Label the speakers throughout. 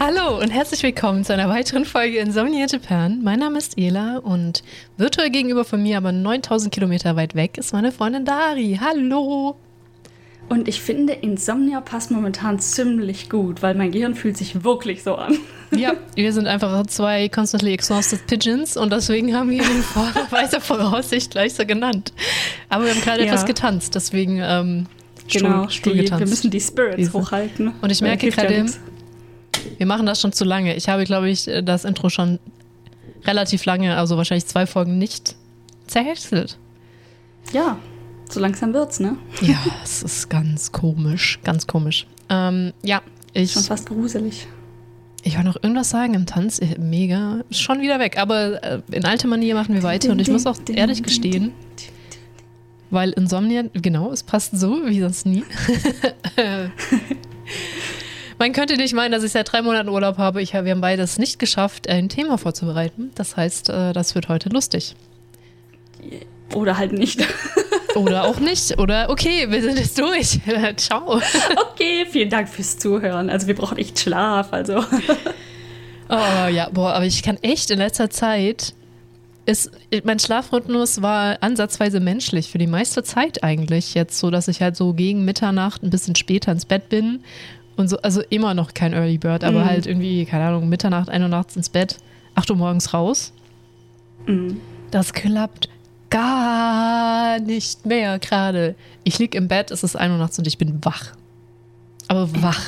Speaker 1: Hallo und herzlich willkommen zu einer weiteren Folge Insomnia Japan. Mein Name ist Ela und virtuell gegenüber von mir, aber 9000 Kilometer weit weg, ist meine Freundin Dari. Hallo!
Speaker 2: Und ich finde, Insomnia passt momentan ziemlich gut, weil mein Gehirn fühlt sich wirklich so an.
Speaker 1: Ja, wir sind einfach zwei constantly exhausted Pigeons und deswegen haben wir ihn vor weiser Voraussicht gleich so genannt. Aber wir haben gerade ja. etwas getanzt, deswegen ähm,
Speaker 2: genau, Stuhl, Stuhl die, getanzt. Wir müssen die Spirits Diese. hochhalten.
Speaker 1: Und ich merke gerade, wir machen das schon zu lange. Ich habe, glaube ich, das Intro schon relativ lange, also wahrscheinlich zwei Folgen nicht zerhäckselt.
Speaker 2: Ja, so langsam wird's, ne?
Speaker 1: Ja, es ist ganz komisch, ganz komisch. Ähm, ja, ich.
Speaker 2: Schon fast gruselig.
Speaker 1: Ich wollte noch irgendwas sagen im Tanz. Mega. Schon wieder weg. Aber äh, in alter Manier machen wir weiter. Und ich muss auch ehrlich gestehen, weil Insomnia, genau, es passt so wie sonst nie. Man könnte nicht meinen, dass ich seit drei Monaten Urlaub habe. Ich, wir haben beides nicht geschafft, ein Thema vorzubereiten. Das heißt, äh, das wird heute lustig.
Speaker 2: Oder halt nicht.
Speaker 1: Oder auch nicht. Oder okay, wir sind jetzt durch. Ciao.
Speaker 2: Okay, vielen Dank fürs Zuhören. Also wir brauchen echt Schlaf. Also.
Speaker 1: Oh ja, boah, aber ich kann echt in letzter Zeit. Ist, mein Schlafrhythmus war ansatzweise menschlich für die meiste Zeit eigentlich jetzt so, dass ich halt so gegen Mitternacht ein bisschen später ins Bett bin und so, also immer noch kein Early Bird, aber mhm. halt irgendwie, keine Ahnung, Mitternacht, 1 Uhr nachts ins Bett, 8 Uhr morgens raus. Mhm. Das klappt gar nicht mehr gerade. Ich liege im Bett, es ist 1 Uhr nachts und ich bin wach. Aber wach.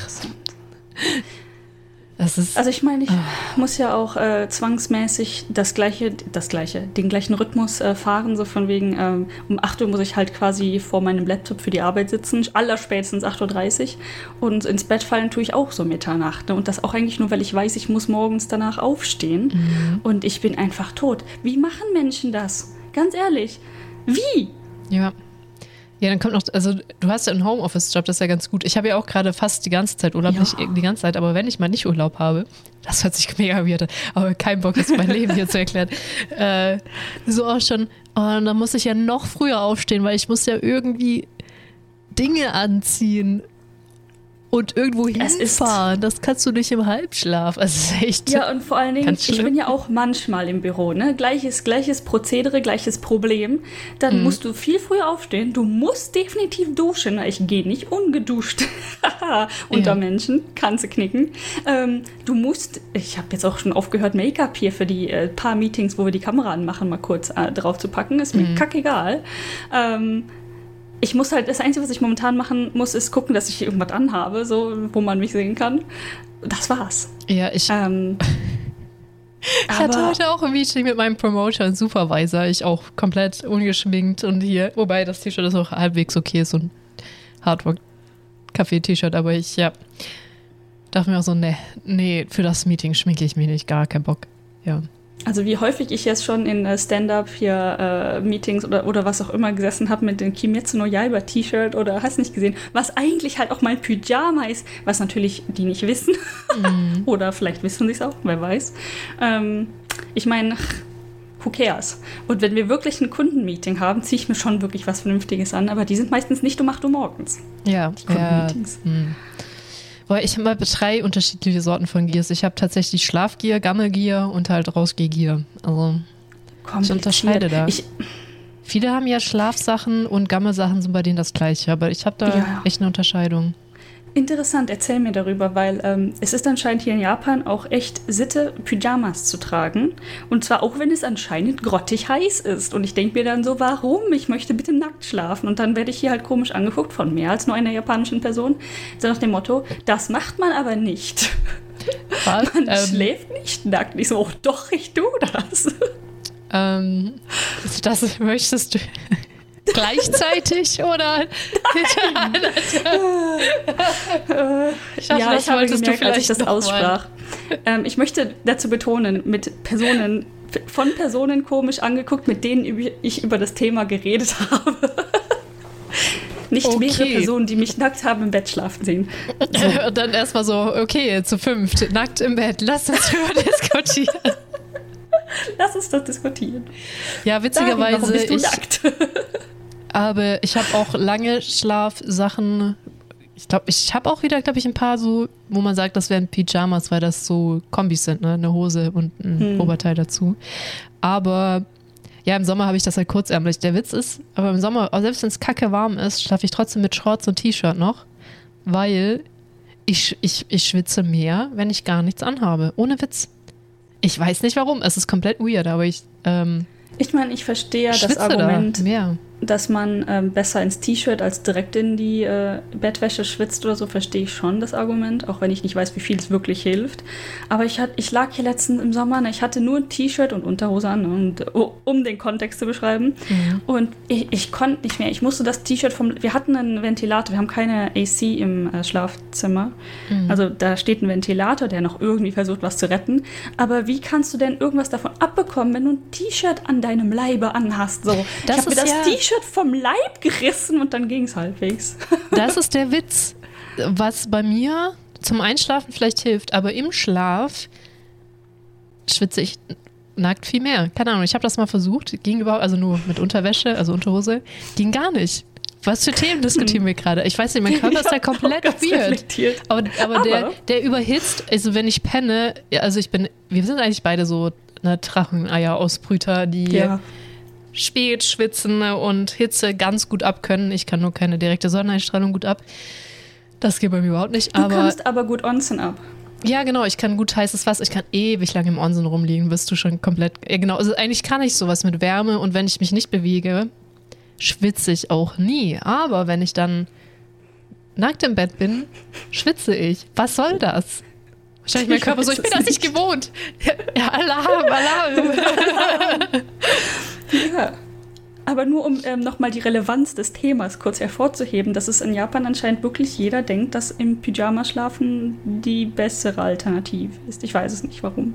Speaker 2: also ich meine, ich oh. muss ja auch äh, zwangsmäßig das gleiche, das gleiche, den gleichen Rhythmus äh, fahren, so von wegen, ähm, um 8 Uhr muss ich halt quasi vor meinem Laptop für die Arbeit sitzen, allerspätestens 8.30 Uhr und ins Bett fallen tue ich auch so Mitternacht. Ne? Und das auch eigentlich nur, weil ich weiß, ich muss morgens danach aufstehen mhm. und ich bin einfach tot. Wie machen Menschen das? Ganz ehrlich, wie?
Speaker 1: Ja. Ja, dann kommt noch, also du hast ja einen Homeoffice-Job, das ist ja ganz gut. Ich habe ja auch gerade fast die ganze Zeit Urlaub, ja. nicht die ganze Zeit, aber wenn ich mal nicht Urlaub habe, das hört sich mega weird an, aber kein Bock, jetzt mein Leben hier zu erklären. Äh, so auch schon, oh, und dann muss ich ja noch früher aufstehen, weil ich muss ja irgendwie Dinge anziehen und irgendwo hinfahren. Das kannst du nicht im Halbschlaf. Also echt.
Speaker 2: Ja, und vor allen Dingen, ich bin ja auch manchmal im Büro, ne? Gleiches, gleiches Prozedere, gleiches Problem. Dann mhm. musst du viel früher aufstehen. Du musst definitiv duschen. Ich gehe nicht ungeduscht unter ja. Menschen. Kannst du knicken. Ähm, du musst, ich habe jetzt auch schon aufgehört, Make-up hier für die äh, paar Meetings, wo wir die Kamera anmachen, mal kurz äh, drauf zu packen. Ist mir mhm. kackegal. Ähm, ich muss halt, das Einzige, was ich momentan machen muss, ist gucken, dass ich irgendwas anhabe, so, wo man mich sehen kann. Das war's.
Speaker 1: Ja, ich. Ähm, ich hatte heute auch ein Meeting mit meinem Promoter und Supervisor. Ich auch komplett ungeschminkt und hier, wobei das T-Shirt ist auch halbwegs okay, so ein Hardwork-Café-T-Shirt, aber ich, ja, dachte mir auch so, nee, nee, für das Meeting schminke ich mich nicht, gar keinen Bock. Ja.
Speaker 2: Also wie häufig ich jetzt schon in äh, Stand-up hier äh, Meetings oder, oder was auch immer gesessen habe mit dem Kimetsu no Yaiba T-Shirt oder hast nicht gesehen, was eigentlich halt auch mein Pyjama ist, was natürlich die nicht wissen. Mhm. oder vielleicht wissen sie es auch, wer weiß. Ähm, ich meine, who cares? Und wenn wir wirklich ein Kundenmeeting haben, ziehe ich mir schon wirklich was Vernünftiges an, aber die sind meistens nicht um 8 Uhr morgens.
Speaker 1: Ja. Die Kundenmeetings. Ja. Mhm. Boah, ich habe mal drei unterschiedliche Sorten von Gears. Ich habe tatsächlich Schlafgier, Gammelgier und halt Rausgehgier. Also ich unterscheide da. Ich, Viele haben ja Schlafsachen und Gammelsachen sind bei denen das gleiche, aber ich habe da ja. echt eine Unterscheidung.
Speaker 2: Interessant, erzähl mir darüber, weil ähm, es ist anscheinend hier in Japan auch echt Sitte, Pyjamas zu tragen. Und zwar auch, wenn es anscheinend grottig heiß ist. Und ich denke mir dann so, warum? Ich möchte bitte nackt schlafen. Und dann werde ich hier halt komisch angeguckt von mehr als nur einer japanischen Person. So nach dem Motto, das macht man aber nicht. Was? Man ähm, schläft nicht nackt. Ich so, oh, doch, ich tue das.
Speaker 1: Ähm, das möchtest du gleichzeitig oder
Speaker 2: ich dachte, ja, ich habe gemerkt, als ich das aussprach. Ähm, ich möchte dazu betonen, mit Personen von Personen komisch angeguckt, mit denen ich über das Thema geredet habe. Nicht okay. mehrere Personen, die mich nackt haben im Bett schlafen sehen.
Speaker 1: So. Und dann erstmal so, okay, zu fünft, nackt im Bett, lass uns darüber diskutieren.
Speaker 2: Lass uns das diskutieren.
Speaker 1: Ja, witzigerweise. Darin, ich, nackt? aber ich habe auch lange Schlafsachen. Ich glaube, ich habe auch wieder, glaube ich, ein paar so, wo man sagt, das wären Pyjamas, weil das so Kombis sind, ne? Eine Hose und ein hm. Oberteil dazu. Aber ja, im Sommer habe ich das halt kurzärmlich. Der Witz ist, aber im Sommer, selbst wenn es kacke warm ist, schlafe ich trotzdem mit Shorts und T-Shirt noch, weil ich, ich, ich schwitze mehr, wenn ich gar nichts anhabe. Ohne Witz. Ich weiß nicht warum. Es ist komplett weird, aber ich. Ähm,
Speaker 2: ich meine, ich verstehe das Argument. Da mehr dass man ähm, besser ins T-Shirt als direkt in die äh, Bettwäsche schwitzt oder so, verstehe ich schon das Argument, auch wenn ich nicht weiß, wie viel es wirklich hilft. Aber ich, hat, ich lag hier letztens im Sommer, ne, ich hatte nur ein T-Shirt und Unterhose an, und, uh, um den Kontext zu beschreiben. Mhm. Und ich, ich konnte nicht mehr. Ich musste das T-Shirt vom. Wir hatten einen Ventilator, wir haben keine AC im äh, Schlafzimmer. Mhm. Also da steht ein Ventilator, der noch irgendwie versucht, was zu retten. Aber wie kannst du denn irgendwas davon abbekommen, wenn du ein T-Shirt an deinem Leibe anhast? So, das ich habe mir das ja T-Shirt T-Shirt vom Leib gerissen und dann ging es halbwegs.
Speaker 1: Das ist der Witz, was bei mir zum Einschlafen vielleicht hilft, aber im Schlaf schwitze ich nackt viel mehr. Keine Ahnung, ich habe das mal versucht, ging überhaupt, also nur mit Unterwäsche, also Unterhose, ging gar nicht. Was für Themen diskutieren wir gerade? Ich weiß nicht, mein Körper ist da komplett weird. Aber, aber, aber, Der, der überhitzt, also wenn ich penne, also ich bin, wir sind eigentlich beide so eine Dracheneier-Ausbrüter, die ja. Spätschwitzen und Hitze ganz gut abkönnen. Ich kann nur keine direkte Sonneneinstrahlung gut ab. Das geht bei mir überhaupt nicht.
Speaker 2: Du kannst aber gut Onsen ab.
Speaker 1: Ja, genau. Ich kann gut heißes Wasser. Ich kann ewig lang im Onsen rumliegen, wirst du schon komplett. Ja, genau. Also eigentlich kann ich sowas mit Wärme und wenn ich mich nicht bewege, schwitze ich auch nie. Aber wenn ich dann nackt im Bett bin, schwitze ich. Was soll das? Wahrscheinlich mein Körper so, ich bin das nicht gewohnt. Ja, Alarm, Alarm.
Speaker 2: Ja. Aber nur um ähm, nochmal die Relevanz des Themas kurz hervorzuheben, dass es in Japan anscheinend wirklich jeder denkt, dass im Pyjama schlafen die bessere Alternative ist. Ich weiß es nicht, warum.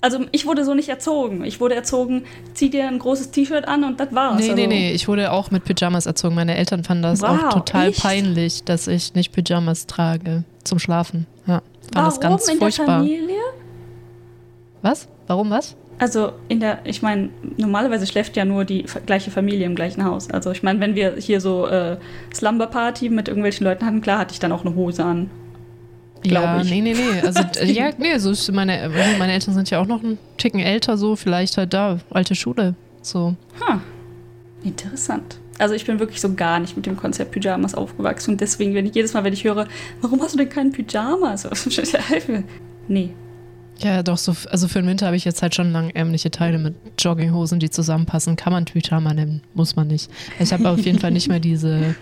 Speaker 2: Also ich wurde so nicht erzogen. Ich wurde erzogen, zieh dir ein großes T-Shirt an und das war's.
Speaker 1: Nee, also, nee, nee. Ich wurde auch mit Pyjamas erzogen. Meine Eltern fanden das wow, auch total echt? peinlich, dass ich nicht Pyjamas trage zum Schlafen. Ja, fand
Speaker 2: Warum das ganz in furchtbar. Der Familie?
Speaker 1: Was? Warum was?
Speaker 2: Also in der, ich meine, normalerweise schläft ja nur die gleiche Familie im gleichen Haus. Also ich meine, wenn wir hier so äh, Slumber Party mit irgendwelchen Leuten hatten, klar hatte ich dann auch eine Hose an.
Speaker 1: Ja, ich. nee, nee, nee. Also ja, nee, so ist meine, meine Eltern sind ja auch noch ein Ticken älter, so vielleicht halt da, alte Schule. So.
Speaker 2: Ha. Interessant. Also ich bin wirklich so gar nicht mit dem Konzept Pyjamas aufgewachsen und deswegen, wenn ich jedes Mal, wenn ich höre, warum hast du denn keinen Pyjamas? nee,
Speaker 1: ja, doch, so, also für den Winter habe ich jetzt halt schon langärmliche Teile mit Jogginghosen, die zusammenpassen. Kann man Pyjama nennen, muss man nicht. Ich habe auf jeden Fall nicht mehr diese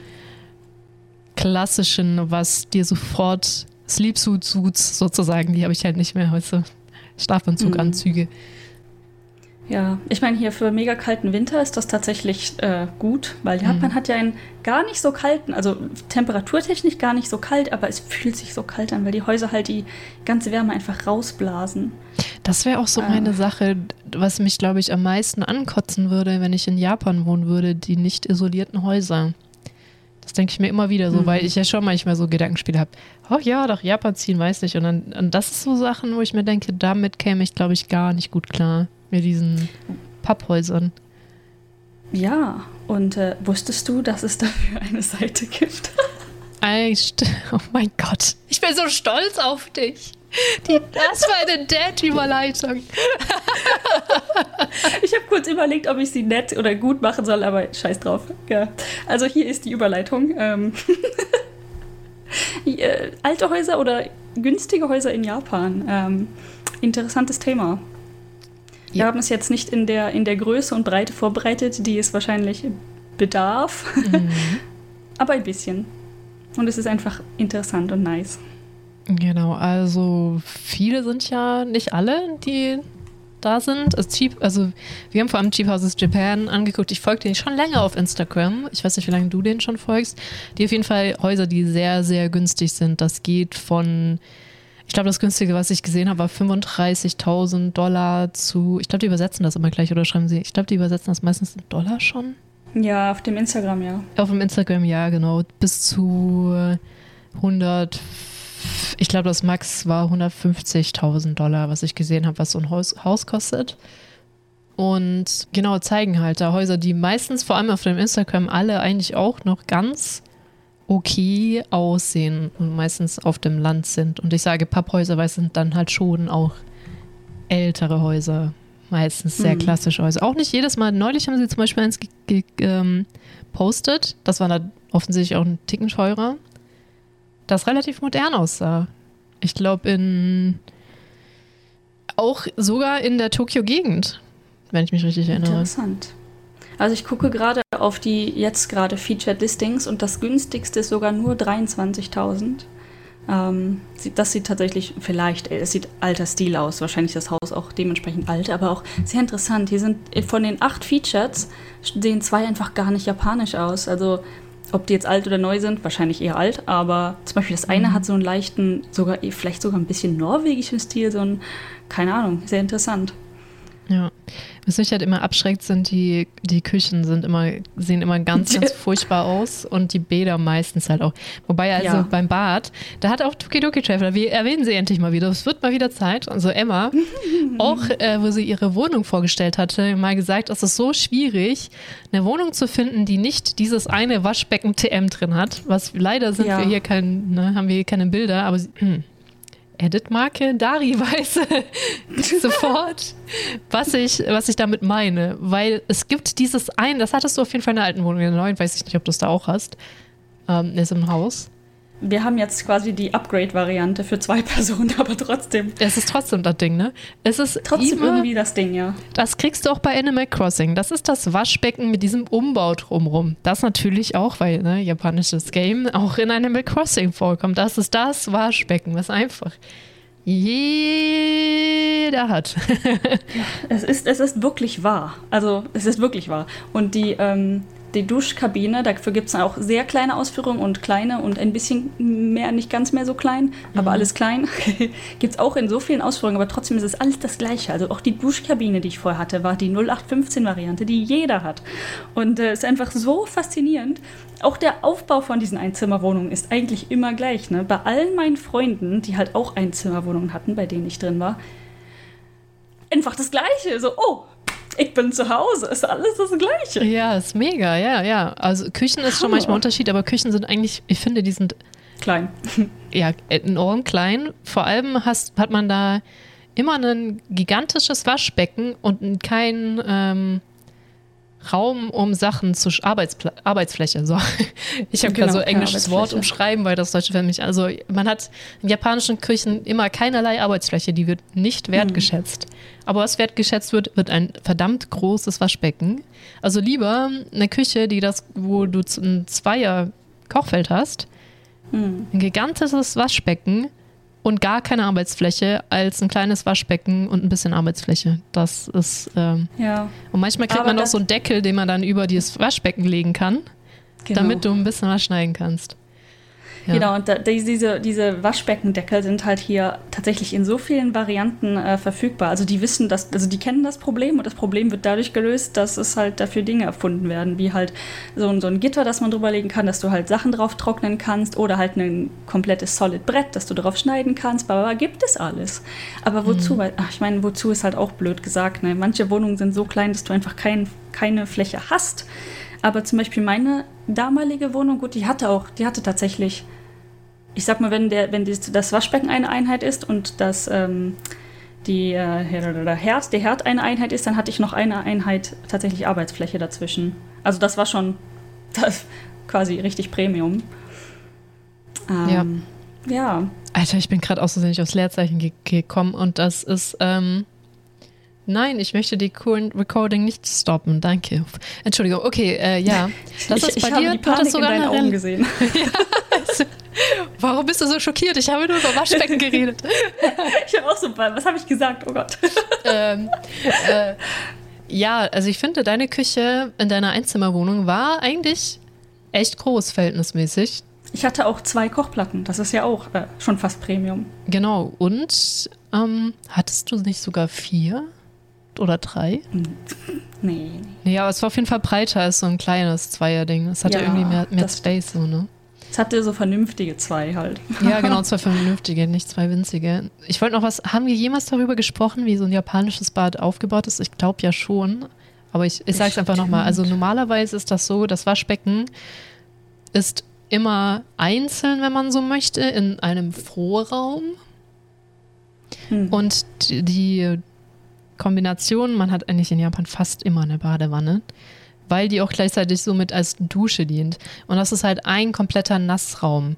Speaker 1: klassischen, was dir sofort Sleepsuit-Suits sozusagen, die habe ich halt nicht mehr heute. Schlafanzug-Anzüge. Mhm.
Speaker 2: Ja, ich meine, hier für mega kalten Winter ist das tatsächlich äh, gut, weil Japan mhm. hat ja einen gar nicht so kalten, also temperaturtechnisch gar nicht so kalt, aber es fühlt sich so kalt an, weil die Häuser halt die ganze Wärme einfach rausblasen.
Speaker 1: Das wäre auch so äh. meine Sache, was mich, glaube ich, am meisten ankotzen würde, wenn ich in Japan wohnen würde, die nicht isolierten Häuser. Das denke ich mir immer wieder so, mhm. weil ich ja schon manchmal so Gedankenspiele habe. Oh ja, doch Japan ziehen, weiß nicht. Und dann und das ist so Sachen, wo ich mir denke, damit käme ich, glaube ich, gar nicht gut klar mit diesen Papphäusern.
Speaker 2: Ja, und äh, wusstest du, dass es dafür eine Seite gibt?
Speaker 1: oh mein Gott, ich bin so stolz auf dich. Die, das war eine Dad-Überleitung.
Speaker 2: ich habe kurz überlegt, ob ich sie nett oder gut machen soll, aber scheiß drauf. Ja. Also hier ist die Überleitung. Ähm äh, alte Häuser oder günstige Häuser in Japan. Ähm, interessantes Thema. Wir ja. haben es jetzt nicht in der, in der Größe und Breite vorbereitet, die es wahrscheinlich bedarf, mhm. aber ein bisschen. Und es ist einfach interessant und nice.
Speaker 1: Genau, also viele sind ja nicht alle, die da sind. Also, Cheap, also wir haben vor allem Cheap Houses Japan angeguckt. Ich folge denen schon länger auf Instagram. Ich weiß nicht, wie lange du denen schon folgst. Die auf jeden Fall Häuser, die sehr, sehr günstig sind. Das geht von ich glaube, das günstige, was ich gesehen habe, war 35.000 Dollar zu. Ich glaube, die übersetzen das immer gleich oder schreiben sie. Ich glaube, die übersetzen das meistens in Dollar schon.
Speaker 2: Ja, auf dem Instagram, ja.
Speaker 1: Auf dem Instagram, ja, genau. Bis zu 100, ich glaube, das Max war 150.000 Dollar, was ich gesehen habe, was so ein Haus, Haus kostet. Und genau, zeigen halt da Häuser, die meistens, vor allem auf dem Instagram, alle eigentlich auch noch ganz okay aussehen und meistens auf dem Land sind. Und ich sage Papphäuser, weil es sind dann halt schon auch ältere Häuser. Meistens sehr mhm. klassische Häuser. Auch nicht jedes Mal. Neulich haben sie zum Beispiel eins gepostet. Ähm, das war dann offensichtlich auch ein Ticken teurer. Das relativ modern aussah. Ich glaube in auch sogar in der Tokio-Gegend, wenn ich mich richtig erinnere.
Speaker 2: Interessant. Also ich gucke gerade auf die jetzt gerade Featured Listings und das günstigste ist sogar nur 23.000. Ähm, das sieht tatsächlich vielleicht, es sieht alter Stil aus, wahrscheinlich das Haus auch dementsprechend alt, aber auch sehr interessant. Hier sind von den acht Features sehen zwei einfach gar nicht japanisch aus. Also ob die jetzt alt oder neu sind, wahrscheinlich eher alt, aber zum Beispiel das eine mhm. hat so einen leichten, sogar vielleicht sogar ein bisschen norwegischen Stil, so ein, keine Ahnung, sehr interessant.
Speaker 1: Ja. Was mich halt immer abschreckt, sind die, die Küchen sind immer, sehen immer ganz, ganz furchtbar aus und die Bäder meistens halt auch. Wobei also ja. beim Bad, da hat auch Tokidoki Traveler, wir erwähnen sie endlich mal wieder, es wird mal wieder Zeit. Also Emma, auch äh, wo sie ihre Wohnung vorgestellt hatte, mal gesagt, es ist so schwierig, eine Wohnung zu finden, die nicht dieses eine Waschbecken TM drin hat. Was leider sind ja. wir hier kein, ne, haben wir hier keine Bilder, aber sie, hm, Edit-Marke, Dari weiß sofort, was ich, was ich damit meine. Weil es gibt dieses ein, das hattest du auf jeden Fall in der alten Wohnung, in der neuen weiß ich nicht, ob du es da auch hast, ähm, ist im Haus
Speaker 2: wir haben jetzt quasi die Upgrade-Variante für zwei Personen, aber trotzdem.
Speaker 1: Es ist trotzdem das Ding, ne? Es ist
Speaker 2: trotzdem immer, irgendwie das Ding, ja.
Speaker 1: Das kriegst du auch bei Animal Crossing. Das ist das Waschbecken mit diesem Umbau drumrum. Das natürlich auch, weil, ne, japanisches Game auch in Animal Crossing vorkommt. Das ist das Waschbecken, was einfach jeder hat.
Speaker 2: es, ist, es ist wirklich wahr. Also, es ist wirklich wahr. Und die, ähm, die Duschkabine, dafür gibt es auch sehr kleine Ausführungen und kleine und ein bisschen mehr, nicht ganz mehr so klein, mhm. aber alles klein. gibt es auch in so vielen Ausführungen, aber trotzdem ist es alles das Gleiche. Also auch die Duschkabine, die ich vorher hatte, war die 0815-Variante, die jeder hat. Und es äh, ist einfach so faszinierend. Auch der Aufbau von diesen Einzimmerwohnungen ist eigentlich immer gleich. Ne? Bei allen meinen Freunden, die halt auch Einzimmerwohnungen hatten, bei denen ich drin war, einfach das Gleiche. So, oh, ich bin zu Hause, ist alles das Gleiche.
Speaker 1: Ja, ist mega, ja, ja. Also Küchen ist schon manchmal Unterschied, aber Küchen sind eigentlich, ich finde, die sind
Speaker 2: klein.
Speaker 1: Ja, enorm klein. Vor allem hast, hat man da immer ein gigantisches Waschbecken und kein ähm, Raum, um Sachen zu Arbeitspl Arbeitsfläche. So. Ich habe genau, so englisches Wort umschreiben, weil das deutsche für mich. Also man hat in japanischen Küchen immer keinerlei Arbeitsfläche, die wird nicht wertgeschätzt. Hm. Aber was wertgeschätzt wird, wird ein verdammt großes Waschbecken. Also lieber eine Küche, die das, wo du ein Zweier Kochfeld hast, hm. ein gigantisches Waschbecken und gar keine Arbeitsfläche als ein kleines Waschbecken und ein bisschen Arbeitsfläche. Das ist. Ähm, ja. Und manchmal kriegt Aber man auch so einen Deckel, den man dann über dieses Waschbecken legen kann, genau. damit du ein bisschen was schneiden kannst.
Speaker 2: Ja. Genau, und da, diese, diese Waschbeckendeckel sind halt hier tatsächlich in so vielen Varianten äh, verfügbar. Also die wissen das, also die kennen das Problem und das Problem wird dadurch gelöst, dass es halt dafür Dinge erfunden werden, wie halt so, ein, so ein Gitter, das man drüberlegen kann, dass du halt Sachen drauf trocknen kannst oder halt ein komplettes Solid Brett, das du drauf schneiden kannst. Aber gibt es alles. Aber wozu? Mhm. Ach, ich meine, wozu ist halt auch blöd gesagt. Ne? Manche Wohnungen sind so klein, dass du einfach kein, keine Fläche hast. Aber zum Beispiel meine damalige Wohnung, gut, die hatte auch, die hatte tatsächlich ich sag mal, wenn, der, wenn das Waschbecken eine Einheit ist und das, ähm, die, äh, Herd, der Herd eine Einheit ist, dann hatte ich noch eine Einheit tatsächlich Arbeitsfläche dazwischen. Also das war schon das, quasi richtig Premium.
Speaker 1: Ähm, ja. ja. Alter, ich bin gerade aus Versehen aufs Leerzeichen ge gekommen und das ist, ähm, Nein, ich möchte die Current Recording nicht stoppen. Danke. Entschuldigung. Okay, äh, ja.
Speaker 2: Das ich, ist bei ich dir. Habe die Panik das sogar in deinen Augen gesehen.
Speaker 1: ja. Warum bist du so schockiert? Ich habe nur über Waschbecken geredet.
Speaker 2: ich habe auch so, was habe ich gesagt? Oh Gott.
Speaker 1: ähm, äh, ja, also ich finde, deine Küche in deiner Einzimmerwohnung war eigentlich echt groß, verhältnismäßig.
Speaker 2: Ich hatte auch zwei Kochplatten. Das ist ja auch äh, schon fast Premium.
Speaker 1: Genau. Und ähm, hattest du nicht sogar vier? Oder drei.
Speaker 2: Nee.
Speaker 1: Ja, aber es war auf jeden Fall breiter als so ein kleines Zweierding. Es hatte
Speaker 2: Ja,
Speaker 1: irgendwie mehr, mehr Space, so, ne?
Speaker 2: Es hatte so vernünftige zwei halt.
Speaker 1: Ja, genau, zwei vernünftige, nicht zwei winzige. Ich wollte noch was, haben wir jemals darüber gesprochen, wie so ein japanisches Bad aufgebaut ist? Ich glaube ja schon. Aber ich, ich sage es einfach nochmal. Also normalerweise ist das so, das Waschbecken ist immer einzeln, wenn man so möchte, in einem Vorraum.
Speaker 2: Hm.
Speaker 1: Und die Kombination, man hat eigentlich in Japan fast immer eine Badewanne, weil die auch gleichzeitig so mit als Dusche dient. Und das ist halt ein kompletter Nassraum.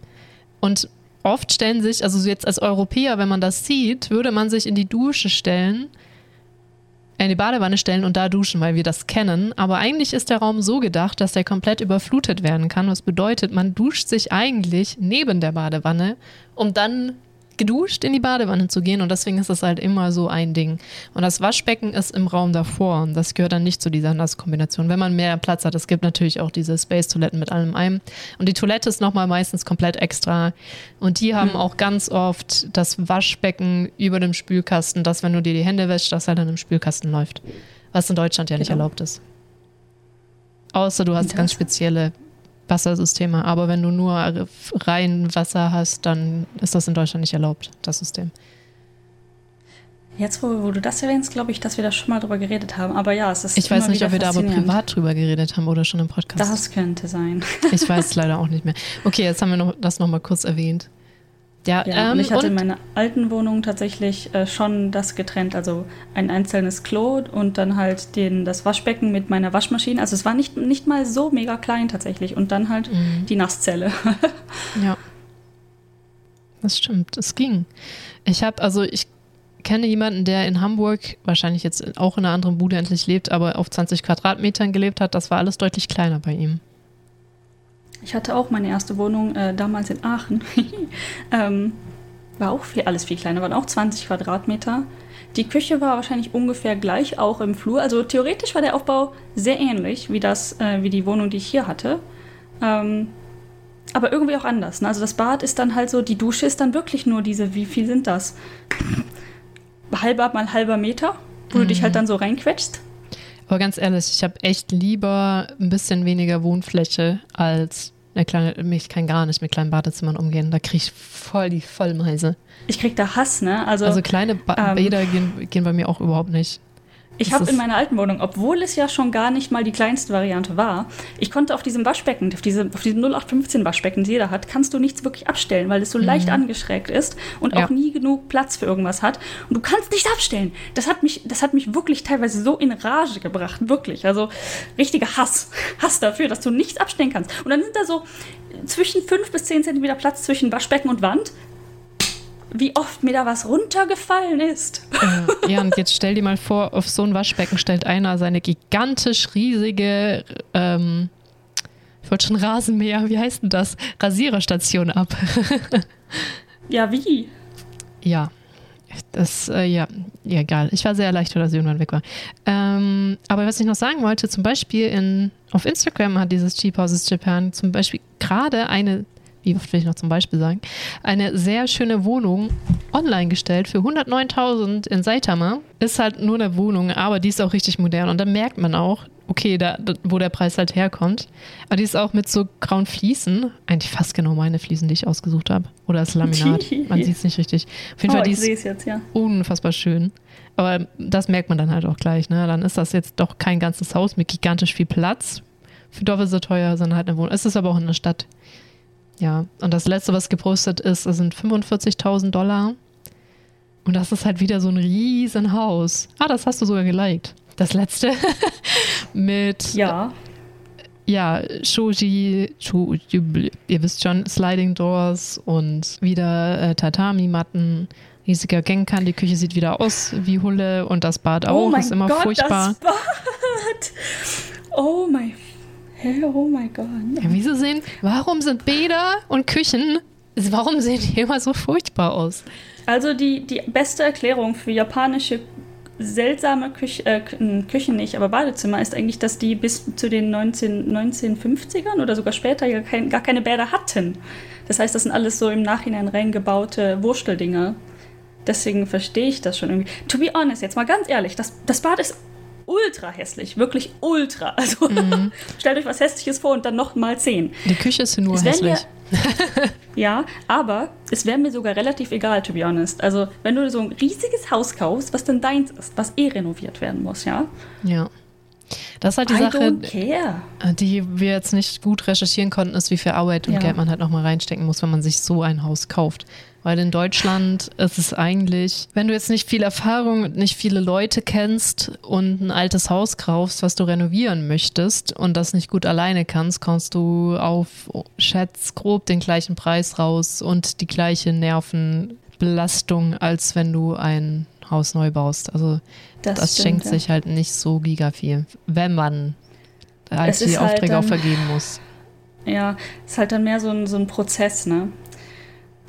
Speaker 1: Und oft stellen sich, also so jetzt als Europäer, wenn man das sieht, würde man sich in die Dusche stellen, äh, in die Badewanne stellen und da duschen, weil wir das kennen. Aber eigentlich ist der Raum so gedacht, dass der komplett überflutet werden kann. Was bedeutet, man duscht sich eigentlich neben der Badewanne, um dann geduscht in die Badewanne zu gehen. Und deswegen ist das halt immer so ein Ding. Und das Waschbecken ist im Raum davor. Und das gehört dann nicht zu dieser Nasskombination. Wenn man mehr Platz hat, es gibt natürlich auch diese Space-Toiletten mit allem einem. Und die Toilette ist nochmal meistens komplett extra. Und die haben auch ganz oft das Waschbecken über dem Spülkasten, dass wenn du dir die Hände wäschst, das halt dann im Spülkasten läuft. Was in Deutschland ja nicht
Speaker 2: Genau.
Speaker 1: erlaubt ist. Außer du hast ganz spezielle Wassersysteme. Aber wenn du nur rein Wasser hast, dann ist das in Deutschland nicht erlaubt, das System.
Speaker 2: Jetzt, wo, wo du das erwähnst, glaube ich, dass wir da schon mal drüber geredet haben. Aber ja, es ist
Speaker 1: Ich weiß nicht, ob wir da aber privat drüber geredet haben oder schon im Podcast.
Speaker 2: Das könnte sein.
Speaker 1: Ich weiß es leider auch nicht mehr. Okay, jetzt haben wir noch, das nochmal kurz erwähnt. Ja,
Speaker 2: Ja,
Speaker 1: ähm,
Speaker 2: und ich hatte in
Speaker 1: und-
Speaker 2: meiner alten Wohnung tatsächlich äh, schon das getrennt, also ein einzelnes Klo und dann halt den, das Waschbecken mit meiner Waschmaschine. Also es war nicht, nicht mal so mega klein tatsächlich. Und dann halt
Speaker 1: Mhm.
Speaker 2: die Nasszelle.
Speaker 1: Ja. Das stimmt, es ging. Ich habe, also ich kenne jemanden, der in Hamburg, wahrscheinlich jetzt auch in einer anderen Bude endlich lebt, aber auf 20 Quadratmetern gelebt hat. Das war alles deutlich kleiner bei ihm.
Speaker 2: Ich hatte auch meine erste Wohnung äh, damals in Aachen. ähm, war auch viel, alles viel kleiner, waren auch 20 Quadratmeter. Die Küche war wahrscheinlich ungefähr gleich, auch im Flur. Also theoretisch war der Aufbau sehr ähnlich wie, das, äh, wie die Wohnung, die ich hier hatte. Ähm, aber irgendwie auch anders. Ne? Also das Bad ist dann halt so, die Dusche ist dann wirklich nur diese, wie viel sind das? Halber mal halber Meter, wo du dich halt dann so reinquetschst.
Speaker 1: Aber ganz ehrlich, ich habe echt lieber ein bisschen weniger Wohnfläche als eine kleine, ich kann gar nicht mit kleinen Badezimmern umgehen. Da kriege ich voll die Vollmeise.
Speaker 2: Ich krieg da Hass, ne? Also,
Speaker 1: Also kleine ba
Speaker 2: ähm,
Speaker 1: Bäder gehen, gehen bei mir auch überhaupt nicht.
Speaker 2: Ich habe in meiner alten Wohnung, obwohl es ja schon gar nicht mal die kleinste Variante war, ich konnte auf diesem Waschbecken, auf diesem, auf diesem 0815 Waschbecken, das jeder hat, kannst du nichts wirklich abstellen, weil es so leicht angeschrägt ist und
Speaker 1: Ja.
Speaker 2: auch nie genug Platz für irgendwas hat. Und du kannst nichts abstellen. Das hat mich, das hat mich wirklich teilweise so in Rage gebracht, wirklich. Also richtiger Hass. Hass dafür, dass du nichts abstellen kannst. Und dann sind da so zwischen 5 bis 10 Zentimeter Platz zwischen Waschbecken und Wand. Wie oft mir da was runtergefallen ist.
Speaker 1: Äh, ja, und jetzt stell dir mal vor, auf so ein Waschbecken stellt einer seine gigantisch riesige, ähm, ich wollte schon Rasenmäher, wie heißt denn das? Rasiererstation ab.
Speaker 2: Ja, wie?
Speaker 1: ja. Das, äh, ja, ja, egal. Ich war sehr erleichtert, dass sie irgendwann weg war. Ähm, aber was ich noch sagen wollte, zum Beispiel in, auf Instagram hat dieses Cheap Houses Japan zum Beispiel gerade eine, wie oft will ich noch zum Beispiel sagen, eine sehr schöne Wohnung online gestellt für 109.000 in Saitama. Ist halt nur eine Wohnung, aber die ist auch richtig modern. Und dann merkt man auch, okay, da, da, wo der Preis halt herkommt. Aber die ist auch mit so grauen Fliesen. Eigentlich fast genau meine Fliesen, die ich ausgesucht habe. Oder das Laminat. Man sieht es nicht richtig. Auf jeden
Speaker 2: Oh,
Speaker 1: Fall, die ist
Speaker 2: es jetzt, ja.
Speaker 1: unfassbar schön. Aber das merkt man dann halt auch gleich. Ne? Dann ist das jetzt doch kein ganzes Haus mit gigantisch viel Platz. Für doppelt so teuer, sondern halt eine Wohnung. Es ist aber auch in der Stadt. Ja, und das letzte, was gepostet ist, das sind 45.000 Dollar. Und das ist halt wieder so ein riesen Haus. Ah, das hast du sogar geliked. Das letzte mit
Speaker 2: Ja.
Speaker 1: ja, Shoji, Shoji, ihr wisst schon, Sliding Doors und wieder äh, Tatami-Matten, riesiger Genkan, die Küche sieht wieder aus wie Hulle und das Bad auch, ist immer furchtbar.
Speaker 2: das Bad. Oh mein, Hä, oh mein Gott.
Speaker 1: Ja, wieso sehen, warum sind Bäder und Küchen, warum sehen die immer so furchtbar aus?
Speaker 2: Also die, die beste Erklärung für japanische seltsame Küche, äh, Kü- Küchen nicht, aber Badezimmer ist eigentlich, dass die bis zu den 19, 1950ern oder sogar später ja kein, gar keine Bäder hatten. Das heißt, das sind alles so im Nachhinein reingebaute Wursteldinger. deswegen verstehe ich das schon irgendwie. To be honest, jetzt mal ganz ehrlich, das, das Bad ist ultra hässlich, wirklich ultra. Also mhm. stellt euch was Hässliches vor und dann noch mal zehn.
Speaker 1: Die Küche ist nur hässlich.
Speaker 2: Mir, ja, aber es wäre mir sogar relativ egal, to be honest. Also wenn du so ein riesiges Haus kaufst, was dann deins ist, was eh renoviert werden muss, ja?
Speaker 1: Ja. Das ist halt die I Sache, die wir jetzt nicht gut recherchieren konnten, ist, wie viel Arbeit und ja. Geld man halt nochmal reinstecken muss, wenn man sich so ein Haus kauft. Weil in Deutschland ist es eigentlich, wenn du jetzt nicht viel Erfahrung und nicht viele Leute kennst und ein altes Haus kaufst, was du renovieren möchtest und das nicht gut alleine kannst, kommst du auf Schätz grob den gleichen Preis raus und die gleiche Nervenbelastung, als wenn du ein Haus neu baust. Also das, das stimmt, schenkt ja. sich halt nicht so giga viel, wenn man halt die halt Aufträge halt dann, auch vergeben muss.
Speaker 2: Ja, es ist halt dann mehr so ein, so ein Prozess, ne?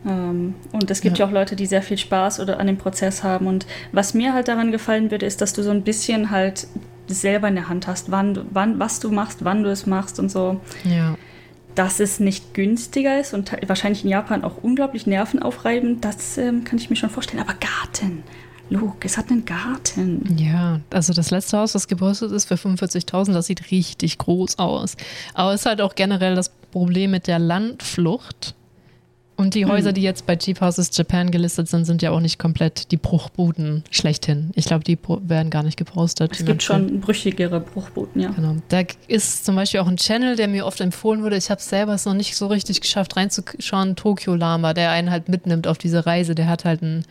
Speaker 2: Ähm, und es gibt ja. ja. auch Leute, die sehr viel Spaß oder an dem Prozess haben. Und was mir halt daran gefallen würde, ist, dass du so ein bisschen halt selber in der Hand hast, wann, wann, was du machst, wann du es machst und so.
Speaker 1: Ja.
Speaker 2: Dass es nicht günstiger ist und wahrscheinlich in Japan auch unglaublich nervenaufreibend, das ähm, kann ich mir schon vorstellen. Aber Garten, Luke, es hat einen Garten.
Speaker 1: Ja, also das letzte Haus, was gepostet ist für 45.000, das sieht richtig groß aus. Aber es ist halt auch generell das Problem mit der Landflucht. Und die Häuser, hm. die jetzt bei Cheap Houses Japan gelistet sind, sind ja auch nicht komplett die Bruchbuden schlechthin. Ich glaube, die werden gar nicht gepostet.
Speaker 2: Es gibt schon brüchigere Bruchbuden, ja.
Speaker 1: Genau. Da ist zum Beispiel auch ein Channel, der mir oft empfohlen wurde. Ich habe es selber noch nicht so richtig geschafft reinzuschauen. Tokyo Lama, der einen halt mitnimmt auf diese Reise. Der hat halt ein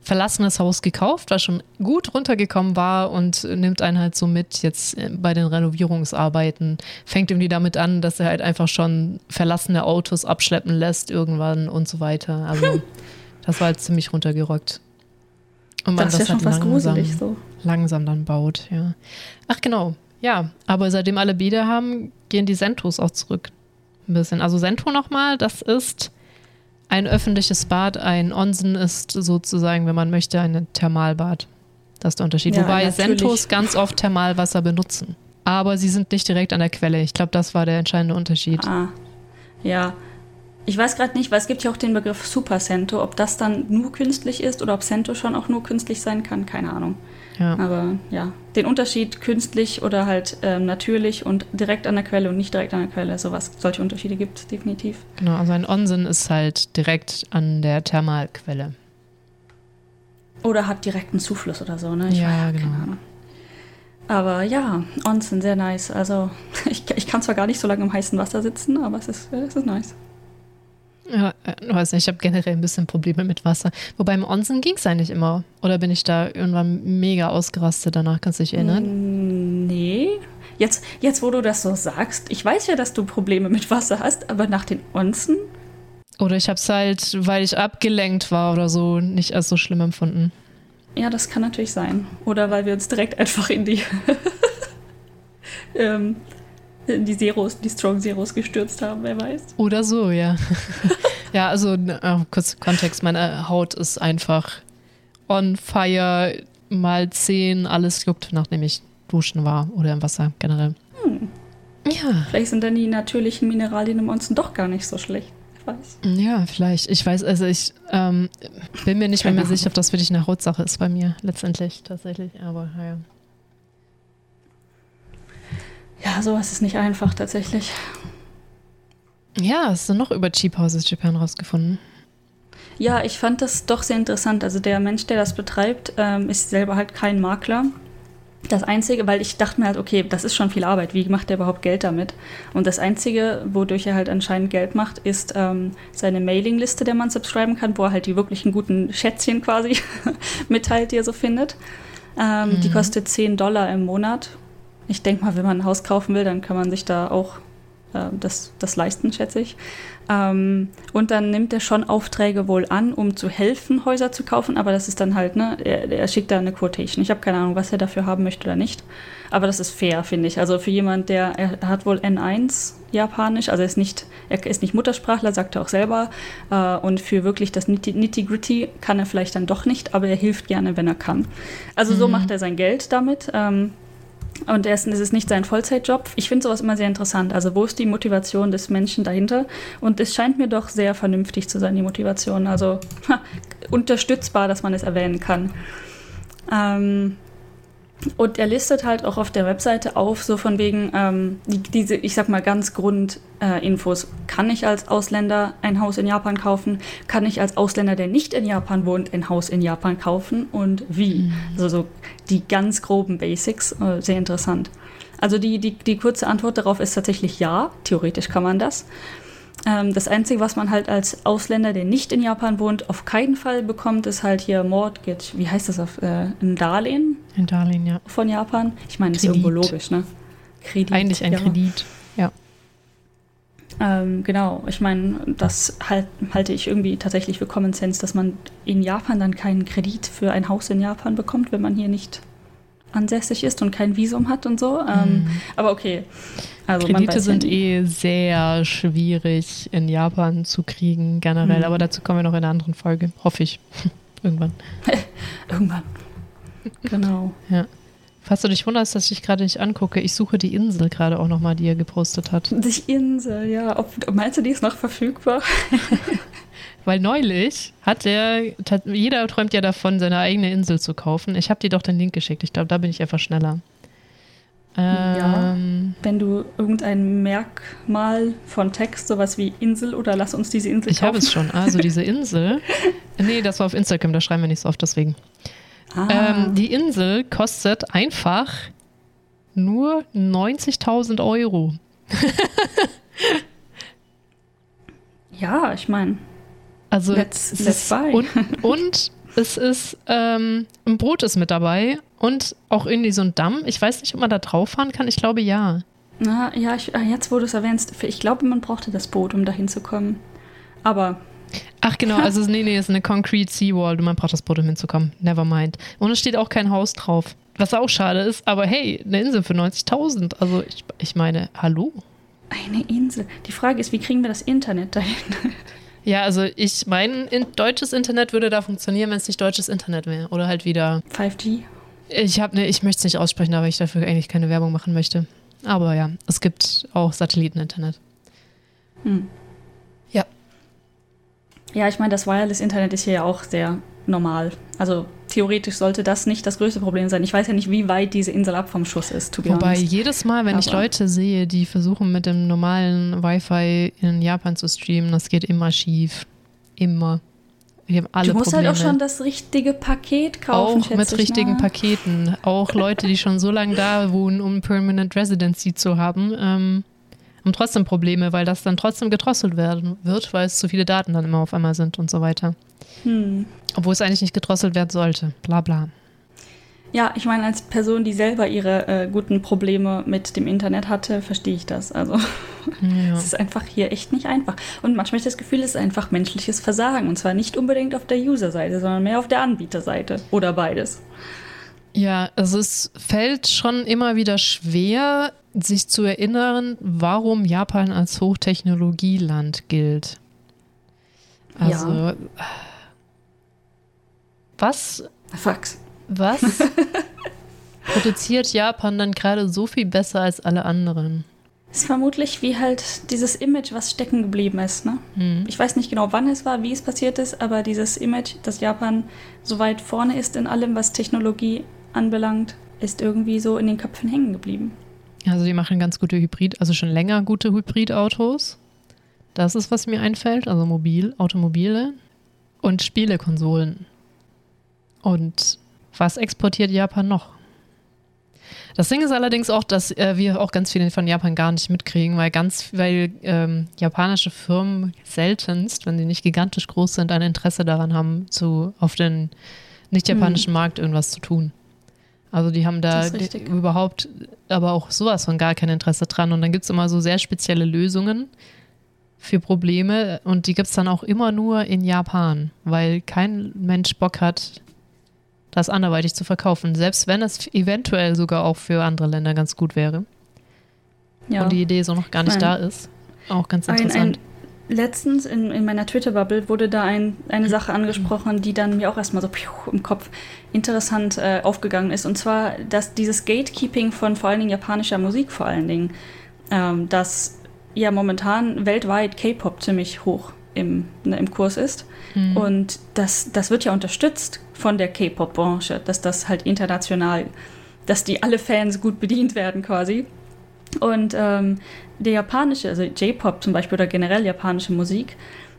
Speaker 1: verlassenes Haus gekauft, was schon gut runtergekommen war und nimmt einen halt so mit jetzt äh, bei den Renovierungsarbeiten. Fängt irgendwie damit an, dass er halt einfach schon verlassene Autos abschleppen lässt irgendwann und so weiter. Also das war halt ziemlich runtergerockt.
Speaker 2: Und man das ist das ja halt langsam, gruselig so.
Speaker 1: Langsam dann baut, ja. Ach genau, ja. Aber seitdem alle Bäder haben, gehen die Sentos auch zurück. Ein bisschen. Also Sento nochmal, das ist ein öffentliches Bad, ein Onsen ist sozusagen, wenn man möchte, ein Thermalbad. Das ist der Unterschied. Ja, Wobei natürlich. Sentos ganz oft Thermalwasser benutzen. Aber sie sind nicht direkt an der Quelle. Ich glaube, das war der entscheidende Unterschied.
Speaker 2: Ah, ja. Ich weiß gerade nicht, weil es gibt ja auch den Begriff Super Sento, ob das dann nur künstlich ist oder ob Sento schon auch nur künstlich sein kann, keine Ahnung. Ja. Aber ja, den Unterschied künstlich oder halt ähm, natürlich und direkt an der Quelle und nicht direkt an der Quelle, sowas, solche Unterschiede gibt es definitiv.
Speaker 1: Genau, also ein Onsen ist halt direkt an der Thermalquelle.
Speaker 2: Oder hat direkten Zufluss oder so, ne?
Speaker 1: Ich ja, weiß, genau.
Speaker 2: Aber ja, Onsen, sehr nice. Also ich, ich kann zwar gar nicht so lange im heißen Wasser sitzen, aber es ist, es ist nice.
Speaker 1: Ja, äh, weiß nicht, ich habe generell ein bisschen Probleme mit Wasser. Wobei im Onsen ging es eigentlich immer. Oder bin ich da irgendwann mega ausgerastet danach? Kannst du dich erinnern?
Speaker 2: Mm, nee. Jetzt, jetzt, wo du das so sagst, ich weiß ja, dass du Probleme mit Wasser hast, aber nach den Onsen?
Speaker 1: Oder ich habe es halt, weil ich abgelenkt war oder so, nicht als so schlimm empfunden.
Speaker 2: Ja, das kann natürlich sein. Oder weil wir uns direkt einfach in die ähm, die Zeros, die Strong Zeros gestürzt haben, wer weiß.
Speaker 1: Oder so, ja. ja, also äh, kurz Kontext, meine Haut ist einfach on fire mal 10, alles juckt, nachdem ich duschen war oder im Wasser generell. Hm.
Speaker 2: Ja. Vielleicht sind dann die natürlichen Mineralien im Onsen doch gar nicht so schlecht. Weiß.
Speaker 1: Ja, vielleicht. Ich weiß, also ich ähm, bin mir nicht mehr, mehr sicher, ob das wirklich eine Hautsache ist bei mir, letztendlich tatsächlich. Aber ja.
Speaker 2: Ja, sowas ist nicht einfach tatsächlich.
Speaker 1: Ja, hast du noch über Cheap Houses Japan rausgefunden?
Speaker 2: Ja, ich fand das doch sehr interessant. Also der Mensch, der das betreibt, ähm, ist selber halt kein Makler. Das Einzige, weil ich dachte mir halt, okay, das ist schon viel Arbeit. Wie macht er überhaupt Geld damit? Und das Einzige, wodurch er halt anscheinend Geld macht, ist ähm, seine Mailingliste, der man subscriben kann, wo er halt die wirklichen guten Schätzchen quasi mitteilt, die er so findet. Ähm, mhm. Die kostet 10 Dollar im Monat ich denke mal, wenn man ein Haus kaufen will, dann kann man sich da auch äh, das, das leisten, schätze ich. Ähm, und dann nimmt er schon Aufträge wohl an, um zu helfen, Häuser zu kaufen, aber das ist dann halt, ne, er, er schickt da eine Quotation. Ich habe keine Ahnung, was er dafür haben möchte oder nicht. Aber das ist fair, finde ich. Also für jemand, der, er hat wohl N1 Japanisch, also er ist nicht, er ist nicht Muttersprachler, sagt er auch selber. Äh, und für wirklich das Nitty-Gritty kann er vielleicht dann doch nicht, aber er hilft gerne, wenn er kann. Also mhm. so macht er sein Geld damit. Ähm, und erstens ist es nicht sein Vollzeitjob. Ich finde sowas immer sehr interessant. Also wo ist die Motivation des Menschen dahinter? Und es scheint mir doch sehr vernünftig zu sein, die Motivation. Also ha, unterstützbar, dass man es erwähnen kann. Ähm, und er listet halt auch auf der Webseite auf, so von wegen, ähm, die, diese, ich sag mal, ganz Grundinfos. Äh, Kann ich als Ausländer ein Haus in Japan kaufen? Kann ich als Ausländer, der nicht in Japan wohnt, ein Haus in Japan kaufen? Und wie? Mhm. Also so die ganz groben Basics, äh, sehr interessant. Also die, die, die kurze Antwort darauf ist tatsächlich ja, theoretisch kann man das. Ähm, das Einzige, was man halt als Ausländer, der nicht in Japan wohnt, auf keinen Fall bekommt, ist halt hier Mortgage. Wie heißt das auf äh, ein Darlehen?
Speaker 1: Ein Darlehen, ja.
Speaker 2: Von Japan. Ich meine, das ist irgendwo logisch, ne?
Speaker 1: Kredit. Eigentlich ein ja. Kredit, ja.
Speaker 2: Ähm, genau, ich meine, das halt, halte ich irgendwie tatsächlich für Common Sense, dass man in Japan dann keinen Kredit für ein Haus in Japan bekommt, wenn man hier nicht ansässig ist und kein Visum hat und so. Ähm, mhm. Aber okay.
Speaker 1: Also Kredite sind ja eh sehr schwierig in Japan zu kriegen, generell. Mhm. Aber dazu kommen wir noch in einer anderen Folge. Hoffe ich. Irgendwann.
Speaker 2: Irgendwann. Genau.
Speaker 1: ja. Falls du dich wunderst, dass ich gerade nicht angucke, ich suche die Insel gerade auch nochmal, die er gepostet hat.
Speaker 2: Die Insel, ja. Ob, meinst du, die ist noch verfügbar?
Speaker 1: Weil neulich hat er, jeder träumt ja davon, seine eigene Insel zu kaufen. Ich habe dir doch den Link geschickt. Ich glaube, da bin ich einfach schneller.
Speaker 2: ja, ähm, wenn du irgendein Merkmal von Text, sowas wie Insel oder lass uns diese Insel
Speaker 1: ich kaufen. Ich habe es schon. Also diese Insel. nee, das war auf Instagram, da schreiben wir nicht so oft, deswegen. Ah. Ähm, die Insel kostet einfach nur 90.000 Euro.
Speaker 2: ja, ich meine,
Speaker 1: also let's, let's buy. Und, und es ist ähm, ein Boot ist mit dabei und auch irgendwie so ein Damm. Ich weiß nicht, ob man da drauf fahren kann. Ich glaube ja.
Speaker 2: Na, ja, ich, ah, jetzt wo du es erwähnst, ich glaube, man brauchte das Boot, um da hinzukommen. Aber.
Speaker 1: Ach genau, also nee, nee, es ist eine Concrete Seawall man braucht das Boot, um hinzukommen. Never mind. Und es steht auch kein Haus drauf. Was auch schade ist, aber hey, eine Insel für 90.000. Also ich, ich meine, hallo?
Speaker 2: Eine Insel. Die Frage ist, wie kriegen wir das Internet dahin?
Speaker 1: Ja, also ich mein in deutsches Internet würde da funktionieren, wenn es nicht deutsches Internet wäre. Oder halt wieder.
Speaker 2: 5G?
Speaker 1: Ich habe ne, ich möchte es nicht aussprechen, aber ich dafür eigentlich keine Werbung machen möchte. Aber ja, es gibt auch Satelliteninternet. Hm. Ja.
Speaker 2: Ich meine, das Wireless-Internet ist hier ja auch sehr normal. Also theoretisch sollte das nicht das größte Problem sein. Ich weiß ja nicht, wie weit diese Insel ab vom Schuss ist.
Speaker 1: Wobei honest. jedes Mal, wenn Aber ich Leute sehe, die versuchen mit dem normalen Wi-Fi in Japan zu streamen, das geht immer schief. Immer. Wir haben alle
Speaker 2: du musst
Speaker 1: Probleme.
Speaker 2: halt auch schon das richtige Paket kaufen.
Speaker 1: Auch mit richtigen nach. Paketen. Auch Leute, die schon so lange da wohnen, um Permanent Residency zu haben, ähm, haben trotzdem Probleme, weil das dann trotzdem gedrosselt werden wird, weil es zu viele Daten dann immer auf einmal sind und so weiter. Hm. Obwohl es eigentlich nicht gedrosselt werden sollte. Bla bla.
Speaker 2: Ja, ich meine, als Person, die selber ihre äh, guten Probleme mit dem Internet hatte, verstehe ich das. Also ja. es ist einfach hier echt nicht einfach. Und manchmal habe ich das Gefühl, es ist einfach menschliches Versagen. Und zwar nicht unbedingt auf der User-Seite, sondern mehr auf der Anbieterseite. Oder beides.
Speaker 1: Ja, also es fällt schon immer wieder schwer, sich zu erinnern, warum Japan als Hochtechnologieland gilt. Also ja was?
Speaker 2: Fax.
Speaker 1: Was produziert Japan dann gerade so viel besser als alle anderen?
Speaker 2: ist vermutlich wie halt dieses Image, was stecken geblieben ist. Ne? Mhm. Ich weiß nicht genau, wann es war, wie es passiert ist, aber dieses Image, dass Japan so weit vorne ist in allem, was Technologie anbelangt, ist irgendwie so in den Köpfen hängen geblieben.
Speaker 1: Also die machen ganz gute Hybrid, also schon länger gute Hybridautos. Das ist, was mir einfällt, also mobil, Automobile und Spielekonsolen. Und was exportiert Japan noch? Das Ding ist allerdings auch, dass äh, wir auch ganz viele von Japan gar nicht mitkriegen, weil ganz, weil ähm, japanische Firmen seltenst, wenn sie nicht gigantisch groß sind, ein Interesse daran haben, zu auf den nicht-japanischen hm. Markt irgendwas zu tun. Also die haben da überhaupt aber auch sowas von gar kein Interesse dran. Und dann gibt es immer so sehr spezielle Lösungen für Probleme und die gibt es dann auch immer nur in Japan, weil kein Mensch Bock hat, das anderweitig zu verkaufen, selbst wenn es eventuell sogar auch für andere Länder ganz gut wäre. Ja. Und die Idee so noch gar nicht Nein. da ist. Auch ganz interessant.
Speaker 2: Ein, ein, letztens in, in meiner Twitter-Bubble wurde da ein, eine Sache angesprochen, die dann mir auch erstmal so im Kopf interessant äh, aufgegangen ist. Und zwar, dass dieses Gatekeeping von vor allen Dingen japanischer Musik vor allen Dingen, ähm, dass ja momentan weltweit K-Pop ziemlich hoch im, ne, im Kurs ist. Mhm. Und das, das wird ja unterstützt von der K-Pop-Branche, dass das halt international, dass die alle Fans gut bedient werden quasi. Und ähm, der japanische, also J-Pop zum Beispiel oder generell japanische Musik,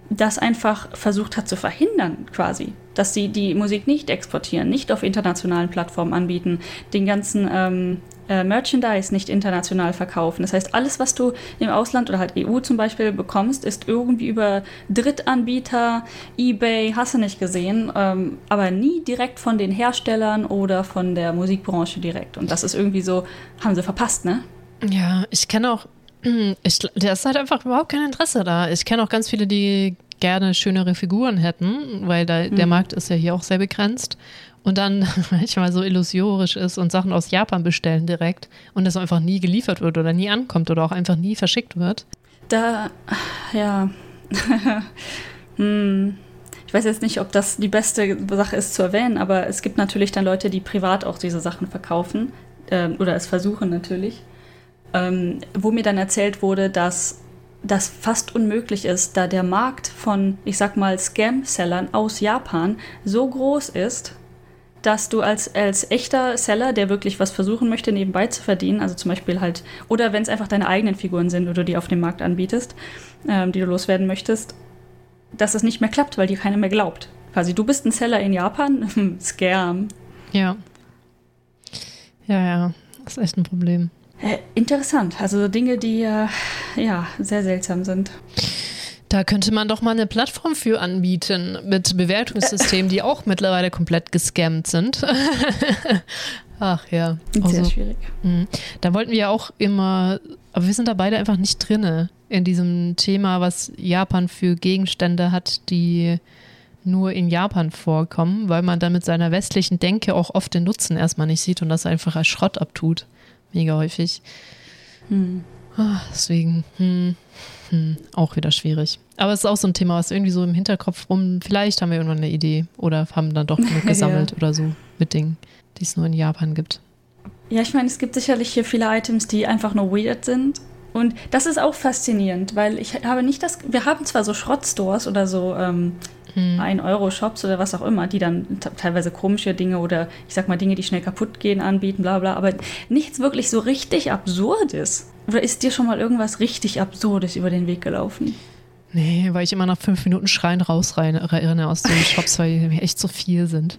Speaker 2: das einfach versucht hat zu verhindern, quasi, dass sie die Musik nicht exportieren, nicht auf internationalen Plattformen anbieten, den ganzen ähm, äh, Merchandise nicht international verkaufen. Das heißt, alles, was du im Ausland oder halt EU zum Beispiel bekommst, ist irgendwie über Drittanbieter, eBay, hast du nicht gesehen, ähm, aber nie direkt von den Herstellern oder von der Musikbranche direkt. Und das ist irgendwie so, haben sie verpasst, ne?
Speaker 1: Ja, ich kenne auch ich, der ist halt einfach überhaupt kein Interesse da. Ich kenne auch ganz viele, die gerne schönere Figuren hätten, weil da, mhm. der Markt ist ja hier auch sehr begrenzt. Und dann manchmal so illusorisch ist und Sachen aus Japan bestellen direkt und das einfach nie geliefert wird oder nie ankommt oder auch einfach nie verschickt wird.
Speaker 2: Da, ja. hm. Ich weiß jetzt nicht, ob das die beste Sache ist zu erwähnen, aber es gibt natürlich dann Leute, die privat auch diese Sachen verkaufen äh, oder es versuchen natürlich ähm, wo mir dann erzählt wurde, dass das fast unmöglich ist, da der Markt von, ich sag mal, Scam-Sellern aus Japan so groß ist, dass du als, als echter Seller, der wirklich was versuchen möchte, nebenbei zu verdienen, also zum Beispiel halt, oder wenn es einfach deine eigenen Figuren sind oder die auf dem Markt anbietest, ähm, die du loswerden möchtest, dass es nicht mehr klappt, weil dir keiner mehr glaubt. Quasi, du bist ein Seller in Japan, Scam.
Speaker 1: Ja. Ja, ja, das ist echt ein Problem.
Speaker 2: Äh, interessant. Also Dinge, die äh, ja sehr seltsam sind.
Speaker 1: Da könnte man doch mal eine Plattform für anbieten mit Bewertungssystemen, die auch mittlerweile komplett gescammt sind. Ach ja.
Speaker 2: Also, Sehr schwierig.
Speaker 1: Mh. Da wollten wir ja auch immer, aber wir sind da beide einfach nicht drinne in diesem Thema, was Japan für Gegenstände hat, die nur in Japan vorkommen, weil man da mit seiner westlichen Denke auch oft den Nutzen erstmal nicht sieht und das einfach als Schrott abtut mega häufig. Hm. Ah, deswegen, hm, hm, auch wieder schwierig. Aber es ist auch so ein Thema, was irgendwie so im Hinterkopf rum, vielleicht haben wir irgendwann eine Idee oder haben dann doch genug gesammelt ja. oder so mit Dingen, die es nur in Japan gibt.
Speaker 2: Ja, ich meine, es gibt sicherlich hier viele Items, die einfach nur weird sind. Und das ist auch faszinierend, weil ich habe nicht das. Wir haben zwar so Schrottstores oder so ähm, hm. 1-Euro-Shops oder was auch immer, die dann teilweise komische Dinge oder ich sag mal Dinge, die schnell kaputt gehen, anbieten, bla bla, aber nichts wirklich so richtig Absurdes. Oder ist dir schon mal irgendwas richtig Absurdes über den Weg gelaufen?
Speaker 1: Nee, weil ich immer nach fünf Minuten schreien rausrenne aus den Shops, weil die echt so viel sind.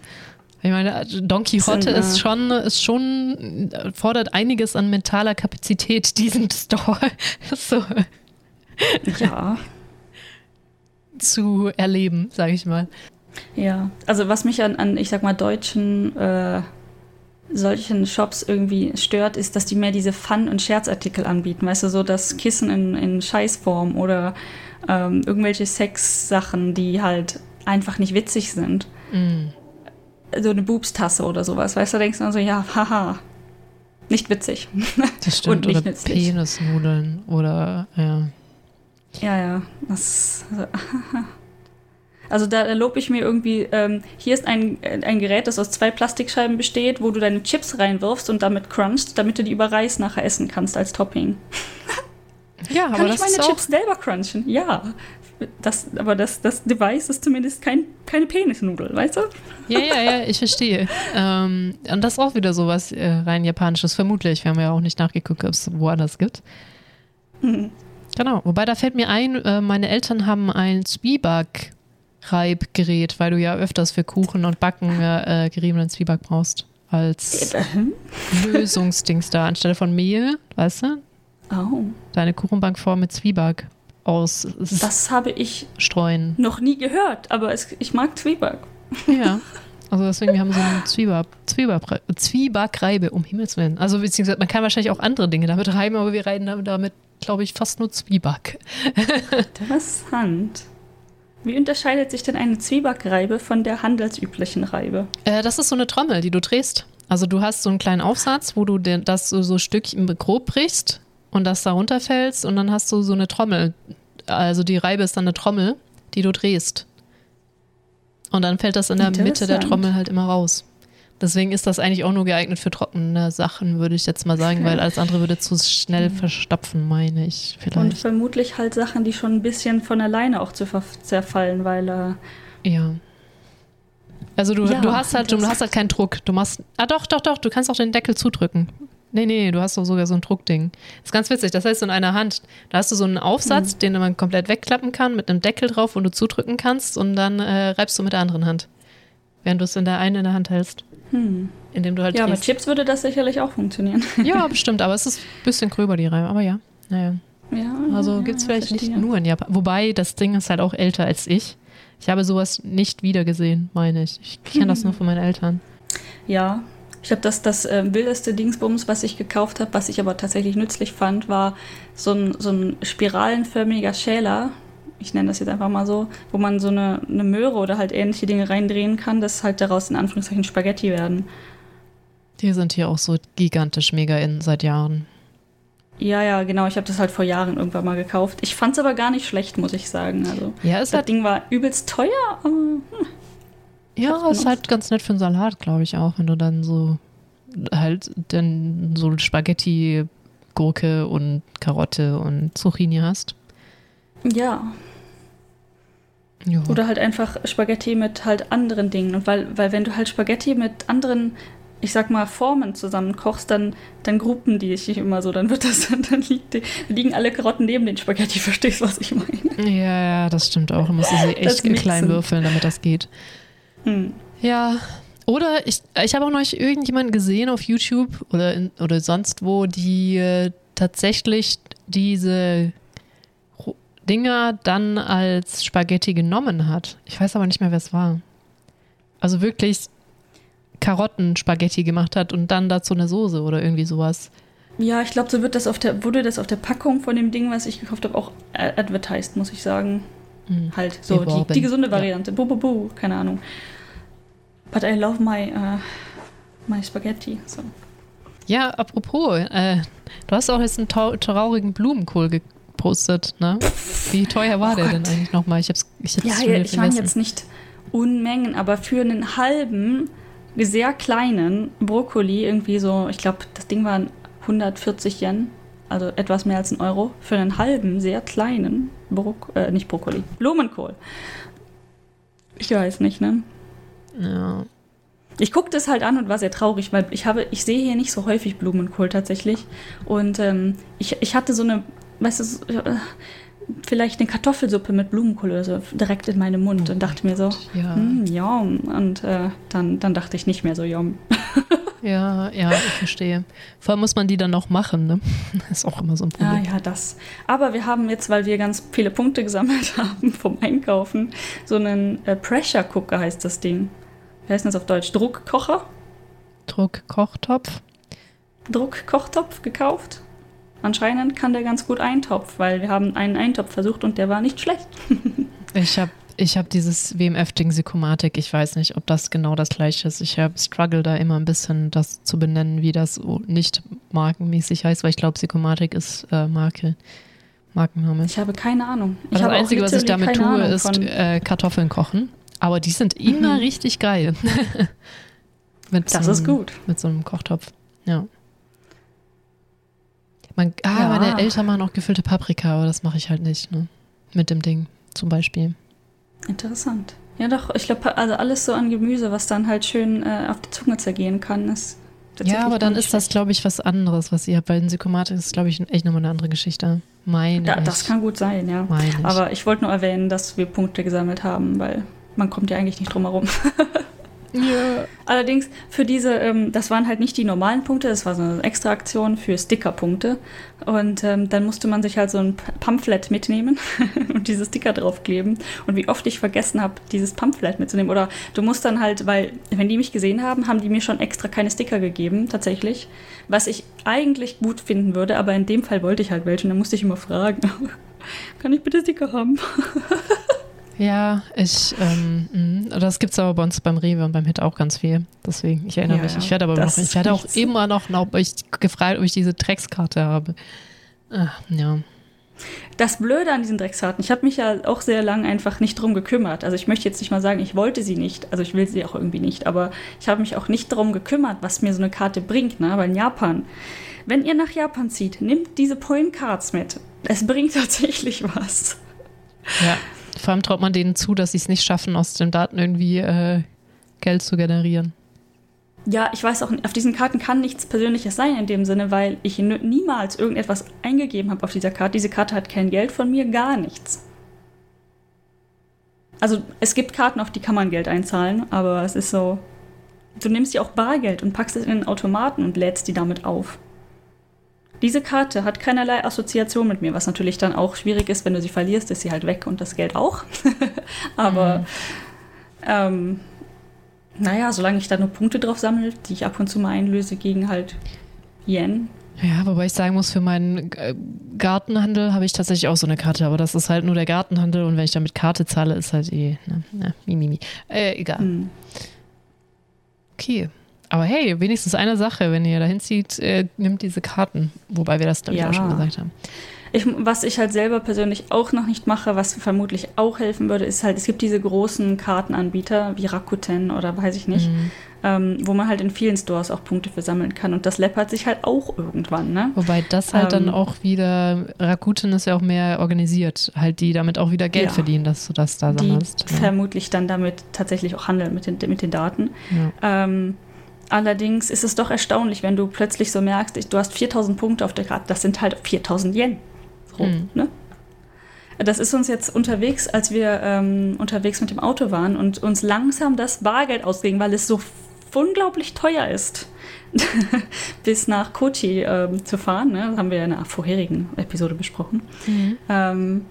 Speaker 1: Ich meine, Don Quixote ist schon, ist schon, fordert einiges an mentaler Kapazität, diesen Store. so.
Speaker 2: Ja
Speaker 1: zu erleben, sage ich mal.
Speaker 2: Ja, also was mich an, an ich sag mal, deutschen äh, solchen Shops irgendwie stört, ist, dass die mehr diese Fun- und Scherzartikel anbieten. Weißt du, so das Kissen in, in Scheißform oder ähm, irgendwelche Sex-Sachen, die halt einfach nicht witzig sind. Mm. So eine Boobstasse oder sowas. Weißt du, denkst du dann so, ja, haha, nicht witzig.
Speaker 1: Das stimmt, oder Penisnudeln oder, ja.
Speaker 2: Ja, ja. Das, also, also da lobe ich mir irgendwie, ähm, hier ist ein, ein Gerät, das aus zwei Plastikscheiben besteht, wo du deine Chips reinwirfst und damit crunchst, damit du die über Reis nachher essen kannst als Topping.
Speaker 1: Ja, aber
Speaker 2: Kann
Speaker 1: das
Speaker 2: ich meine
Speaker 1: ist
Speaker 2: Chips selber crunchen? Ja. Das, aber das, das Device ist zumindest kein, keine Penisnudel, weißt du?
Speaker 1: Ja, ja, ja, ich verstehe. ähm, und das ist auch wieder so was äh, rein Japanisches, vermutlich. Wir haben ja auch nicht nachgeguckt, ob es woanders gibt. Mhm. Genau, wobei da fällt mir ein, äh, meine Eltern haben ein Zwieback-Reibgerät, weil du ja öfters für Kuchen und Backen äh, geriebenen Zwieback brauchst. Als Lösungsdings da, anstelle von Mehl, weißt du?
Speaker 2: Oh.
Speaker 1: Deine Kuchenbankform mit Zwieback aus.
Speaker 2: Das habe ich
Speaker 1: streuen.
Speaker 2: noch nie gehört, aber es, ich mag Zwieback.
Speaker 1: Ja. Also deswegen, wir haben so eine Zwieback, Zwieback, Zwiebackreibe, um Himmels Willen. Also beziehungsweise man kann wahrscheinlich auch andere Dinge damit reiben, aber wir reiben damit glaube ich, fast nur Zwieback.
Speaker 2: Interessant. Wie unterscheidet sich denn eine Zwiebackreibe von der handelsüblichen Reibe?
Speaker 1: Äh, das ist so eine Trommel, die du drehst. Also du hast so einen kleinen Aufsatz, wo du das so, so Stückchen grob brichst und das da runterfällst und dann hast du so eine Trommel. Also die Reibe ist dann eine Trommel, die du drehst. Und dann fällt das in der Mitte der Trommel halt immer raus. Deswegen ist das eigentlich auch nur geeignet für trockene Sachen, würde ich jetzt mal sagen, weil alles andere würde zu schnell verstopfen, meine ich
Speaker 2: Und
Speaker 1: vielleicht.
Speaker 2: vermutlich halt Sachen, die schon ein bisschen von alleine auch zu zerfallen, weil äh,
Speaker 1: Ja. Also du,
Speaker 2: Ja,
Speaker 1: du hast halt, du hast halt keinen Druck. Du machst. Ah doch, doch, doch, du kannst auch den Deckel zudrücken. Nee, nee, du hast doch sogar so ein Druckding. Das ist ganz witzig. Das heißt, so in einer Hand, da hast du so einen Aufsatz, den man komplett wegklappen kann, mit einem Deckel drauf, wo du zudrücken kannst und dann äh, reibst du mit der anderen Hand. Während du es in der einen in der Hand hältst. Indem du halt
Speaker 2: ja, mit. Chips würde das sicherlich auch funktionieren.
Speaker 1: Ja, bestimmt, aber es ist ein bisschen gröber, die Reibe. Aber ja, naja.
Speaker 2: ja,
Speaker 1: Also
Speaker 2: ja,
Speaker 1: gibt es vielleicht
Speaker 2: verstehe.
Speaker 1: nicht nur in Japan. Wobei, das Ding ist halt auch älter als ich. Ich habe sowas nicht wiedergesehen, meine ich. Ich kenne das nur von meinen Eltern.
Speaker 2: Ja, ich glaube, das, das äh, wildeste Dingsbums, was ich gekauft habe, was ich aber tatsächlich nützlich fand, war so ein, so ein spiralenförmiger Schäler. Ich nenne das jetzt einfach mal so, wo man so eine, eine Möhre oder halt ähnliche Dinge reindrehen kann, dass halt daraus in Anführungszeichen Spaghetti werden.
Speaker 1: Die sind hier auch so gigantisch mega in seit Jahren.
Speaker 2: Ja, ja, genau. Ich habe das halt vor Jahren irgendwann mal gekauft. Ich fand es aber gar nicht schlecht, muss ich sagen. Also,
Speaker 1: Ja, ist
Speaker 2: das
Speaker 1: halt,
Speaker 2: Ding war übelst teuer, aber
Speaker 1: ja, ist halt ganz nett für einen Salat, glaube ich auch, wenn du dann so halt dann so Spaghetti, Gurke und Karotte und Zucchini hast.
Speaker 2: ja.
Speaker 1: Ja.
Speaker 2: Oder halt einfach Spaghetti mit halt anderen Dingen. Und weil, weil wenn du halt Spaghetti mit anderen, ich sag mal, Formen zusammen kochst, dann, dann gruppen die sich immer so. Dann wird das, dann liegt die, liegen alle Karotten neben den Spaghetti, verstehst du, was ich meine?
Speaker 1: ja, ja, das stimmt auch. Du musst sie echt klein würfeln, damit das geht.
Speaker 2: Hm.
Speaker 1: Ja. Oder ich, ich habe auch noch irgendjemanden gesehen auf YouTube oder, in, oder sonst wo, die äh, tatsächlich diese Dinger dann als Spaghetti genommen hat. Ich weiß aber nicht mehr, wer es war. Also wirklich Karottenspaghetti gemacht hat und dann dazu eine Soße oder irgendwie sowas.
Speaker 2: Ja, ich glaube, so wird das auf der, wurde das auf der Packung von dem Ding, was ich gekauft habe, auch advertised, muss ich sagen.
Speaker 1: Hm.
Speaker 2: Halt, so die, die gesunde
Speaker 1: Ja.
Speaker 2: Variante. Bu, bu, bu, keine Ahnung. But I love my, uh, my Spaghetti. So.
Speaker 1: Ja, apropos, äh, du hast auch jetzt einen traurigen Blumenkohl gepostet, ne? Wie teuer war
Speaker 2: Oh
Speaker 1: der
Speaker 2: Gott.
Speaker 1: denn eigentlich nochmal? Ich hab's, ich hab's
Speaker 2: Ja,
Speaker 1: schon
Speaker 2: ich meine
Speaker 1: vergessen.
Speaker 2: jetzt nicht Unmengen, aber für einen halben, sehr kleinen Brokkoli, irgendwie so, ich glaube, das Ding waren 140 Yen, also etwas mehr als ein Euro, für einen halben, sehr kleinen, Brok äh, nicht Brokkoli, Blumenkohl. Ich weiß nicht, ne?
Speaker 1: Ja.
Speaker 2: Ich guckte es halt an und war sehr traurig, weil ich habe, ich sehe hier nicht so häufig Blumenkohl tatsächlich. Und ähm, ich, ich hatte so eine, weißt du, so, äh, vielleicht eine Kartoffelsuppe mit Blumenkohl so direkt in meinem Mund und dachte mir so,
Speaker 1: Ja.
Speaker 2: hm, yum. Und äh, dann, dann dachte ich nicht mehr so, yum.
Speaker 1: Ja, ja, ich verstehe. Vor allem muss man die dann noch machen, ne? Das ist auch immer so ein
Speaker 2: Ah
Speaker 1: Problem.
Speaker 2: ja, das. Aber wir haben jetzt, weil wir ganz viele Punkte gesammelt haben vom Einkaufen, so einen äh, Pressure Cooker heißt das Ding. Wie heißt das auf Deutsch? Druckkocher?
Speaker 1: Druck, Kochtopf.
Speaker 2: Druckkochtopf gekauft. Anscheinend kann der ganz gut Eintopf, weil wir haben einen Eintopf versucht und der war nicht schlecht.
Speaker 1: Ich habe ich hab dieses WMF-Ding Sikomatik. Ich weiß nicht, ob das genau das gleiche ist. Ich habe struggle da immer ein bisschen, das zu benennen, wie das nicht markenmäßig heißt, weil ich glaube, Sikomatik ist äh, Marke, Markenname.
Speaker 2: Ich habe keine Ahnung. Ich
Speaker 1: das
Speaker 2: habe auch
Speaker 1: Einzige, was ich damit tue,
Speaker 2: Ahnung
Speaker 1: ist äh, Kartoffeln kochen. Aber die sind immer
Speaker 2: Mhm.
Speaker 1: richtig geil. mit
Speaker 2: Das
Speaker 1: so
Speaker 2: ist gut.
Speaker 1: Mit so einem Kochtopf. Ja. Man, ah,
Speaker 2: Ja.
Speaker 1: meine Eltern machen auch gefüllte Paprika, aber das mache ich halt nicht. Ne? Mit dem Ding zum Beispiel.
Speaker 2: Interessant. Ja, doch, ich glaube, also alles so an Gemüse, was dann halt schön äh, auf die Zunge zergehen kann, ist.
Speaker 1: Ja, aber dann ist das, glaube ich, was anderes, was ihr habt. Bei den Sikomatik ist, glaube ich, echt nochmal eine andere Geschichte. Meine
Speaker 2: Ja, das kann gut sein, ja.
Speaker 1: Meine.
Speaker 2: Aber ich wollte nur erwähnen, dass wir Punkte gesammelt haben, weil man kommt ja eigentlich nicht drum herum.
Speaker 1: ja.
Speaker 2: Allerdings für diese, ähm, das waren halt nicht die normalen Punkte, das war so eine extra Aktion für Stickerpunkte. Und ähm, dann musste man sich halt so ein Pamphlet mitnehmen und diese Sticker draufkleben. Und wie oft ich vergessen habe, dieses Pamphlet mitzunehmen. Oder du musst dann halt, weil, wenn die mich gesehen haben, haben die mir schon extra keine Sticker gegeben, tatsächlich. Was ich eigentlich gut finden würde, aber in dem Fall wollte ich halt welche und dann musste ich immer fragen. Kann ich bitte Sticker haben?
Speaker 1: Ja, ich, ähm, mh. das gibt es aber bei uns beim Rewe und beim Hit auch ganz viel. Deswegen, ich erinnere
Speaker 2: Ja,
Speaker 1: mich. Ich werde aber noch, ich werde auch immer noch, noch ich gefragt, ob ich diese Dreckskarte habe. Ah, ja.
Speaker 2: Das Blöde an diesen Dreckskarten, ich habe mich ja auch sehr lange einfach nicht drum gekümmert. Also ich möchte jetzt nicht mal sagen, ich wollte sie nicht. Also ich will sie auch irgendwie nicht. Aber ich habe mich auch nicht darum gekümmert, was mir so eine Karte bringt. Ne? Aber in Japan, wenn ihr nach Japan zieht, nehmt diese Point Cards mit. Es bringt tatsächlich was.
Speaker 1: Ja, vor allem traut man denen zu, dass sie es nicht schaffen, aus den Daten irgendwie äh, Geld zu generieren.
Speaker 2: Ja, ich weiß auch, auf diesen Karten kann nichts Persönliches sein in dem Sinne, weil ich niemals irgendetwas eingegeben habe auf dieser Karte. Diese Karte hat kein Geld von mir, gar nichts. Also es gibt Karten, auf die kann man Geld einzahlen, aber es ist so, du nimmst dir auch Bargeld und packst es in den Automaten und lädst die damit auf. Diese Karte hat keinerlei Assoziation mit mir, was natürlich dann auch schwierig ist, wenn du sie verlierst, ist sie halt weg und das Geld auch. aber mhm. ähm, naja, solange ich da nur Punkte drauf sammle, die ich ab und zu mal einlöse gegen halt Yen.
Speaker 1: Ja, wobei ich sagen muss, für meinen äh, Gartenhandel habe ich tatsächlich auch so eine Karte, aber das ist halt nur der Gartenhandel und wenn ich damit Karte zahle, ist halt eh, ne, ne, mi, mi, mi. Äh, egal. Hm. Okay. Aber hey, wenigstens eine Sache, wenn ihr da hinzieht, äh, nimmt diese Karten. Wobei wir das, glaube ich, ja. auch schon gesagt haben.
Speaker 2: Ich, was ich halt selber persönlich auch noch nicht mache, was vermutlich auch helfen würde, ist halt, es gibt diese großen Kartenanbieter wie Rakuten oder weiß ich nicht, mhm. ähm, wo man halt in vielen Stores auch Punkte für sammeln kann. Und das läppert sich halt auch irgendwann, ne?
Speaker 1: Wobei das halt ähm, dann auch wieder, Rakuten ist ja auch mehr organisiert, halt die damit auch wieder Geld ja, verdienen, dass du das da sammelst.
Speaker 2: Die ja. vermutlich dann damit tatsächlich auch handeln mit den, mit den Daten. Ja. Ähm, allerdings ist es doch erstaunlich, wenn du plötzlich so merkst, du hast 4000 Punkte auf der Karte, das sind halt 4000 Yen. So, mhm. ne? Das ist uns jetzt unterwegs, als wir ähm, unterwegs mit dem Auto waren und uns langsam das Bargeld ausging, weil es so unglaublich teuer ist, bis nach Kochi ähm, zu fahren. Ne? Das haben wir ja in einer vorherigen Episode besprochen. Mhm. Ähm,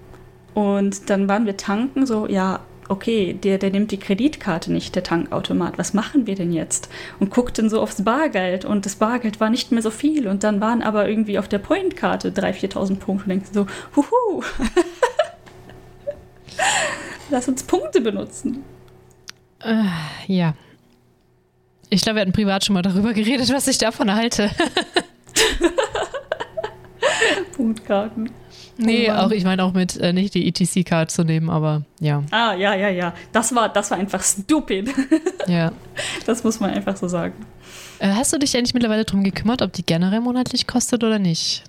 Speaker 2: und dann waren wir tanken, so, ja, okay, der, der nimmt die Kreditkarte nicht, der Tankautomat, was machen wir denn jetzt? Und guckten so aufs Bargeld und das Bargeld war nicht mehr so viel und dann waren aber irgendwie auf der Pointkarte 3.000, 4.000 Punkte und denkst so, huhu, lass uns Punkte benutzen.
Speaker 1: Äh, ja. Ich glaube, wir hatten privat schon mal darüber geredet, was ich davon halte.
Speaker 2: Punktkarten.
Speaker 1: Nee, oh auch ich meine auch mit äh, nicht die ETC-Card zu nehmen, aber ja.
Speaker 2: Ah, ja, ja, ja. Das war, das war einfach stupid.
Speaker 1: ja.
Speaker 2: Das muss man einfach so sagen.
Speaker 1: Äh, hast du dich eigentlich mittlerweile darum gekümmert, ob die generell monatlich kostet oder nicht?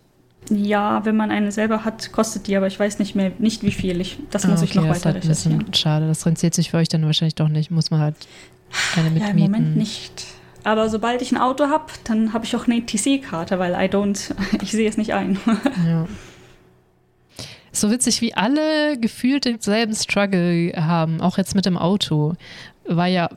Speaker 2: Ja, wenn man eine selber hat, kostet die, aber ich weiß nicht mehr, nicht wie viel. Ich, das muss ah, okay, ich noch weiter halt recherchieren.
Speaker 1: Schade, das rentiert sich für euch dann wahrscheinlich doch nicht. Muss man halt eine mitmieten. Ja, im Moment
Speaker 2: nicht. Aber sobald ich ein Auto habe, dann habe ich auch eine ETC-Karte, weil I don't, ich sehe es nicht ein.
Speaker 1: ja so witzig, wie alle gefühlt denselben Struggle haben, auch jetzt mit dem Auto. War ja,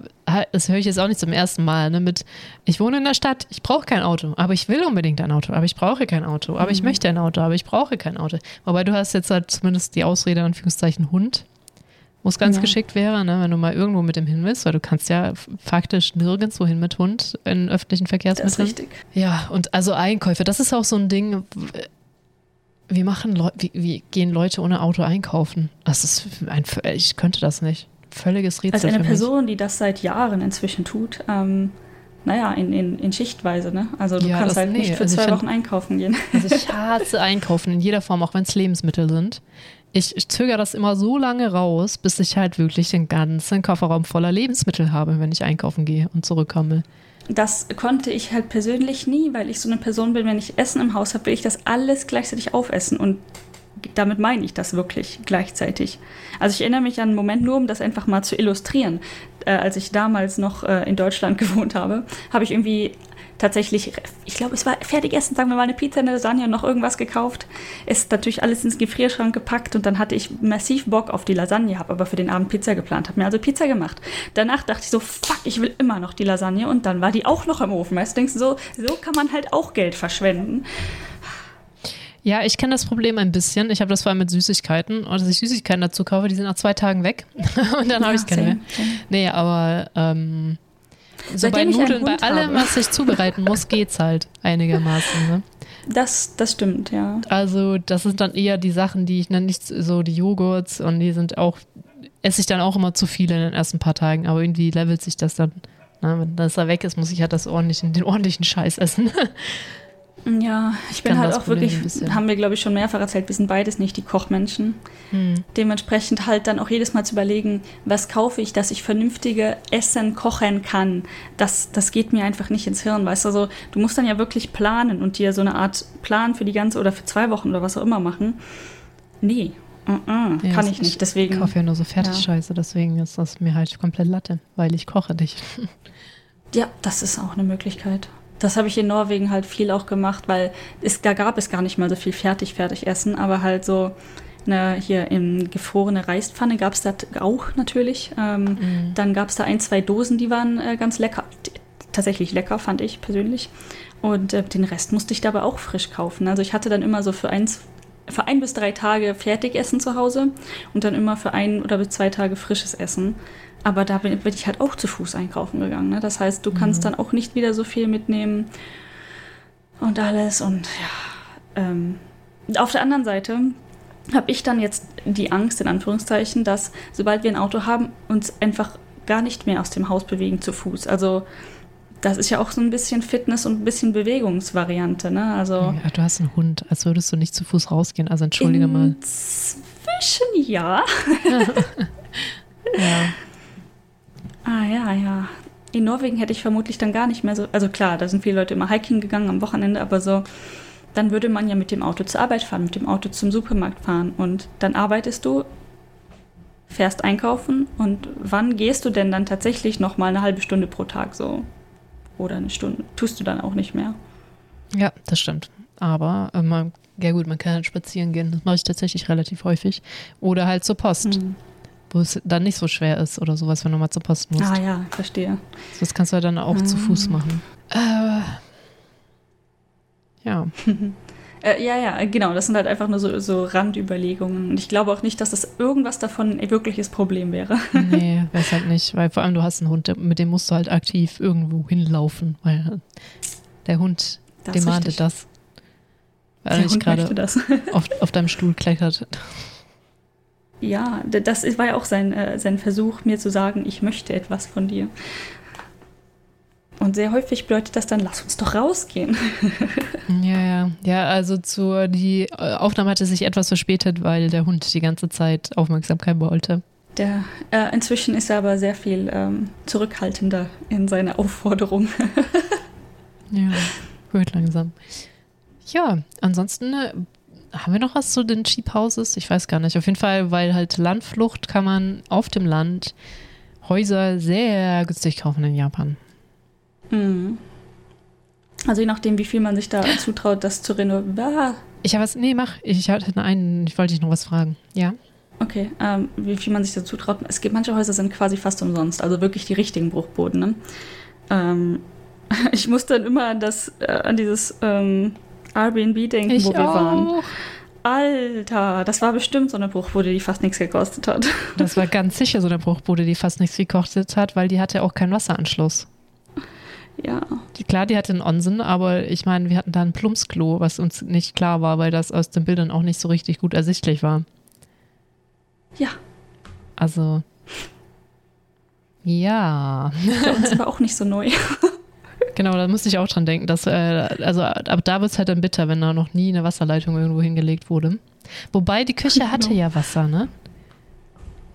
Speaker 1: das höre ich jetzt auch nicht zum ersten Mal, ne, mit, ich wohne in der Stadt, ich brauche kein Auto, aber ich will unbedingt ein Auto, aber ich brauche kein Auto, aber mhm. ich möchte ein Auto, aber ich brauche kein Auto. Wobei du hast jetzt halt zumindest die Ausrede, Anführungszeichen, Hund, wo es ganz ja. geschickt wäre, ne, wenn du mal irgendwo mit dem hin willst, weil du kannst ja faktisch nirgendwo hin mit Hund in öffentlichen Verkehrsmitteln. Das
Speaker 2: ist richtig.
Speaker 1: Ja, und also Einkäufe, das ist auch so ein Ding, wie machen Leute, wie, wie, gehen Leute ohne Auto einkaufen? Das ist ein, ich könnte das nicht. Völliges Rätsel.
Speaker 2: Als eine Person, die das seit Jahren inzwischen tut, ähm, naja, in, in, in Schichtweise, ne? Also du ja, kannst halt nee. nicht für also zwei find, Wochen einkaufen gehen.
Speaker 1: Also ich hasse einkaufen in jeder Form, auch wenn es Lebensmittel sind. Ich, ich zögere das immer so lange raus, bis ich halt wirklich den ganzen Kofferraum voller Lebensmittel habe, wenn ich einkaufen gehe und zurückkomme
Speaker 2: das konnte ich halt persönlich nie, weil ich so eine Person bin, wenn ich Essen im Haus habe, will ich das alles gleichzeitig aufessen. Und damit meine ich das wirklich gleichzeitig. Also ich erinnere mich an einen Moment nur, um das einfach mal zu illustrieren. Äh, als ich damals noch äh, in Deutschland gewohnt habe, habe ich irgendwie tatsächlich, ich glaube, es war fertig essen, sagen wir mal eine Pizza, eine Lasagne und noch irgendwas gekauft. Ist natürlich alles ins Gefrierschrank gepackt und dann hatte ich massiv Bock auf die Lasagne, habe aber für den Abend Pizza geplant, habe mir also Pizza gemacht. Danach dachte ich so, fuck, ich will immer noch die Lasagne und dann war die auch noch im Ofen. Weißt du, denkst so, so kann man halt auch Geld verschwenden.
Speaker 1: Ja, ich kenne das Problem ein bisschen. Ich habe das vor allem mit Süßigkeiten. Und dass ich Süßigkeiten dazu kaufe, die sind nach zwei Tagen weg. und dann habe ich keine mehr. Nee, aber ähm, so bei Nudeln, bei allem, habe. was ich zubereiten muss, geht's halt einigermaßen. Ne?
Speaker 2: Das, das stimmt, ja.
Speaker 1: Also, das sind dann eher die Sachen, die ich dann nicht so die Joghurts und die sind auch, esse ich dann auch immer zu viel in den ersten paar Tagen, aber irgendwie levelt sich das dann. Na, ne? wenn das da weg ist, muss ich halt das ordentlichen, den ordentlichen Scheiß essen.
Speaker 2: Ja, ich bin halt auch wirklich, haben wir glaube ich schon mehrfach erzählt, wir sind beides nicht die Kochmenschen. Hm. Dementsprechend halt dann auch jedes Mal zu überlegen, was kaufe ich, dass ich vernünftige Essen kochen kann. Das, das geht mir einfach nicht ins Hirn, weißt du, also du musst dann ja wirklich planen und dir so eine Art Plan für die ganze oder für zwei Wochen oder was auch immer machen. Nee, uh -uh, ja, kann ich nicht. Deswegen.
Speaker 1: Ich kaufe ja nur so Fertigscheiße, ja. deswegen ist das mir halt komplett Latte, weil ich koche nicht.
Speaker 2: Ja, das ist auch eine Möglichkeit. Das habe ich in Norwegen halt viel auch gemacht, weil es, da gab es gar nicht mal so viel Fertig-Fertig-Essen, aber halt so eine, hier in gefrorene Reispfanne gab es das auch natürlich. Ähm, mhm. Dann gab es da ein, zwei Dosen, die waren äh, ganz lecker. Tatsächlich lecker, fand ich persönlich. Und äh, den Rest musste ich dabei auch frisch kaufen. Also ich hatte dann immer so für eins, für ein bis drei Tage Fertigessen zu Hause und dann immer für ein oder bis zwei Tage frisches Essen. Aber da bin, bin, ich halt auch zu Fuß einkaufen gegangen. Ne? Das heißt, du kannst mhm. dann auch nicht wieder so viel mitnehmen und alles. Und ja, ähm, auf der anderen Seite habe ich dann jetzt die Angst, in Anführungszeichen, dass sobald wir ein Auto haben, uns einfach gar nicht mehr aus dem Haus bewegen zu Fuß. Also das ist ja auch so ein bisschen Fitness und ein bisschen Bewegungsvariante. Ne? Also,
Speaker 1: ja, du hast einen Hund, als würdest du nicht zu Fuß rausgehen. Also entschuldige mal.
Speaker 2: Inzwischen ja.
Speaker 1: ja.
Speaker 2: Ah ja, ja. In Norwegen hätte ich vermutlich dann gar nicht mehr so. Also klar, da sind viele Leute immer hiking gegangen am Wochenende, aber so, dann würde man ja mit dem Auto zur Arbeit fahren, mit dem Auto zum Supermarkt fahren und dann arbeitest du, fährst einkaufen und wann gehst du denn dann tatsächlich noch mal eine halbe Stunde pro Tag so? Oder eine Stunde? Tust du dann auch nicht mehr.
Speaker 1: Ja, das stimmt. Aber äh, man, ja gut, man kann halt spazieren gehen. Das mache ich tatsächlich relativ häufig. Oder halt zur Post. Mhm wo es dann nicht so schwer ist oder sowas, wenn du mal zur Post musst.
Speaker 2: Ah ja, verstehe.
Speaker 1: Das kannst du dann auch mhm. zu Fuß machen. Äh, ja.
Speaker 2: äh, ja, ja, genau. Das sind halt einfach nur so, so Randüberlegungen. Und ich glaube auch nicht, dass das irgendwas davon ein wirkliches Problem wäre.
Speaker 1: nee, weiß halt nicht. Weil vor allem du hast einen Hund, mit dem musst du halt aktiv irgendwo hinlaufen, weil der Hund das demandet das. Weil er nicht gerade auf, auf deinem Stuhl klettert
Speaker 2: ja, das war ja auch sein, äh, sein Versuch, mir zu sagen, ich möchte etwas von dir. Und sehr häufig bedeutet das dann, lass uns doch rausgehen.
Speaker 1: ja, ja. Ja, also zu, die äh, Aufnahme hatte sich etwas verspätet, weil der Hund die ganze Zeit Aufmerksamkeit wollte.
Speaker 2: Der, äh, inzwischen ist er aber sehr viel ähm, zurückhaltender in seiner Aufforderung.
Speaker 1: ja, wird langsam. Ja, ansonsten äh, haben wir noch was zu den Cheap Houses? Ich weiß gar nicht. Auf jeden Fall, weil halt Landflucht kann man auf dem Land Häuser sehr günstig kaufen in Japan.
Speaker 2: Mhm. Also je nachdem, wie viel man sich da zutraut, das zu renovieren. Ah.
Speaker 1: Ich habe was, nee, mach. Ich hatte einen, ich wollte dich noch was fragen. Ja.
Speaker 2: Okay, ähm, wie viel man sich da zutraut. Es gibt manche Häuser sind quasi fast umsonst, also wirklich die richtigen Bruchboden. Ne? Ähm, ich muss dann immer an das, äh, an dieses ähm, Airbnb denken, ich wo wir auch. waren. Alter, das war bestimmt so eine Bruchbude, die fast nichts gekostet hat.
Speaker 1: Das war ganz sicher so eine Bruchbude, die fast nichts gekostet hat, weil die hatte auch keinen Wasseranschluss.
Speaker 2: Ja.
Speaker 1: Die, klar, die hatte einen Onsen, aber ich meine, wir hatten da ein Plumpsklo, was uns nicht klar war, weil das aus den Bildern auch nicht so richtig gut ersichtlich war.
Speaker 2: Ja.
Speaker 1: Also. Ja.
Speaker 2: Bei uns aber auch nicht so neu.
Speaker 1: Genau, da musste ich auch dran denken. Dass, äh, also ab da wird es halt dann bitter, wenn da noch nie eine Wasserleitung irgendwo hingelegt wurde. Wobei die Küche hatte genau. ja Wasser, ne?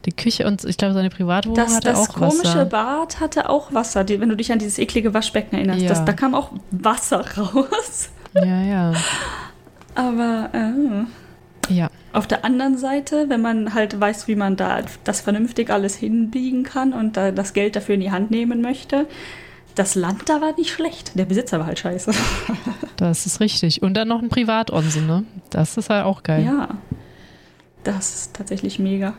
Speaker 1: Die Küche und ich glaube, seine Privatwohnung das, hatte
Speaker 2: das
Speaker 1: auch Wasser. Das
Speaker 2: komische Bad hatte auch Wasser. Die, wenn du dich an dieses eklige Waschbecken erinnerst, ja. das, da kam auch Wasser raus.
Speaker 1: Ja, ja.
Speaker 2: Aber äh,
Speaker 1: ja.
Speaker 2: auf der anderen Seite, wenn man halt weiß, wie man da das vernünftig alles hinbiegen kann und da das Geld dafür in die Hand nehmen möchte, das Land da war nicht schlecht. Der Besitzer war halt scheiße.
Speaker 1: Das ist richtig. Und dann noch ein Privatonsen, ne? Das ist halt auch geil.
Speaker 2: Ja. Das ist tatsächlich mega.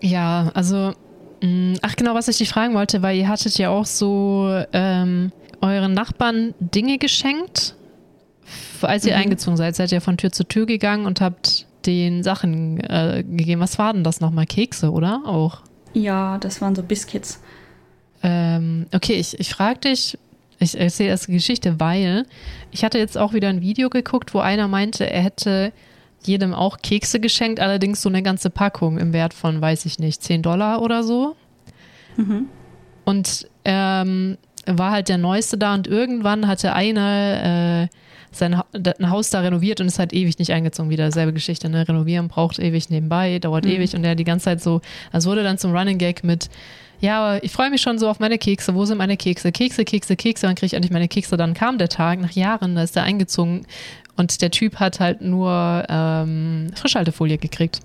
Speaker 1: Ja, also, mm, ach genau, was ich dich fragen wollte, weil ihr hattet ja auch so ähm, euren Nachbarn Dinge geschenkt, als ihr mhm. eingezogen seid. Seid ihr von Tür zu Tür gegangen und habt den Sachen äh, gegeben. Was waren das nochmal? Kekse, oder? Auch?
Speaker 2: Ja, das waren so Biscuits.
Speaker 1: Ähm, okay, ich, ich frage dich, ich erzähle erst eine Geschichte, weil ich hatte jetzt auch wieder ein Video geguckt, wo einer meinte, er hätte jedem auch Kekse geschenkt, allerdings so eine ganze Packung im Wert von, weiß ich nicht, 10 Dollar oder so. Mhm. Und ähm, war halt der Neueste da und irgendwann hatte einer äh, sein ha ein Haus da renoviert und ist halt ewig nicht eingezogen. Wieder selbe Geschichte, ne? Renovieren braucht ewig nebenbei, dauert mhm. ewig und der die ganze Zeit so, es wurde dann zum Running Gag mit, ja, ich freue mich schon so auf meine Kekse. Wo sind meine Kekse? Kekse, Kekse, Kekse. Dann kriege ich endlich meine Kekse. Dann kam der Tag, nach Jahren, da ist er eingezogen und der Typ hat halt nur ähm, Frischhaltefolie gekriegt.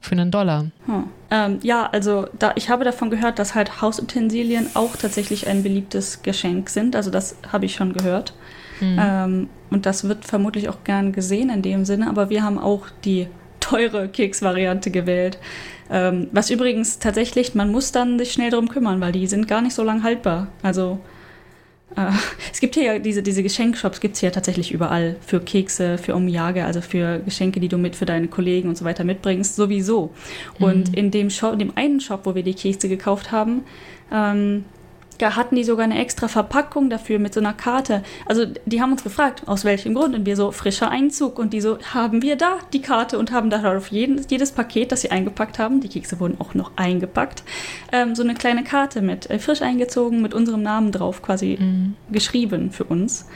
Speaker 1: Für einen Dollar.
Speaker 2: Hm. Ähm, ja, also da, ich habe davon gehört, dass halt Hausutensilien auch tatsächlich ein beliebtes Geschenk sind. Also das habe ich schon gehört. Hm. Ähm, und das wird vermutlich auch gern gesehen in dem Sinne. Aber wir haben auch die teure Keksvariante gewählt. Ähm, was übrigens tatsächlich, man muss dann sich schnell drum kümmern, weil die sind gar nicht so lang haltbar. Also äh, es gibt hier ja diese, diese Geschenkshops, gibt es hier tatsächlich überall für Kekse, für Umjage, also für Geschenke, die du mit für deine Kollegen und so weiter mitbringst, sowieso. Mhm. Und in dem Shop, in dem einen Shop, wo wir die Kekse gekauft haben, ähm, da hatten die sogar eine extra Verpackung dafür mit so einer Karte. Also die haben uns gefragt, aus welchem Grund. Und wir so, frischer Einzug. Und die so, haben wir da die Karte und haben da auf jeden, jedes Paket, das sie eingepackt haben, die Kekse wurden auch noch eingepackt, ähm, so eine kleine Karte mit äh, frisch eingezogen, mit unserem Namen drauf quasi mhm. geschrieben für uns.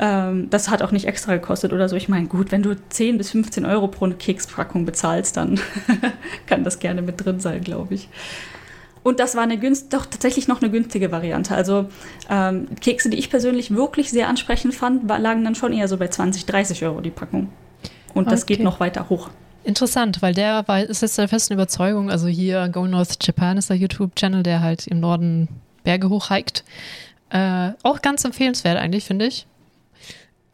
Speaker 2: Ähm, das hat auch nicht extra gekostet oder so. Ich meine, gut, wenn du 10 bis 15 Euro pro Kekspackung bezahlst, dann kann das gerne mit drin sein, glaube ich. Und das war eine günst doch tatsächlich noch eine günstige Variante. Also ähm, Kekse, die ich persönlich wirklich sehr ansprechend fand, lagen dann schon eher so bei 20, 30 Euro die Packung. Und das okay. geht noch weiter hoch.
Speaker 1: Interessant, weil der war, ist jetzt der festen Überzeugung, also hier Go North Japan ist der YouTube-Channel, der halt im Norden Berge hochhiked. Äh, auch ganz empfehlenswert eigentlich, finde ich.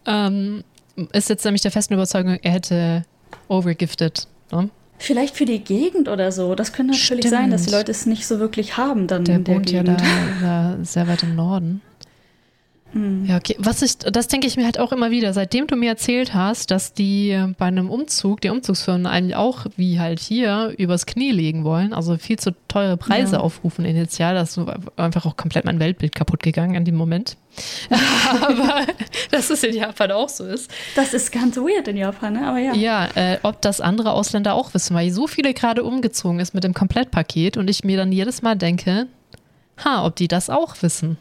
Speaker 1: Ähm, ist jetzt nämlich der festen Überzeugung, er hätte overgifted. Ne?
Speaker 2: Vielleicht für die Gegend oder so. Das könnte natürlich Stimmt. sein, dass die Leute es nicht so wirklich haben dann
Speaker 1: der in der wohnt Gegend. Ja da, da sehr weit im Norden. Mhm. Ja, okay. Was ich, das denke ich mir halt auch immer wieder, seitdem du mir erzählt hast, dass die bei einem Umzug, die Umzugsfirmen eigentlich auch wie halt hier übers Knie legen wollen, also viel zu teure Preise ja. aufrufen initial, das ist einfach auch komplett mein Weltbild kaputt gegangen in dem Moment. Aber dass es in Japan auch so ist.
Speaker 2: Das ist ganz weird in Japan, ne? aber ja.
Speaker 1: Ja, äh, ob das andere Ausländer auch wissen, weil so viele gerade umgezogen ist mit dem Komplettpaket und ich mir dann jedes Mal denke, ha, ob die das auch wissen.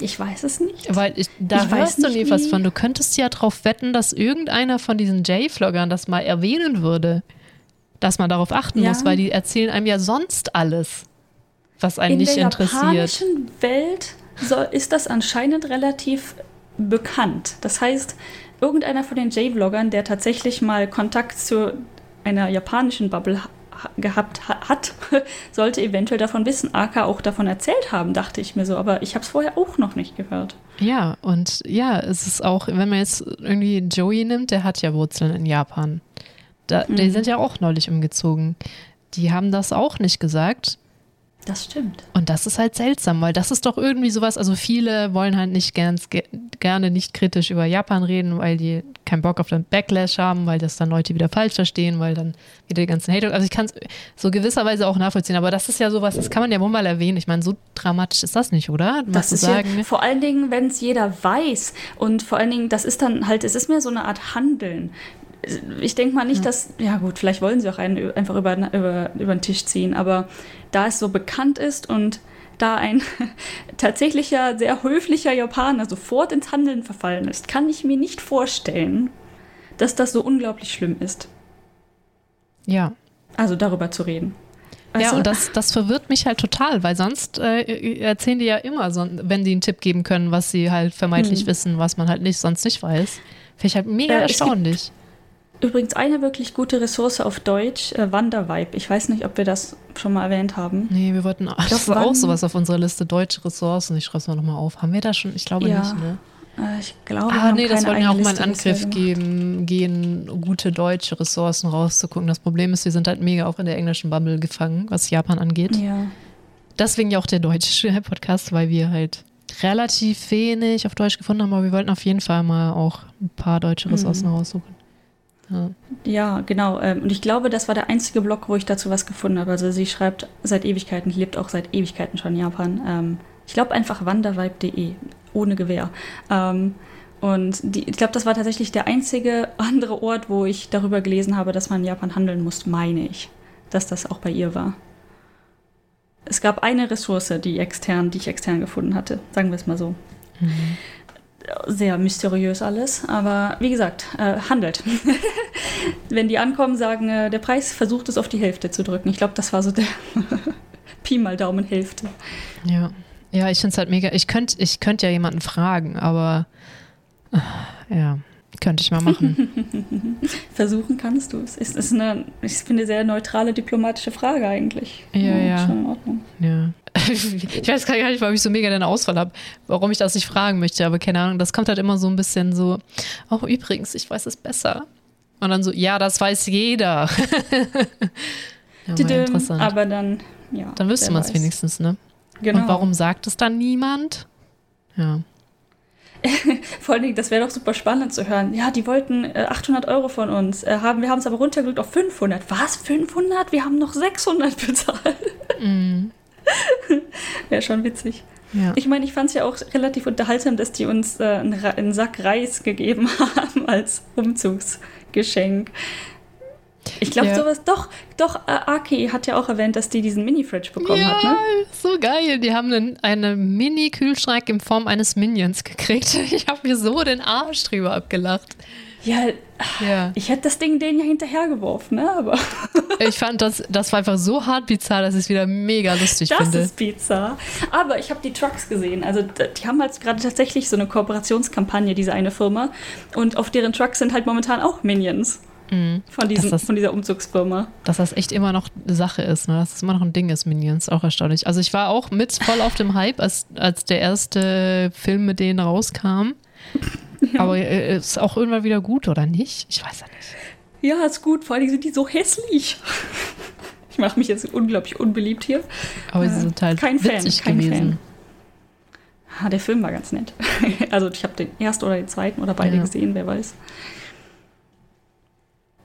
Speaker 2: Ich weiß es nicht.
Speaker 1: Weil ich, da ich hörst du nie was von. Du könntest ja darauf wetten, dass irgendeiner von diesen J-Vloggern das mal erwähnen würde. Dass man darauf achten ja. muss, weil die erzählen einem ja sonst alles, was einen
Speaker 2: In
Speaker 1: nicht interessiert. In der
Speaker 2: japanischen Welt soll, ist das anscheinend relativ bekannt. Das heißt, irgendeiner von den J-Vloggern, der tatsächlich mal Kontakt zu einer japanischen Bubble gehabt hat, sollte eventuell davon wissen. Aka auch davon erzählt haben, dachte ich mir so, aber ich habe es vorher auch noch nicht gehört.
Speaker 1: Ja, und ja, es ist auch, wenn man jetzt irgendwie Joey nimmt, der hat ja Wurzeln in Japan. Da, mhm. Die sind ja auch neulich umgezogen. Die haben das auch nicht gesagt.
Speaker 2: Das stimmt.
Speaker 1: Und das ist halt seltsam, weil das ist doch irgendwie sowas, also viele wollen halt nicht ganz, gerne nicht kritisch über Japan reden, weil die keinen Bock auf den Backlash haben, weil das dann Leute wieder falsch verstehen, weil dann wieder die ganzen Hater, also ich kann es so gewisserweise auch nachvollziehen, aber das ist ja sowas, das kann man ja wohl mal erwähnen. Ich meine, so dramatisch ist das nicht, oder?
Speaker 2: Was das ist sagen. Ja, vor allen Dingen, wenn es jeder weiß und vor allen Dingen, das ist dann halt, es ist mehr so eine Art Handeln ich denke mal nicht, ja. dass, ja gut, vielleicht wollen sie auch einen einfach über, über, über den Tisch ziehen, aber da es so bekannt ist und da ein tatsächlicher, sehr höflicher Japaner sofort ins Handeln verfallen ist, kann ich mir nicht vorstellen, dass das so unglaublich schlimm ist.
Speaker 1: Ja.
Speaker 2: Also darüber zu reden.
Speaker 1: Weißt ja, und das, das verwirrt mich halt total, weil sonst äh, erzählen die ja immer, so, wenn die einen Tipp geben können, was sie halt vermeintlich hm. wissen, was man halt nicht sonst nicht weiß. Finde ich halt mega äh, erstaunlich.
Speaker 2: Übrigens eine wirklich gute Ressource auf Deutsch, äh, Wandervibe. Ich weiß nicht, ob wir das schon mal erwähnt haben.
Speaker 1: Nee, wir wollten ach, das war auch sowas auf unserer Liste, deutsche Ressourcen. Ich schreibe es mal nochmal auf. Haben wir das schon? Ich glaube ja. nicht, ne?
Speaker 2: Äh, ich glaube,
Speaker 1: ah, nee, das wollten ja auch mal einen Angriff geben, gehen, gute deutsche Ressourcen rauszugucken. Das Problem ist, wir sind halt mega auch in der englischen Bubble gefangen, was Japan angeht.
Speaker 2: Ja.
Speaker 1: Deswegen ja auch der deutsche Podcast, weil wir halt relativ wenig auf Deutsch gefunden haben, aber wir wollten auf jeden Fall mal auch ein paar deutsche Ressourcen mhm. raussuchen.
Speaker 2: Ja, genau. Ähm, und ich glaube, das war der einzige Blog, wo ich dazu was gefunden habe. Also sie schreibt seit Ewigkeiten, lebt auch seit Ewigkeiten schon in Japan. Ähm, ich glaube einfach wandervibe.de, ohne Gewehr. Ähm, und die, ich glaube, das war tatsächlich der einzige andere Ort, wo ich darüber gelesen habe, dass man in Japan handeln muss, meine ich, dass das auch bei ihr war. es gab eine Ressource, die extern, die ich extern gefunden hatte. Sagen wir es mal so. Mhm. Sehr mysteriös alles, aber wie gesagt, äh, handelt. Wenn die ankommen, sagen, äh, der Preis versucht es auf die Hälfte zu drücken. Ich glaube, das war so der Pi mal Daumen Hälfte.
Speaker 1: Ja. Ja, ich finde es halt mega. Ich könnte ich könnt ja jemanden fragen, aber äh, ja, könnte ich mal machen.
Speaker 2: Versuchen kannst du es. Es ist eine, ich finde, sehr neutrale diplomatische Frage eigentlich.
Speaker 1: Ja, ja. ja. Schon in Ordnung. ja. ich weiß gar nicht, warum ich so mega den Ausfall habe, warum ich das nicht fragen möchte, aber keine Ahnung, das kommt halt immer so ein bisschen so, oh übrigens, ich weiß es besser. Und dann so, ja, das weiß jeder.
Speaker 2: ja, interessant. Aber dann, ja.
Speaker 1: Dann wüsste man es wenigstens, ne? Genau. Und warum sagt es dann niemand? Ja.
Speaker 2: Vor allen Dingen, das wäre doch super spannend zu hören. Ja, die wollten äh, 800 Euro von uns. Äh, haben, wir haben es aber runtergedrückt auf 500. Was? 500? Wir haben noch 600 bezahlt. Mm. wäre schon witzig. Ja. Ich meine, ich fand es ja auch relativ unterhaltsam, dass die uns äh, einen, einen Sack Reis gegeben haben als Umzugsgeschenk. Ich glaube, ja. sowas, doch, doch, äh, Aki hat ja auch erwähnt, dass die diesen Mini-Fridge bekommen ja, hat, ne?
Speaker 1: so geil. Die haben einen, einen Mini-Kühlschrank in Form eines Minions gekriegt. Ich habe mir so den Arsch drüber abgelacht.
Speaker 2: Ja, ja, ich hätte das Ding denen ja hinterhergeworfen, ne? Aber
Speaker 1: ich fand, das, das war einfach so hart bizarr, dass ich es wieder mega lustig
Speaker 2: das
Speaker 1: finde.
Speaker 2: Das ist bizarr. Aber ich habe die Trucks gesehen. Also, die haben halt gerade tatsächlich so eine Kooperationskampagne, diese eine Firma. Und auf deren Trucks sind halt momentan auch Minions. Mhm. Von, diesen, das, von dieser Umzugsfirma.
Speaker 1: Dass das echt immer noch eine Sache ist, ne? dass es immer noch ein Ding ist, Minions. Auch erstaunlich. Also ich war auch mit voll auf dem Hype, als, als der erste Film mit denen rauskam. Ja. Aber äh, ist auch irgendwann wieder gut, oder nicht? Ich weiß ja nicht.
Speaker 2: Ja, ist gut. Vor allem sind die so hässlich. Ich mache mich jetzt unglaublich unbeliebt hier.
Speaker 1: Aber sie sind halt kein Fan, kein gewesen.
Speaker 2: Fan. Ah, der Film war ganz nett. Also ich habe den ersten oder den zweiten oder beide ja. gesehen, wer weiß.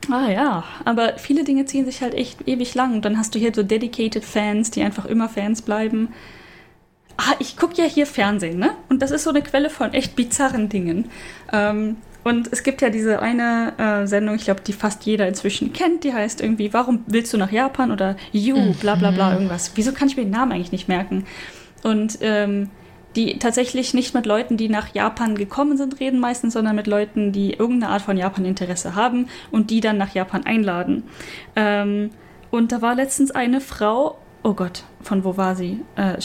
Speaker 2: Ah ja, aber viele Dinge ziehen sich halt echt ewig lang. Und dann hast du hier so dedicated Fans, die einfach immer Fans bleiben. Ah, ich gucke ja hier Fernsehen, ne? Und das ist so eine Quelle von echt bizarren Dingen. Ähm, und es gibt ja diese eine äh, Sendung, ich glaube, die fast jeder inzwischen kennt, die heißt irgendwie, warum willst du nach Japan? Oder You, bla bla bla, mhm. irgendwas. Wieso kann ich mir den Namen eigentlich nicht merken? Und ähm, die tatsächlich nicht mit Leuten, die nach Japan gekommen sind, reden meistens, sondern mit Leuten, die irgendeine Art von Japan-Interesse haben und die dann nach Japan einladen. Ähm, und da war letztens eine Frau, oh Gott, von wo war sie? Äh,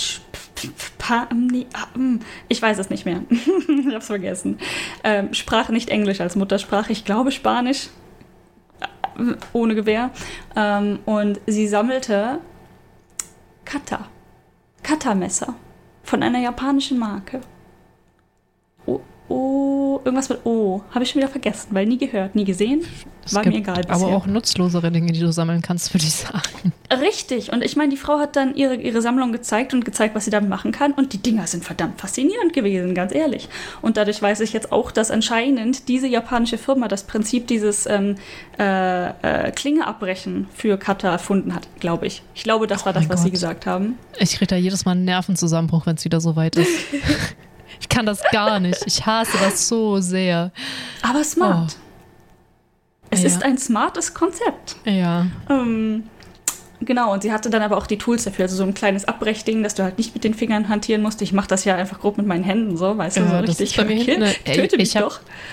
Speaker 2: ich weiß es nicht mehr. ich hab's vergessen. Ähm, sprach nicht Englisch als Muttersprache, ich glaube Spanisch, äh, ohne Gewehr. Ähm, und sie sammelte Kata. Kata-Messer von einer japanischen Marke. Oh, oh irgendwas mit O. Habe ich schon wieder vergessen, weil nie gehört, nie gesehen. Es War mir egal.
Speaker 1: Bisher. Aber auch nutzlosere Dinge, die du sammeln kannst, würde ich sagen.
Speaker 2: Richtig. Und ich meine, die Frau hat dann ihre, ihre Sammlung gezeigt und gezeigt, was sie damit machen kann. Und die Dinger sind verdammt faszinierend gewesen, ganz ehrlich. Und dadurch weiß ich jetzt auch, dass anscheinend diese japanische Firma das Prinzip dieses ähm, äh, äh, Klinge abbrechen für Kata erfunden hat, glaube ich. Ich glaube, das oh war das, was Gott. sie gesagt haben.
Speaker 1: Ich kriege da jedes Mal einen Nervenzusammenbruch, wenn es wieder so weit ist. Ich kann das gar nicht. Ich hasse das so sehr.
Speaker 2: Aber smart. Oh. Es ja. ist ein smartes Konzept.
Speaker 1: Ja.
Speaker 2: Ähm, genau, und sie hatte dann aber auch die Tools dafür. Also so ein kleines Abbrechding, dass du halt nicht mit den Fingern hantieren musst. Ich mache das ja einfach grob mit meinen Händen so, weißt du, ja, so richtig.
Speaker 1: mir hinten, eine, ey, ich habe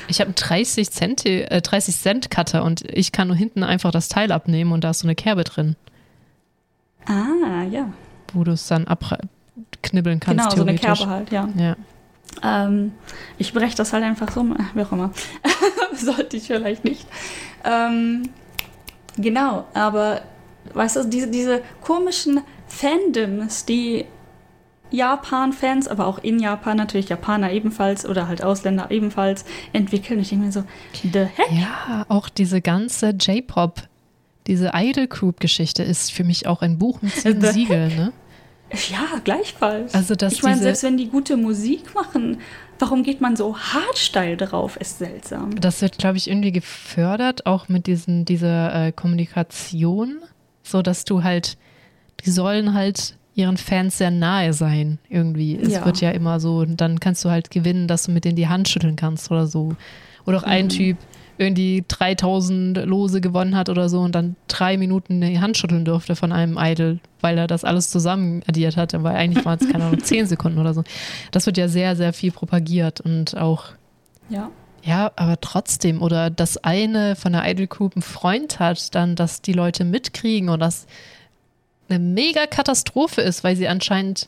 Speaker 1: hab einen 30 Cent, äh, 30 Cent Cutter und ich kann nur hinten einfach das Teil abnehmen und da ist so eine Kerbe drin.
Speaker 2: Ah, ja.
Speaker 1: Wo du es dann abknibbeln kannst.
Speaker 2: Genau, so eine Kerbe halt, ja.
Speaker 1: Ja.
Speaker 2: Ähm, ich breche das halt einfach so, wie auch immer. Sollte ich vielleicht nicht. Ähm, genau, aber weißt du, diese, diese komischen Fandoms, die Japan-Fans, aber auch in Japan natürlich Japaner ebenfalls oder halt Ausländer ebenfalls entwickeln. Ich denke mir so, the heck?
Speaker 1: Ja, auch diese ganze J-Pop, diese Idol Group-Geschichte ist für mich auch ein Buch mit zehn Siegeln, ne?
Speaker 2: Ja, gleichfalls.
Speaker 1: Also, dass
Speaker 2: ich meine, selbst wenn die gute Musik machen, warum geht man so hardstyle drauf, ist seltsam.
Speaker 1: Das wird, glaube ich, irgendwie gefördert, auch mit diesen, dieser äh, Kommunikation, so dass du halt, die sollen halt ihren Fans sehr nahe sein, irgendwie. Es ja. wird ja immer so, dann kannst du halt gewinnen, dass du mit denen die Hand schütteln kannst oder so. Oder auch ein mhm. Typ, irgendwie 3000 Lose gewonnen hat oder so und dann drei Minuten die Hand schütteln durfte von einem Idol, weil er das alles zusammen addiert hatte, weil eigentlich waren es, keine Ahnung, zehn Sekunden oder so. Das wird ja sehr, sehr viel propagiert und auch.
Speaker 2: Ja.
Speaker 1: Ja, aber trotzdem, oder dass eine von der Idol Group einen Freund hat, dann, dass die Leute mitkriegen und das eine mega Katastrophe ist, weil sie anscheinend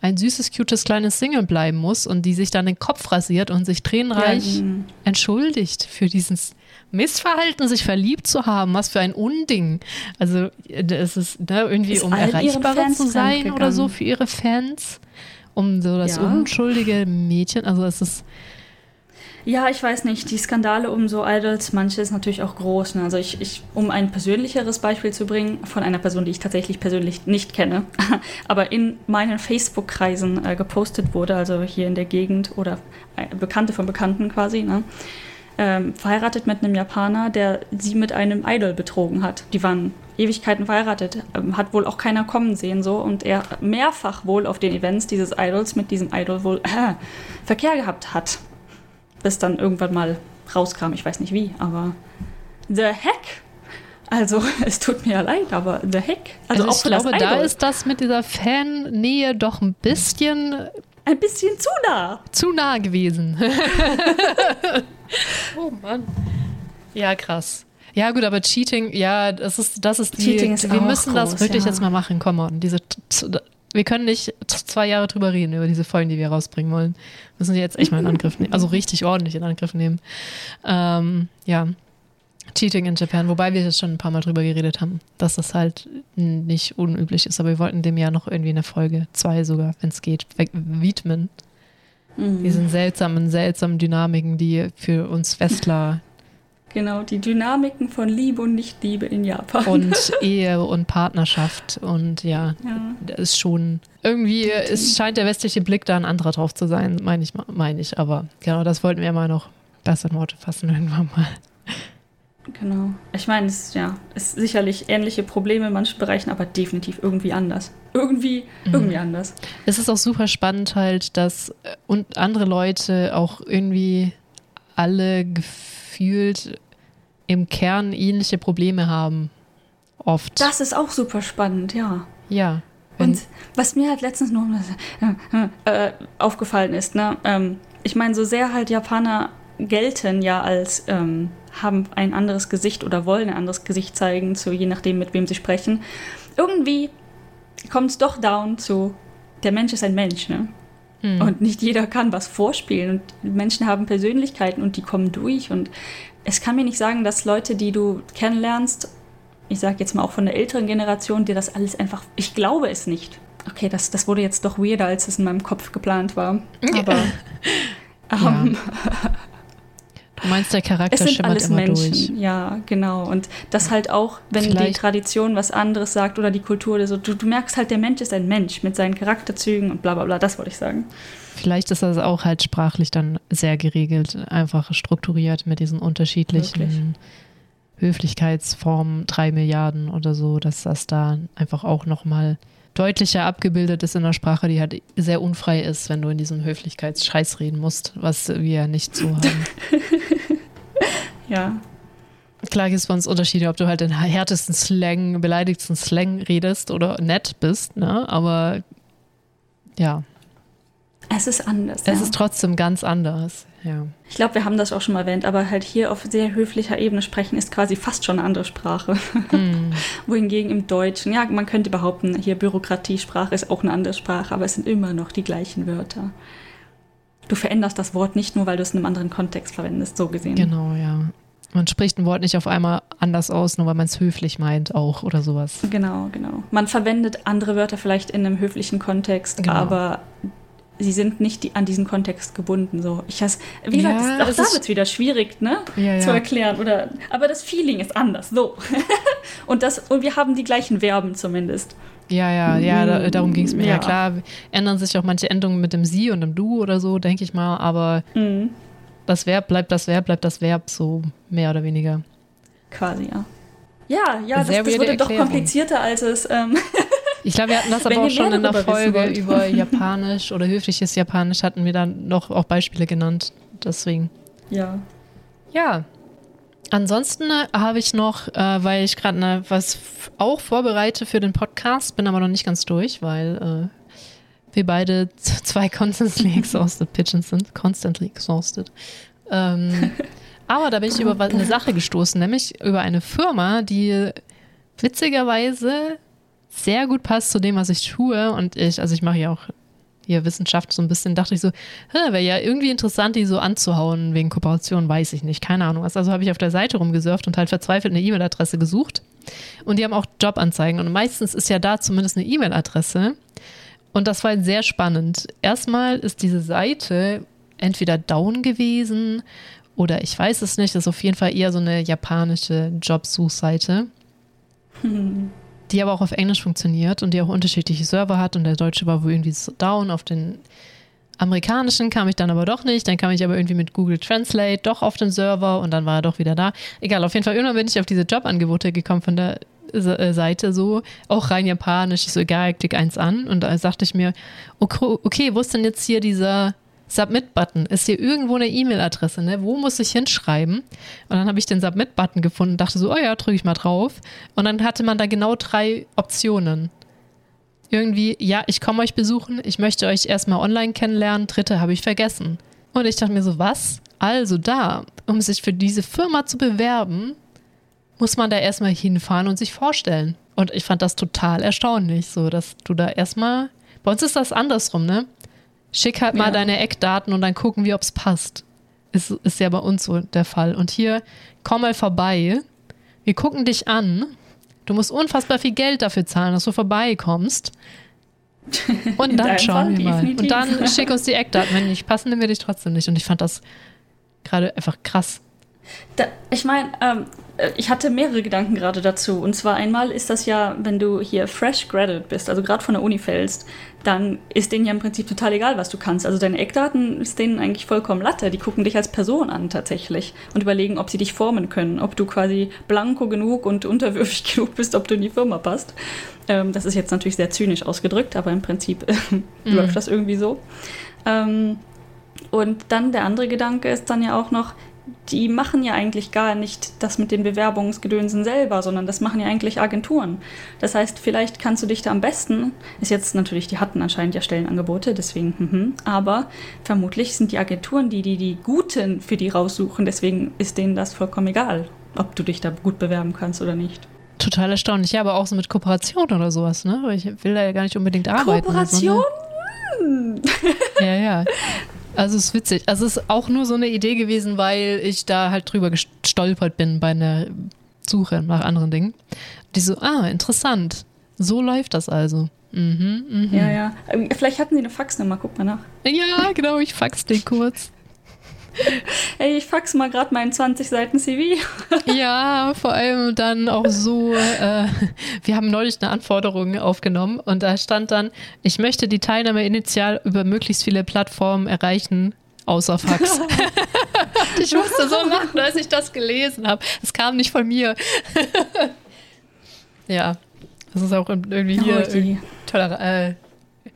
Speaker 1: ein süßes, cutes kleines Single bleiben muss und die sich dann den Kopf rasiert und sich tränenreich
Speaker 2: Ja,
Speaker 1: entschuldigt für dieses Missverhalten, sich verliebt zu haben. Was für ein Unding. Also es ist ne, irgendwie,
Speaker 2: Ist
Speaker 1: um erreichbarer zu sein oder so für ihre Fans. Um so das
Speaker 2: Ja.
Speaker 1: unschuldige Mädchen, also es ist
Speaker 2: Ja, ich weiß nicht. Die Skandale um so Idols, manche ist natürlich auch groß. Ne? Also ich, ich, um ein persönlicheres Beispiel zu bringen, von einer Person, die ich tatsächlich persönlich nicht kenne, aber in meinen Facebook-Kreisen äh, gepostet wurde, also hier in der Gegend oder äh, Bekannte von Bekannten quasi, ne? ähm, verheiratet mit einem Japaner, der sie mit einem Idol betrogen hat. Die waren Ewigkeiten verheiratet, ähm, hat wohl auch keiner kommen sehen so und er mehrfach wohl auf den Events dieses Idols mit diesem Idol wohl äh, Verkehr gehabt hat bis dann irgendwann mal rauskam. Ich weiß nicht wie, aber the heck? Also, es tut mir ja leid, aber the heck?
Speaker 1: Also,
Speaker 2: auch
Speaker 1: ich glaube, da ist das mit dieser Fannähe doch ein bisschen
Speaker 2: ein bisschen zu nah.
Speaker 1: zu nah gewesen. oh Mann. Ja, krass. Ja, gut, aber Cheating, ja, das ist, das ist die.
Speaker 2: Cheating ist
Speaker 1: wir müssen das wirklich
Speaker 2: ja.
Speaker 1: jetzt mal machen. Komm on. Diese, wir können nicht zwei Jahre drüber reden, über diese Folgen, die wir rausbringen wollen. Müssen die jetzt echt mal in Angriff nehmen. Also richtig ordentlich in Angriff nehmen. Ähm, ja. Cheating in Japan, wobei wir jetzt schon ein paar Mal drüber geredet haben, dass das halt nicht unüblich ist. Aber wir wollten dem ja noch irgendwie eine Folge, zwei sogar, wenn es geht, widmen.
Speaker 2: Mhm.
Speaker 1: Diesen seltsamen, seltsamen Dynamiken, die für uns Westler
Speaker 2: Genau, die Dynamiken von Liebe und Nicht-Liebe in Japan.
Speaker 1: und Ehe und Partnerschaft und ja,
Speaker 2: ja.
Speaker 1: das ist schon irgendwie, es scheint der westliche Blick da ein anderer drauf zu sein, meine ich, meine ich. Aber genau, das wollten wir mal noch besser in Worte fassen irgendwann mal.
Speaker 2: Genau. Ich meine, es ja, ist sicherlich ähnliche Probleme in manchen Bereichen, aber definitiv irgendwie anders. Irgendwie,
Speaker 1: Mhm.
Speaker 2: irgendwie anders.
Speaker 1: Es ist auch super spannend halt, dass äh, und andere Leute auch irgendwie alle gefühlt im Kern ähnliche Probleme haben. Oft.
Speaker 2: Das ist auch super spannend, ja.
Speaker 1: ja.
Speaker 2: Und was mir halt letztens nur äh, aufgefallen ist, ne, ähm, ich meine, so sehr halt Japaner gelten ja als ähm, haben ein anderes Gesicht oder wollen ein anderes Gesicht zeigen, so je nachdem, mit wem sie sprechen. Irgendwie kommt es doch down zu, der Mensch ist ein Mensch, ne?
Speaker 1: Hm.
Speaker 2: Und nicht jeder kann was vorspielen. Und Menschen haben Persönlichkeiten und die kommen durch. Und es kann mir nicht sagen, dass Leute, die du kennenlernst, ich sage jetzt mal auch von der älteren Generation, dir das alles einfach. Ich glaube es nicht. Okay, das, das wurde jetzt doch weirder, als es in meinem Kopf geplant war. Aber ähm,
Speaker 1: Du meinst, der Charakter
Speaker 2: es sind
Speaker 1: schimmert
Speaker 2: alles
Speaker 1: immer
Speaker 2: Menschen.
Speaker 1: durch.
Speaker 2: Ja, genau. Und das halt auch, wenn die
Speaker 1: Vielleicht-
Speaker 2: Tradition was anderes sagt oder die Kultur oder so, du, du merkst halt, der Mensch ist ein Mensch mit seinen Charakterzügen und bla bla bla. Das wollte ich sagen.
Speaker 1: Vielleicht ist das auch halt sprachlich dann sehr geregelt, einfach strukturiert mit diesen unterschiedlichen
Speaker 2: Möglich.
Speaker 1: Höflichkeitsformen, drei Milliarden oder so, dass das da einfach auch nochmal deutlicher abgebildet ist in der Sprache, die halt sehr unfrei ist, wenn du in diesem Höflichkeitsscheiß reden musst, was wir ja nicht so haben.
Speaker 2: Ja.
Speaker 1: Klar gibt es bei uns Unterschiede, ob du halt den härtesten Slang, beleidigsten Slang redest oder nett bist, ne? Aber ja,
Speaker 2: Es ist anders.
Speaker 1: es
Speaker 2: ja.
Speaker 1: ist trotzdem ganz anders. Ja.
Speaker 2: Ich glaube, wir haben das auch schon mal erwähnt, aber halt hier auf sehr höflicher Ebene sprechen ist quasi fast schon eine andere Sprache.
Speaker 1: Hm.
Speaker 2: Wohingegen im Deutschen, ja, man könnte behaupten, hier Bürokratiesprache ist auch eine andere Sprache, aber es sind immer noch die gleichen Wörter. Du veränderst das Wort nicht nur, weil du es in einem anderen Kontext verwendest, so gesehen.
Speaker 1: Genau, ja. Man spricht ein Wort nicht auf einmal anders aus, nur weil man es höflich meint auch oder sowas.
Speaker 2: Genau, genau. Man verwendet andere Wörter vielleicht in einem höflichen Kontext,
Speaker 1: Genau.
Speaker 2: aber sie sind nicht die, an diesen Kontext gebunden. So. Ich has, wie gesagt,
Speaker 1: Ja,
Speaker 2: das, auch da
Speaker 1: ist-
Speaker 2: wird es wieder schwierig, ne?
Speaker 1: Ja,
Speaker 2: zu erklären. Oder, aber das Feeling ist anders. So. und, das, und wir haben die gleichen Verben zumindest.
Speaker 1: Ja, ja, ja, da, darum ging es mir. Ja. Klar, ändern sich auch manche Endungen mit dem Sie und dem Du oder so, denke ich mal, aber
Speaker 2: Mhm.
Speaker 1: das Verb bleibt das Verb, bleibt das Verb, so mehr oder weniger.
Speaker 2: Quasi, ja. Ja, ja, das, das wurde doch
Speaker 1: Erklärung.
Speaker 2: komplizierter, als es. Ähm,
Speaker 1: Ich glaube, wir hatten das aber auch schon in der Folge über Japanisch oder höfliches Japanisch hatten wir dann noch auch Beispiele genannt. Deswegen.
Speaker 2: ja.
Speaker 1: Ja. Ansonsten äh, habe ich noch, äh, weil ich gerade ne, was auch vorbereite für den Podcast, bin aber noch nicht ganz durch, weil äh, wir beide zwei constantly exhausted Pigeons sind. Constantly exhausted. Ähm, aber da bin ich über eine Sache gestoßen, nämlich über eine Firma, die witzigerweise sehr gut passt zu dem, was ich tue. Und ich, also ich mache ja auch hier Wissenschaft so ein bisschen, dachte ich so, wäre ja irgendwie interessant, die so anzuhauen wegen Kooperation, weiß ich nicht, keine Ahnung was. Also habe ich auf der Seite rumgesurft und halt verzweifelt eine E-Mail-Adresse gesucht. Und die haben auch Jobanzeigen. Und meistens ist ja da zumindest eine E-Mail-Adresse. Und das war halt sehr spannend. Erstmal ist diese Seite entweder down gewesen oder ich weiß es nicht, das ist auf jeden Fall eher so eine japanische Jobsuchseite. Hm. Die aber auch auf Englisch funktioniert und die auch unterschiedliche Server hat und der deutsche war wohl irgendwie down. Auf den amerikanischen kam ich dann aber doch nicht. Dann kam ich aber irgendwie mit Google Translate doch auf den Server und dann war er doch wieder da. Egal, auf jeden Fall irgendwann bin ich auf diese Jobangebote gekommen von der äh, Seite so, auch rein japanisch. Ich so, egal, ich klick eins an und da sagte ich mir, okay, wo ist denn jetzt hier dieser Submit-Button. Ist hier irgendwo eine E-Mail-Adresse, ne? Wo muss ich hinschreiben? Und dann habe ich den Submit-Button gefunden und dachte so, oh ja, drücke ich mal drauf. Und dann hatte man da genau drei Optionen. Irgendwie, ja, ich komme euch besuchen, ich möchte euch erstmal online kennenlernen, dritte habe ich vergessen. Und ich dachte mir so, was? Also da, um sich für diese Firma zu bewerben, muss man da erstmal hinfahren und sich vorstellen. Und ich fand das total erstaunlich, so dass du da erstmal. Bei uns ist das andersrum, ne? Schick halt mal ja. deine Eckdaten und dann gucken wir, ob es passt. Ist, ist ja bei uns so der Fall. Und hier, komm mal vorbei. Wir gucken dich an. Du musst unfassbar viel Geld dafür zahlen, dass du vorbeikommst. Und dann schauen wir mal. Definitiv. Und dann schick uns die Eckdaten. Wenn nicht passen, nehmen wir dich trotzdem nicht. Und ich fand das gerade einfach krass.
Speaker 2: Da, ich meine, ähm, äh, ich hatte mehrere Gedanken gerade dazu. Und zwar einmal ist das ja, wenn du hier fresh graduate bist, also gerade von der Uni fällst, dann ist denen ja im Prinzip total egal, was du kannst. Also deine Eckdaten ist denen eigentlich vollkommen Latte. Die gucken dich als Person an tatsächlich und überlegen, ob sie dich formen können, ob du quasi blanko genug und unterwürfig genug bist, ob du in die Firma passt. Ähm, das ist jetzt natürlich sehr zynisch ausgedrückt, aber im Prinzip mhm. läuft das irgendwie so. Ähm, und dann der andere Gedanke ist dann ja auch noch, die machen ja eigentlich gar nicht das mit den Bewerbungsgedönsen selber, sondern das machen ja eigentlich Agenturen. Das heißt, vielleicht kannst du dich da am besten, ist jetzt natürlich, die hatten anscheinend ja Stellenangebote, deswegen, mhm, aber vermutlich sind die Agenturen die, die die Guten für die raussuchen, deswegen ist denen das vollkommen egal, ob du dich da gut bewerben kannst oder nicht.
Speaker 1: Total erstaunlich, ja, aber auch so mit Kooperation oder sowas, ne? Ich will da ja gar nicht unbedingt arbeiten.
Speaker 2: Kooperation?
Speaker 1: So, ne? ja, ja. Also es ist witzig. Also es ist auch nur so eine Idee gewesen, weil ich da halt drüber gestolpert bin bei einer Suche nach anderen Dingen. Die so, ah, interessant. So läuft das also. Mhm,
Speaker 2: mhm. Ja, ja. Ähm, vielleicht hatten sie eine Faxnummer, guck mal nach.
Speaker 1: Ja, genau, ich fax den kurz.
Speaker 2: Ey, ich fax mal gerade meinen 20 Seiten CV.
Speaker 1: ja, vor allem dann auch so, äh, wir haben neulich eine Anforderung aufgenommen und da stand dann, ich möchte die Teilnahme initial über möglichst viele Plattformen erreichen, außer Fax. ich musste so lachen, als ich das gelesen habe. Es kam nicht von mir. ja, das ist auch irgendwie hier oh, toller, äh,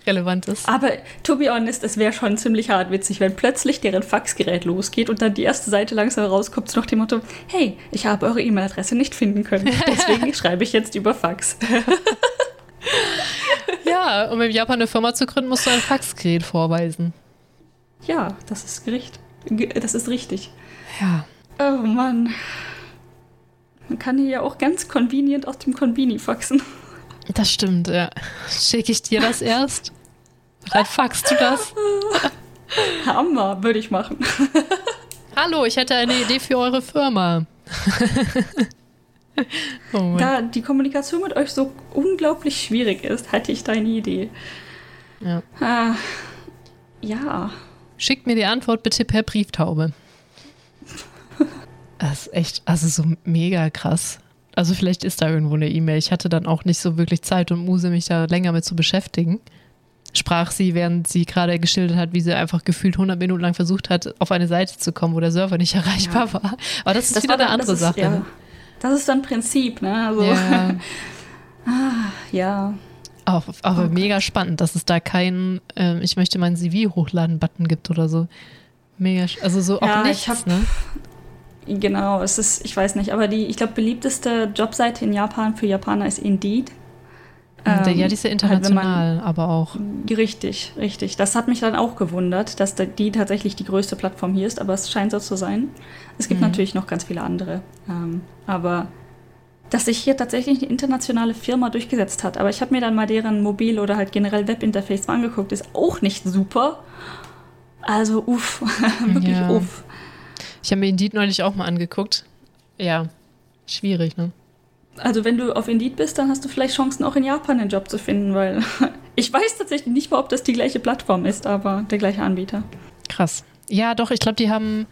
Speaker 1: relevant ist.
Speaker 2: Aber to be honest, es wäre schon ziemlich hart witzig, wenn plötzlich deren Faxgerät losgeht und dann die erste Seite langsam rauskommt, nach dem Motto: Hey, ich habe eure E-Mail-Adresse nicht finden können. Deswegen schreibe ich jetzt über Fax.
Speaker 1: ja, um in Japan eine Firma zu gründen, musst du ein Faxgerät vorweisen.
Speaker 2: Ja, das ist Gericht. Das ist richtig.
Speaker 1: Ja.
Speaker 2: Oh Mann. Man kann hier ja auch ganz convenient aus dem Convini faxen.
Speaker 1: Das stimmt, ja. Schicke ich dir das erst? Dann faxst du das?
Speaker 2: Hammer, würde ich machen.
Speaker 1: Hallo, ich hätte eine Idee für eure Firma.
Speaker 2: oh da die Kommunikation mit euch so unglaublich schwierig ist, hätte ich da eine Idee.
Speaker 1: Ja.
Speaker 2: Ah, ja.
Speaker 1: Schickt mir die Antwort bitte per Brieftaube. Das ist echt, also so mega krass. Also vielleicht ist da irgendwo eine E-Mail. Ich hatte dann auch nicht so wirklich Zeit und Muse, mich da länger mit zu beschäftigen. Sprach sie, während sie gerade geschildert hat, wie sie einfach gefühlt 100 Minuten lang versucht hat, auf eine Seite zu kommen, wo der Server nicht erreichbar ja. war. Aber das ist das wieder dann, eine andere ist, Sache.
Speaker 2: Ja. Das ist dann Prinzip, ne? Also,
Speaker 1: ja.
Speaker 2: ah, ja.
Speaker 1: Auch, aber oh mega spannend, dass es da keinen äh, Ich möchte mein CV hochladen Button gibt oder so. Mega, also so auch ja, nichts,
Speaker 2: ich hab,
Speaker 1: ne?
Speaker 2: Genau, es ist, ich weiß nicht, aber die, ich glaube, beliebteste Jobseite in Japan für Japaner ist Indeed.
Speaker 1: Ja, die ist ja international, halt, man, aber auch.
Speaker 2: Richtig, richtig. Das hat mich dann auch gewundert, dass die tatsächlich die größte Plattform hier ist, aber es scheint so zu sein. Es gibt mhm. natürlich noch ganz viele andere. Ähm, aber dass sich hier tatsächlich eine internationale Firma durchgesetzt hat. Aber ich habe mir dann mal deren Mobil- oder halt generell Webinterface angeguckt, ist auch nicht super. Also uff, wirklich ja. uff.
Speaker 1: Ich habe mir Indeed neulich auch mal angeguckt. Ja, schwierig, ne?
Speaker 2: Also wenn du auf Indeed bist, dann hast du vielleicht Chancen, auch in Japan einen Job zu finden, weil ich weiß tatsächlich nicht mal, ob das die gleiche Plattform ist, aber der gleiche Anbieter.
Speaker 1: Krass. Ja, doch, ich glaube, die haben,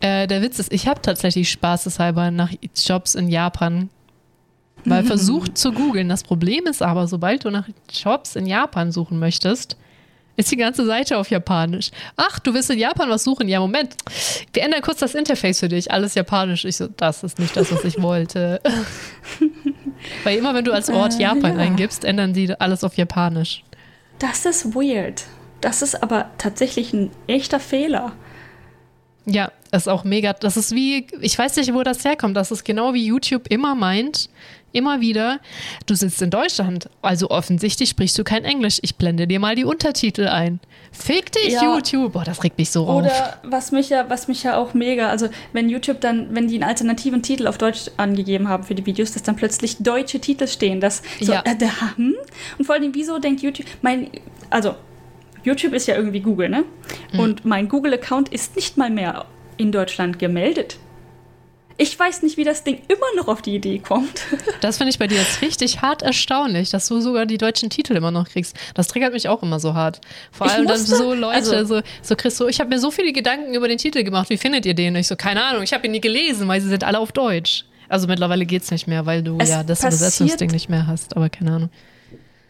Speaker 1: äh, der Witz ist, ich habe tatsächlich spaßeshalber nach Jobs in Japan mal versucht zu googeln. Das Problem ist aber, sobald du nach Jobs in Japan suchen möchtest, ist die ganze Seite auf Japanisch. Ach, du willst in Japan was suchen? Ja, Moment. Wir ändern kurz das Interface für dich. Alles Japanisch. Ich so, das ist nicht das, was ich wollte. Weil immer, wenn du als Ort äh, Japan ja. eingibst, ändern sie alles auf Japanisch.
Speaker 2: Das ist weird. Das ist aber tatsächlich ein echter Fehler.
Speaker 1: Ja, ist auch mega. Das ist wie, ich weiß nicht, wo das herkommt. Das ist genau wie YouTube immer meint, immer wieder, du sitzt in Deutschland, also offensichtlich sprichst du kein Englisch. Ich blende dir mal die Untertitel ein. Fick dich, ja. YouTube. Boah, das regt mich so
Speaker 2: auf. Oder was mich ja, was mich ja auch mega, also wenn YouTube dann, wenn die einen alternativen Titel auf Deutsch angegeben haben für die Videos, dass dann plötzlich deutsche Titel stehen. Das so, ja. äh, da, hm? Und vor allem, wieso denkt YouTube, mein, also YouTube ist ja irgendwie Google, ne? Mhm. Und mein Google-Account ist nicht mal mehr in Deutschland gemeldet. Ich weiß nicht, wie das Ding immer noch auf die Idee kommt.
Speaker 1: Das finde ich bei dir jetzt richtig hart erstaunlich, dass du sogar die deutschen Titel immer noch kriegst. Das triggert mich auch immer so hart. Vor allem musste, dann so Leute, also, so, so kriegst du, ich habe mir so viele Gedanken über den Titel gemacht. Wie findet ihr den? Und ich so, keine Ahnung, ich habe ihn nie gelesen, weil sie sind alle auf Deutsch. Also mittlerweile geht es nicht mehr, weil du ja das Übersetzungsding nicht mehr hast, aber keine Ahnung.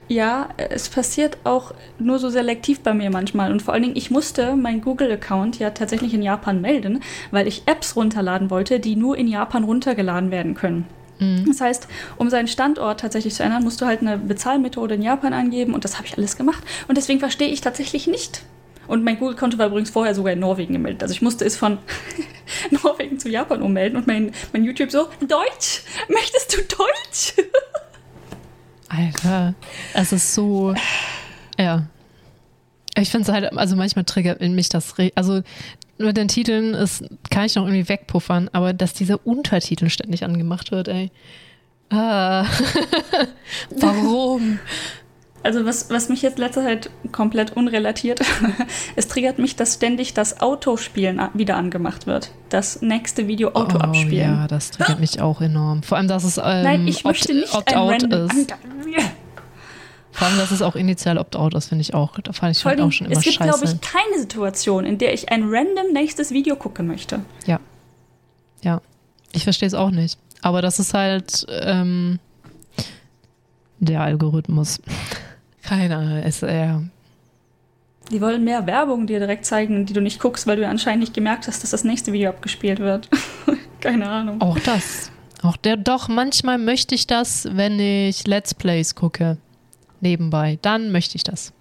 Speaker 2: Ja, es passiert auch nur so selektiv bei mir manchmal. Und vor allen Dingen, ich musste meinen Google-Account ja tatsächlich in Japan melden, weil ich Apps runterladen wollte, die nur in Japan runtergeladen werden können. Mhm. Das heißt, um seinen Standort tatsächlich zu ändern, musst du halt eine Bezahlmethode in Japan angeben und das habe ich alles gemacht. Und deswegen verstehe ich tatsächlich nicht. Und mein Google-Konto war übrigens vorher sogar in Norwegen gemeldet. Also ich musste es von Norwegen zu Japan ummelden und mein, mein YouTube so, Deutsch? Möchtest du Deutsch?
Speaker 1: Alter, es ist so. Ja. Ich finde es halt, also manchmal triggert in mich das. Also mit den Titeln ist, kann ich noch irgendwie wegpuffern, aber dass dieser Untertitel ständig angemacht wird, ey. Ah. Warum?
Speaker 2: Also was, was mich jetzt letzter Zeit komplett unrelatiert, es triggert mich, dass ständig das Autospielen wieder angemacht wird. Das nächste Video Auto oh, abspielen.
Speaker 1: Ja, das triggert mich auch enorm. Vor allem, dass es ähm,
Speaker 2: Nein, ich möchte nicht Opt-out ist.
Speaker 1: Vor allem, dass es auch initial Opt-out ist, finde ich auch. Da fand ich
Speaker 2: halt
Speaker 1: auch schon immer scheiße. Es gibt, glaube ich,
Speaker 2: keine Situation, in der ich ein random nächstes Video gucken möchte.
Speaker 1: Ja. Ja. Ich verstehe es auch nicht. Aber das ist halt ähm, der Algorithmus. Keine Ahnung, ist eher.
Speaker 2: Die wollen mehr Werbung dir direkt zeigen, die du nicht guckst, weil du anscheinend nicht gemerkt hast, dass das nächste Video abgespielt wird. Keine Ahnung.
Speaker 1: Auch das. Auch der, doch, manchmal möchte ich das, wenn ich Let's Plays gucke. Nebenbei. Dann möchte ich das.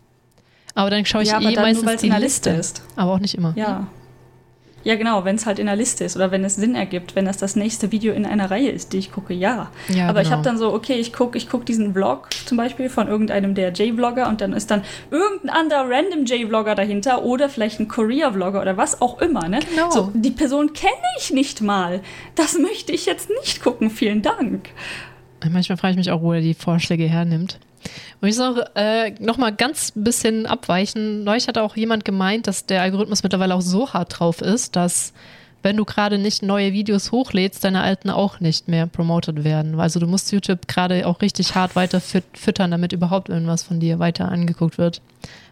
Speaker 1: Aber dann schaue ich ja, eh meistens nur, die Liste. Ist. Aber auch nicht immer.
Speaker 2: Ja. Ja, genau, wenn es halt in der Liste ist oder wenn es Sinn ergibt, wenn das das nächste Video in einer Reihe ist, die ich gucke, ja. ja Aber genau. ich habe dann so, okay, ich gucke ich guck diesen Vlog zum Beispiel von irgendeinem der J-Vlogger und dann ist dann irgendein anderer random J-Vlogger dahinter oder vielleicht ein Korea-Vlogger oder was auch immer, ne? Genau. So, die Person kenne ich nicht mal. Das möchte ich jetzt nicht gucken, vielen Dank.
Speaker 1: Manchmal frage ich mich auch, wo er die Vorschläge hernimmt. Und ich noch, äh, noch mal ganz bisschen abweichen. Neulich hat auch jemand gemeint, dass der Algorithmus mittlerweile auch so hart drauf ist, dass wenn du gerade nicht neue Videos hochlädst, deine alten auch nicht mehr promoted werden. Also du musst YouTube gerade auch richtig hart weiter füttern, damit überhaupt irgendwas von dir weiter angeguckt wird.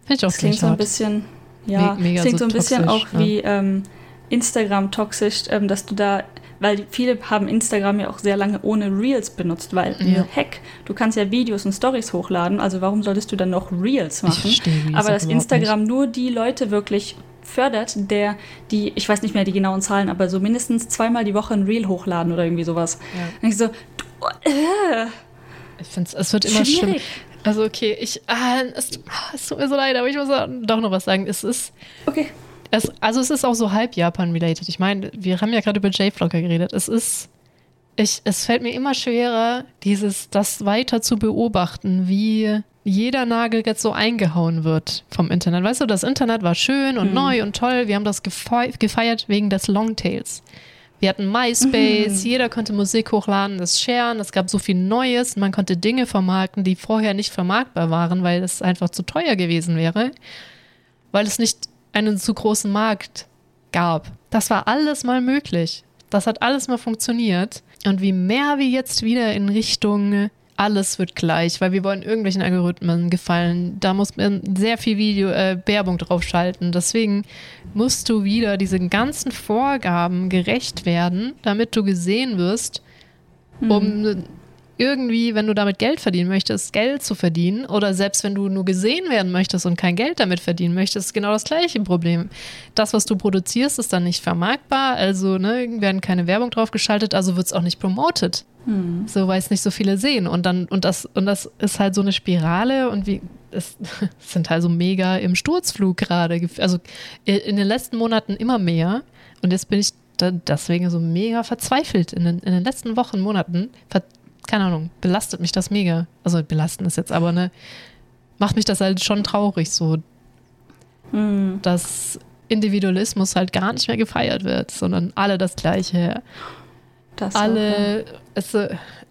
Speaker 2: Finde ich auch das klingt so ein bisschen, ja, Me klingt so, so ein bisschen auch ja. wie ähm, Instagram toxisch, ähm, dass du da weil viele haben Instagram ja auch sehr lange ohne Reels benutzt, weil ja. Hack, du kannst ja Videos und Stories hochladen, also warum solltest du dann noch Reels machen? Ich Reels Aber dass Instagram nicht. nur die Leute wirklich fördert, der die, ich weiß nicht mehr die genauen Zahlen, aber so mindestens zweimal die Woche ein Reel hochladen oder irgendwie sowas. Ja. Ich so, du,
Speaker 1: äh, ich finde es wird immer schwierig. schlimm. Also okay, ich, ah, es, es, tut mir so leid, aber ich muss doch noch was sagen. Es ist,
Speaker 2: okay
Speaker 1: Es, also es ist auch so halb Japan-related. Ich meine, wir haben ja gerade über J-Vlogger geredet. Es ist, ich, es fällt mir immer schwerer, dieses, das weiter zu beobachten, wie jeder Nagel jetzt so eingehauen wird vom Internet. Weißt du, das Internet war schön und mhm. neu und toll. Wir haben das gefeiert wegen des Longtails. Wir hatten MySpace, mhm. jeder konnte Musik hochladen, das sharen, es gab so viel Neues, man konnte Dinge vermarkten, die vorher nicht vermarktbar waren, weil es einfach zu teuer gewesen wäre, weil es nicht einen zu großen Markt gab. Das war alles mal möglich. Das hat alles mal funktioniert. Und wie mehr wir jetzt wieder in Richtung alles wird gleich, weil wir wollen irgendwelchen Algorithmen gefallen. Da muss man sehr viel Video, äh, Werbung drauf schalten. Deswegen musst du wieder diesen ganzen Vorgaben gerecht werden, damit du gesehen wirst, um mhm irgendwie, wenn du damit Geld verdienen möchtest, Geld zu verdienen oder selbst wenn du nur gesehen werden möchtest und kein Geld damit verdienen möchtest, ist genau das gleiche Problem. Das, was du produzierst, ist dann nicht vermarktbar, also ne, werden keine Werbung drauf geschaltet, also wird es auch nicht promoted. Hm. So, weil es nicht so viele sehen. Und dann, und das, und das ist halt so eine Spirale und wie, es sind halt so mega im Sturzflug gerade. Also in den letzten Monaten immer mehr. Und jetzt bin ich deswegen so mega verzweifelt in den, in den letzten Wochen, Monaten. Ver keine Ahnung, belastet mich das mega. Also belasten ist jetzt aber, ne, macht mich das halt schon traurig, so, hm. dass Individualismus halt gar nicht mehr gefeiert wird, sondern alle das Gleiche. Das alle, auch, ja. es,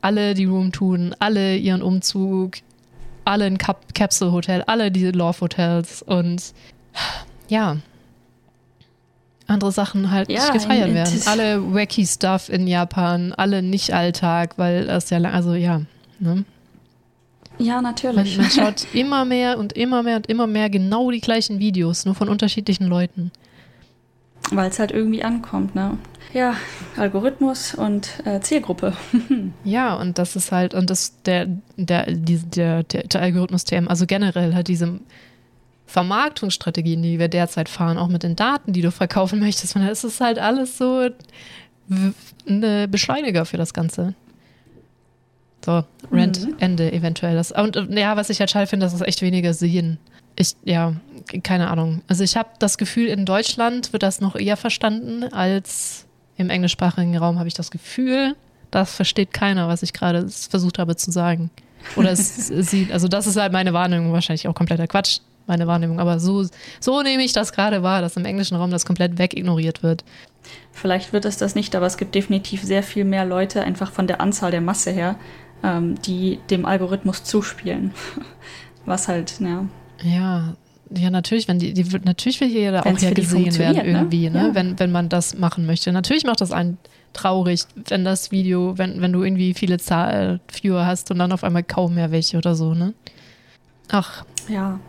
Speaker 1: alle die Room tun, alle ihren Umzug, alle ein Cap Capsule Hotel, alle diese Love Hotels und ja, andere Sachen halt ja, nicht gefeiert werden. Alle wacky Stuff in Japan, alle nicht Alltag, weil das ja lang, also ja. Ne?
Speaker 2: Ja, natürlich.
Speaker 1: Man, man, schaut immer mehr und immer mehr und immer mehr genau die gleichen Videos, nur von unterschiedlichen Leuten.
Speaker 2: Weil es halt irgendwie ankommt, ne? Ja, Algorithmus und äh, Zielgruppe.
Speaker 1: ja, und das ist halt, und das, der, der, der, der, der Algorithmus TM, also generell halt diese Vermarktungsstrategien, die wir derzeit fahren, auch mit den Daten, die du verkaufen möchtest. Es ist halt alles so ein Beschleuniger für das Ganze. So, Rent, mhm. Ende eventuell. Das, und ja, was ich halt schade finde, das ist echt weniger sehen. Ich, ja, keine Ahnung. Also ich habe das Gefühl, in Deutschland wird das noch eher verstanden als im englischsprachigen Raum habe ich das Gefühl, das versteht keiner, was ich gerade versucht habe zu sagen. Oder es sieht, also das ist halt meine Wahrnehmung, wahrscheinlich auch kompletter Quatsch meine Wahrnehmung. Aber so, so nehme ich das gerade wahr, dass im englischen Raum das komplett wegignoriert wird.
Speaker 2: Vielleicht wird es das nicht, aber es gibt definitiv sehr viel mehr Leute, einfach von der Anzahl der Masse her, ähm, die dem Algorithmus zuspielen. Was halt, ja.
Speaker 1: Ja, ja, natürlich, wenn die, die wird natürlich will hier auch ja gesehen werden ne? irgendwie, ne? Ja. Wenn, wenn man das machen möchte. Natürlich macht das einen traurig, wenn das Video, wenn, wenn du irgendwie viele Zahl Viewer hast und dann auf einmal kaum mehr welche oder so, ne? Ach.
Speaker 2: Ja.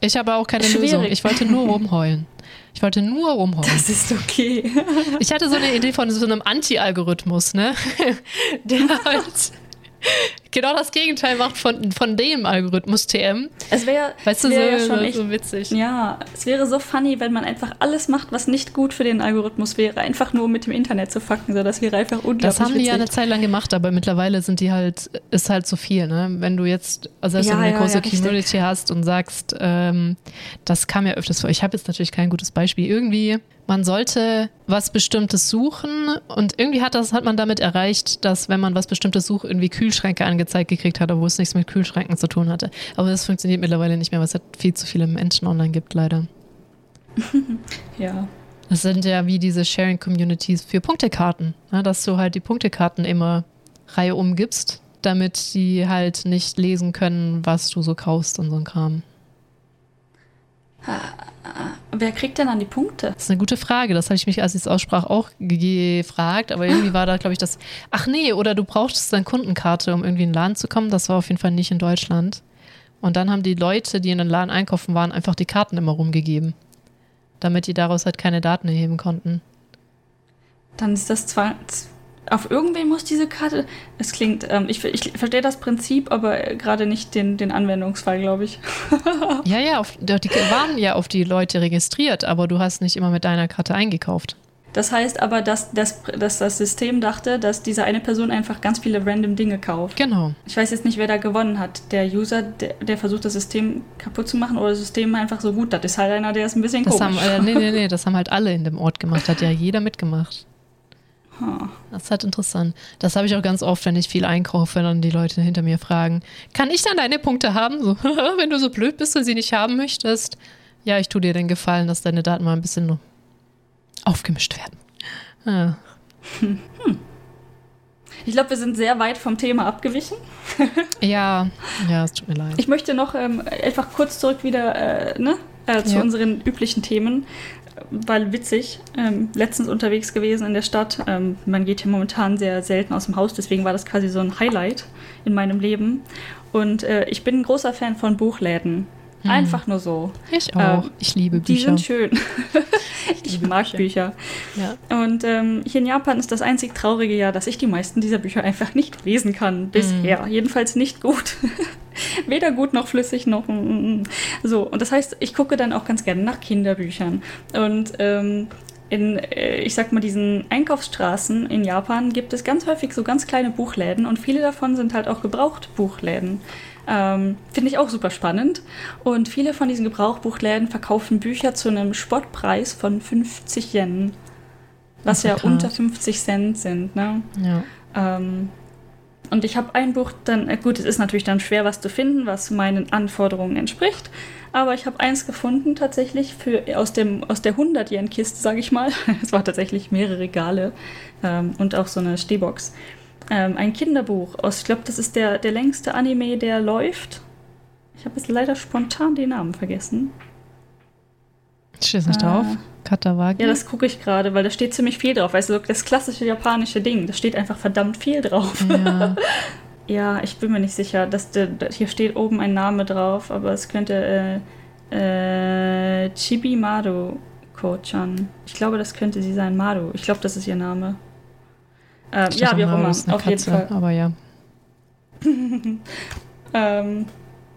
Speaker 1: Ich habe auch keine Schwierig. Lösung. Ich wollte nur rumheulen. Ich wollte nur rumheulen.
Speaker 2: Das ist okay.
Speaker 1: Ich hatte so eine Idee von so einem Anti-Algorithmus, ne? Der halt genau das Gegenteil macht von, von dem Algorithmus TM.
Speaker 2: Es wäre
Speaker 1: weißt du,
Speaker 2: wär
Speaker 1: so,
Speaker 2: ja schon echt, so witzig. Ja, es wäre so funny, wenn man einfach alles macht, was nicht gut für den Algorithmus wäre, einfach nur mit dem Internet zu fucken. So, das wäre einfach unglaublich.
Speaker 1: Das haben
Speaker 2: witzig.
Speaker 1: die ja eine Zeit lang gemacht, aber mittlerweile sind die halt, ist halt zu viel, ne? Wenn du jetzt, also selbst ja, wenn du eine ja, große ja, Community hast und sagst, ähm, das kam ja öfters vor. Ich habe jetzt natürlich kein gutes Beispiel. Irgendwie man sollte was Bestimmtes suchen und irgendwie hat das hat man damit erreicht, dass wenn man was Bestimmtes sucht, irgendwie Kühlschränke angezeigt gekriegt hat, obwohl es nichts mit Kühlschränken zu tun hatte. Aber das funktioniert mittlerweile nicht mehr, weil es halt viel zu viele Menschen online gibt, leider.
Speaker 2: ja.
Speaker 1: Das sind ja wie diese Sharing-Communities für Punktekarten, ne? dass du halt die Punktekarten immer Reihe umgibst, damit die halt nicht lesen können, was du so kaufst und so ein Kram.
Speaker 2: Wer kriegt denn dann die Punkte?
Speaker 1: Das ist eine gute Frage. Das habe ich mich, als ich es aussprach, auch gefragt. Aber irgendwie war da, glaube ich, das. Ach nee, oder du brauchtest dann Kundenkarte, um irgendwie in den Laden zu kommen. Das war auf jeden Fall nicht in Deutschland. Und dann haben die Leute, die in den Laden einkaufen waren, einfach die Karten immer rumgegeben. Damit die daraus halt keine Daten erheben konnten.
Speaker 2: Dann ist das zwar auf irgendwen muss diese Karte. Es klingt, ähm, ich, ich verstehe das Prinzip, aber gerade nicht den, den Anwendungsfall, glaube ich.
Speaker 1: ja, ja, auf, die waren ja auf die Leute registriert, aber du hast nicht immer mit deiner Karte eingekauft.
Speaker 2: Das heißt aber, dass, dass, dass das System dachte, dass diese eine Person einfach ganz viele random Dinge kauft.
Speaker 1: Genau.
Speaker 2: Ich weiß jetzt nicht, wer da gewonnen hat. Der User, der, der versucht, das System kaputt zu machen oder das System einfach so gut. Das ist halt einer, der ist ein bisschen
Speaker 1: Das
Speaker 2: komisch.
Speaker 1: haben, äh, nee, nee, nee, das haben halt alle in dem Ort gemacht. Hat ja jeder mitgemacht. Das ist halt interessant. Das habe ich auch ganz oft, wenn ich viel einkaufe, dann die Leute hinter mir fragen, kann ich dann deine Punkte haben? So, wenn du so blöd bist und sie nicht haben möchtest. Ja, ich tue dir den Gefallen, dass deine Daten mal ein bisschen aufgemischt werden. Ja.
Speaker 2: Ich glaube, wir sind sehr weit vom Thema abgewichen.
Speaker 1: Ja, ja, es tut mir leid.
Speaker 2: Ich möchte noch ähm, einfach kurz zurück wieder äh, ne, äh, zu
Speaker 1: Ja.
Speaker 2: unseren üblichen Themen, weil witzig, ähm, letztens unterwegs gewesen in der Stadt. Ähm, man geht hier momentan sehr selten aus dem Haus, deswegen war das quasi so ein Highlight in meinem Leben. Und äh, ich bin ein großer Fan von Buchläden. Einfach nur so.
Speaker 1: Ich auch.
Speaker 2: Ähm,
Speaker 1: ich liebe
Speaker 2: Die
Speaker 1: Bücher.
Speaker 2: sind schön. ich
Speaker 1: liebe
Speaker 2: mag
Speaker 1: Bücher.
Speaker 2: Bücher.
Speaker 1: Ja.
Speaker 2: Und ähm, hier in Japan ist das einzig traurige ja, dass ich die meisten dieser Bücher einfach nicht lesen kann. Bisher.
Speaker 1: Mhm.
Speaker 2: Jedenfalls nicht gut. Weder gut noch flüssig noch. mm, mm. So, und das heißt, ich gucke dann auch ganz gerne nach Kinderbüchern. Und ähm, in, äh, ich sag mal, diesen Einkaufsstraßen in Japan gibt es ganz häufig so ganz kleine Buchläden und viele davon sind halt auch Gebrauchtbuchläden. Ähm, Finde ich auch super spannend. Und viele von diesen Gebrauchbuchläden verkaufen Bücher zu einem Spottpreis von 50 Yen. Was
Speaker 1: ja krass.
Speaker 2: unter 50 Cent sind, ne?
Speaker 1: Ja.
Speaker 2: Ähm, und ich habe ein Buch dann, äh, gut, es ist natürlich dann schwer, was zu finden, was meinen Anforderungen entspricht. Aber ich habe eins gefunden tatsächlich für, aus, dem, aus der 100-Yen-Kiste, sage ich mal. Es war tatsächlich mehrere Regale ähm, und auch so eine Stehbox. Ähm, ein Kinderbuch aus, ich glaube, das ist der, der längste Anime, der läuft. Ich habe jetzt leider spontan den Namen vergessen.
Speaker 1: Steht nicht
Speaker 2: Ah.
Speaker 1: drauf? Katawagi?
Speaker 2: Ja, das gucke ich gerade, weil da steht ziemlich viel drauf. Weißt du, das klassische japanische Ding, da steht einfach verdammt viel drauf.
Speaker 1: ja.
Speaker 2: Ja, ich bin mir nicht sicher. Dass der, der, hier steht oben ein Name drauf, aber es könnte äh, äh, Chibi Maru Ko-chan. Ich glaube, das könnte sie sein. Maru. Ich glaube, das ist ihr Name.
Speaker 1: Ich
Speaker 2: ja, wie auch immer. Auf jeden
Speaker 1: Katze,
Speaker 2: Fall.
Speaker 1: Aber ja.
Speaker 2: Ähm,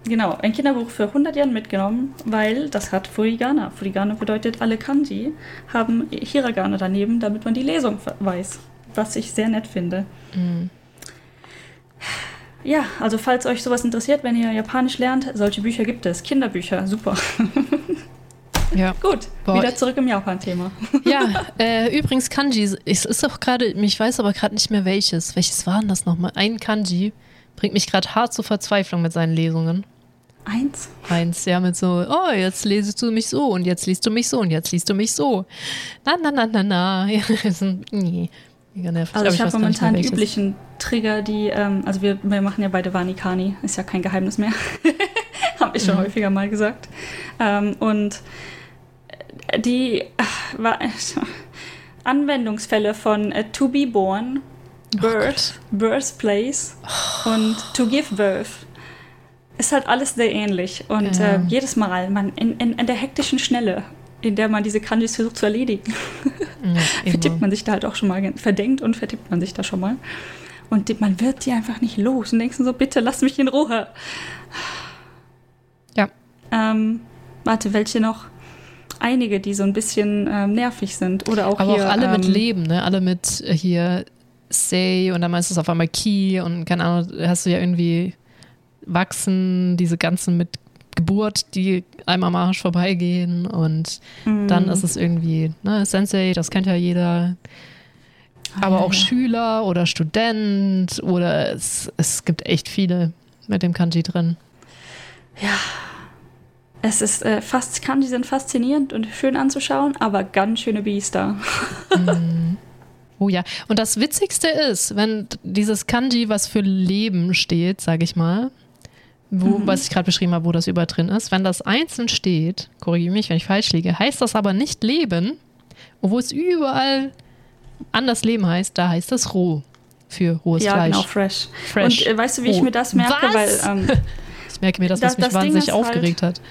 Speaker 2: genau, ein Kinderbuch für 100 Yen mitgenommen, weil das hat Furigana. Furigana bedeutet, alle Kanji haben Hiragana daneben, damit man die Lesung weiß. Was ich sehr nett finde.
Speaker 1: Mhm.
Speaker 2: Ja, also falls euch sowas interessiert, wenn ihr Japanisch lernt, solche Bücher gibt es. Kinderbücher, super.
Speaker 1: Ja.
Speaker 2: Gut,
Speaker 1: Boah.
Speaker 2: wieder zurück im Japan-Thema.
Speaker 1: Ja, äh, übrigens Kanji, es ist auch gerade, ich weiß aber gerade nicht mehr welches. Welches war denn das nochmal? Ein Kanji bringt mich gerade hart zur Verzweiflung mit seinen Lesungen.
Speaker 2: Eins.
Speaker 1: Eins, ja, mit so, oh, jetzt lesest du mich so und jetzt liest du mich so und jetzt liest du mich so. Na, na, na, na, na. Ja, nee, mega nervig.
Speaker 2: Also
Speaker 1: Aber
Speaker 2: ich habe momentan die üblichen Trigger, die, ähm, also wir, wir machen ja beide Vanikani, ist ja kein Geheimnis mehr. habe ich schon
Speaker 1: Mhm.
Speaker 2: häufiger mal gesagt. Ähm, und die ach, war, Anwendungsfälle von äh, To Be Born, Birth, Birthplace und To Give Birth ist halt alles sehr ähnlich. Und
Speaker 1: Ja.
Speaker 2: äh, jedes Mal, man in, in, in der hektischen Schnelle, in der man diese Kanjis versucht zu erledigen,
Speaker 1: Ja,
Speaker 2: vertippt man sich da halt auch schon mal, verdenkt und vertippt man sich da schon mal. Und man wird die einfach nicht los und denkst so, bitte lass mich in Ruhe.
Speaker 1: Ja.
Speaker 2: Ähm, warte, welche noch? Einige, die so ein bisschen ähm, nervig sind. Oder auch
Speaker 1: Aber
Speaker 2: hier,
Speaker 1: auch alle mit
Speaker 2: ähm,
Speaker 1: Leben, ne? Alle mit äh, hier Say und dann meinst du es auf einmal Key und keine Ahnung, hast du ja irgendwie wachsen, diese ganzen mit Geburt, die einem am Arsch vorbeigehen und
Speaker 2: mm,
Speaker 1: dann ist es irgendwie, ne, Sensei, das kennt ja jeder,
Speaker 2: ah,
Speaker 1: aber
Speaker 2: ja,
Speaker 1: auch
Speaker 2: ja.
Speaker 1: Schüler oder Student oder es, es gibt echt viele mit dem Kanji drin.
Speaker 2: Es ist äh, fast, Kanji sind faszinierend und schön anzuschauen, aber ganz schöne Biester.
Speaker 1: Oh ja, und das Witzigste ist, wenn dieses Kanji, was für Leben steht, sage ich mal, wo,
Speaker 2: Mhm.
Speaker 1: was ich gerade beschrieben habe, wo das über drin ist, wenn das einzeln steht, korrigiere mich, wenn ich falsch liege, heißt das aber nicht Leben, obwohl es überall anders Leben heißt, da heißt das roh für rohes
Speaker 2: ja,
Speaker 1: Fleisch.
Speaker 2: genau, fresh.
Speaker 1: Fresh.
Speaker 2: Und äh, weißt du, wie ich
Speaker 1: roh.
Speaker 2: mir das merke?
Speaker 1: Was?
Speaker 2: Weil ähm,
Speaker 1: ich merke mir das,
Speaker 2: das-
Speaker 1: was mich
Speaker 2: das
Speaker 1: wahnsinnig
Speaker 2: halt-
Speaker 1: aufgeregt hat.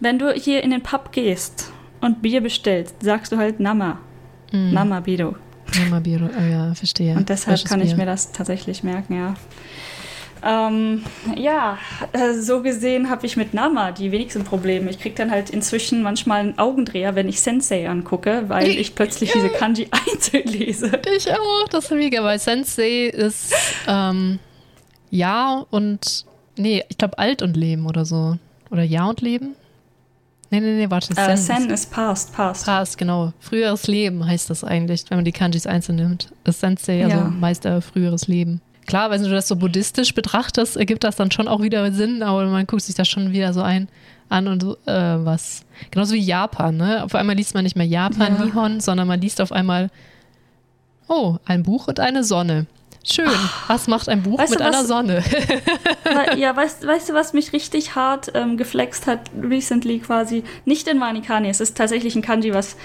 Speaker 2: Wenn du hier in den Pub gehst und Bier bestellst, sagst du halt Nama.
Speaker 1: Mm.
Speaker 2: Nama Bido.
Speaker 1: Namabiro, oh ja, verstehe.
Speaker 2: Und deshalb
Speaker 1: Frisches
Speaker 2: kann ich
Speaker 1: Bier.
Speaker 2: mir das tatsächlich merken, ja. Ähm, ja, äh, so gesehen habe ich mit Nama die wenigsten Probleme. Ich kriege dann halt inzwischen manchmal einen Augendreher, wenn ich Sensei angucke, weil ich plötzlich diese Kanji einzeln lese.
Speaker 1: Ich auch, das ist mega, weil Sensei ist ähm, Ja und nee, ich glaube alt und Leben oder so. Oder Ja und Leben? Nee, nee, nee, warte.
Speaker 2: Sen, uh, Sen ist past, past.
Speaker 1: Past, genau. Früheres Leben heißt das eigentlich, wenn man die Kanjis einzeln nimmt. Das Sensei, also ja. Meister früheres Leben. Klar, wenn du das so buddhistisch betrachtest, ergibt das dann schon auch wieder Sinn, aber man guckt sich das schon wieder so ein an und so, äh, was. Genauso wie Japan, ne? Auf einmal liest man nicht mehr Japan, ja. Nihon, sondern man liest auf einmal, oh, ein Buch und eine Sonne. Schön. Was macht ein Buch weißt mit du, einer Sonne?
Speaker 2: ja, weißt, weißt du, was mich richtig hart ähm, geflext hat, recently quasi? Nicht in Wanikani, es ist tatsächlich ein Kanji, was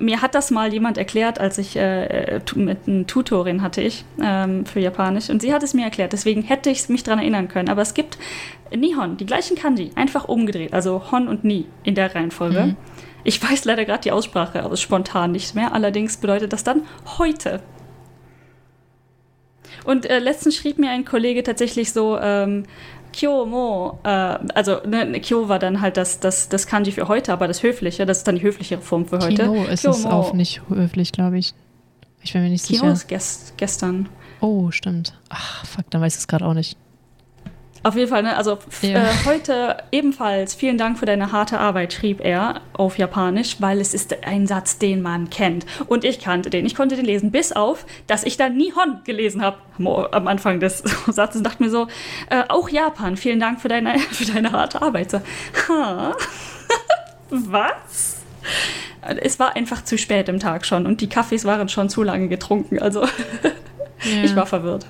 Speaker 2: mir hat das mal jemand erklärt, als ich äh, mit einer Tutorin hatte ich ähm, für Japanisch und sie hat es mir erklärt. Deswegen hätte ich mich daran erinnern können. Aber es gibt Nihon, die gleichen Kanji, einfach umgedreht, also Hon und Ni in der Reihenfolge. Mhm. Ich weiß leider gerade die Aussprache aber spontan nicht mehr. Allerdings bedeutet das dann heute. Und äh, letztens schrieb mir ein Kollege tatsächlich so, ähm, Kyo mo, äh, also ne, Kyo war dann halt das, das, das Kanji für heute, aber das Höfliche, das ist dann die höflichere Form für heute.
Speaker 1: Kino ist Kyo es auch nicht höflich, glaube ich. Ich bin mir nicht Kino sicher. Kino
Speaker 2: ist gest gestern.
Speaker 1: Oh, stimmt. Ach, fuck, dann weiß ich es gerade auch nicht.
Speaker 2: Auf jeden Fall, ne? also ja. äh, heute ebenfalls vielen Dank für deine harte Arbeit, schrieb er auf Japanisch, weil es ist ein Satz, den man kennt. Und ich kannte den. Ich konnte den lesen, bis auf, dass ich da Nihon gelesen habe am Anfang des Satzes und dachte mir so, äh, auch Japan, vielen Dank für deine, für deine harte Arbeit. So, ha? Was? Es war einfach zu spät im Tag schon und die Kaffees waren schon zu lange getrunken. Also ja. ich war verwirrt.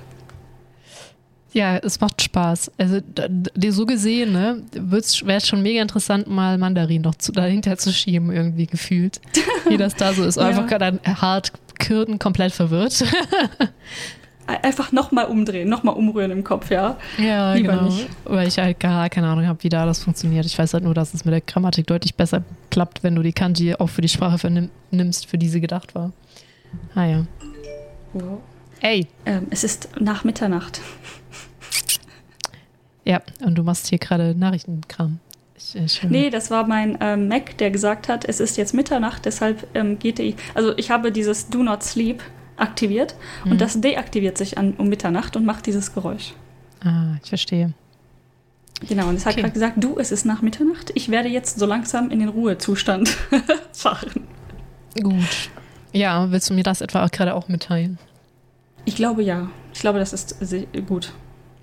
Speaker 1: Ja, es macht Spaß. Also dir so gesehen, ne, wäre es schon mega interessant, mal Mandarin noch zu, dahinter zu schieben, irgendwie gefühlt. Wie das da so ist. ja. Einfach dann hart Kürden komplett verwirrt.
Speaker 2: Einfach nochmal umdrehen, nochmal umrühren im Kopf, ja.
Speaker 1: Ja, Lieber genau. Nicht. Weil ich halt gar keine Ahnung habe, wie da das funktioniert. Ich weiß halt nur, dass es mit der Grammatik deutlich besser klappt, wenn du die Kanji auch für die Sprache nimmst, für die sie gedacht war. Ah ja.
Speaker 2: Wow. Ey. Ähm, es ist nach Mitternacht.
Speaker 1: Ja, und du machst hier gerade Nachrichtenkram. Ich,
Speaker 2: ich, nee, das war mein ähm, Mac, der gesagt hat, es ist jetzt Mitternacht, deshalb ähm, geht ich. Also ich habe dieses Do Not Sleep aktiviert mhm. und das deaktiviert sich an, um Mitternacht und macht dieses Geräusch.
Speaker 1: Ah, ich verstehe.
Speaker 2: Genau, und es hat okay. gerade gesagt, du, es ist nach Mitternacht. Ich werde jetzt so langsam in den Ruhezustand fahren.
Speaker 1: Gut. Ja, willst du mir das etwa gerade auch mitteilen?
Speaker 2: Ich glaube ja. Ich glaube, das ist gut.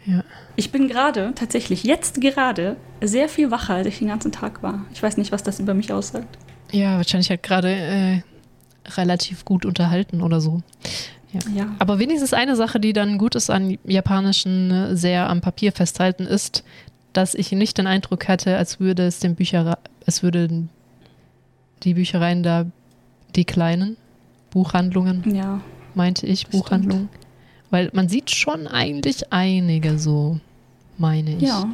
Speaker 1: Ja.
Speaker 2: Ich bin gerade, tatsächlich jetzt gerade, sehr viel wacher, als ich den ganzen Tag war. Ich weiß nicht, was das über mich aussagt.
Speaker 1: Ja, wahrscheinlich halt gerade äh, relativ gut unterhalten oder so. Ja. ja. Aber wenigstens eine Sache, die dann gut ist an japanischen äh, sehr am Papier festhalten, ist, dass ich nicht den Eindruck hatte, als würde es den Bücherei, es würde die Büchereien da die kleinen Buchhandlungen,
Speaker 2: ja,
Speaker 1: meinte ich, Buchhandlungen. Stimmt. Weil man sieht schon eigentlich einige so, meine ich.
Speaker 2: Ja.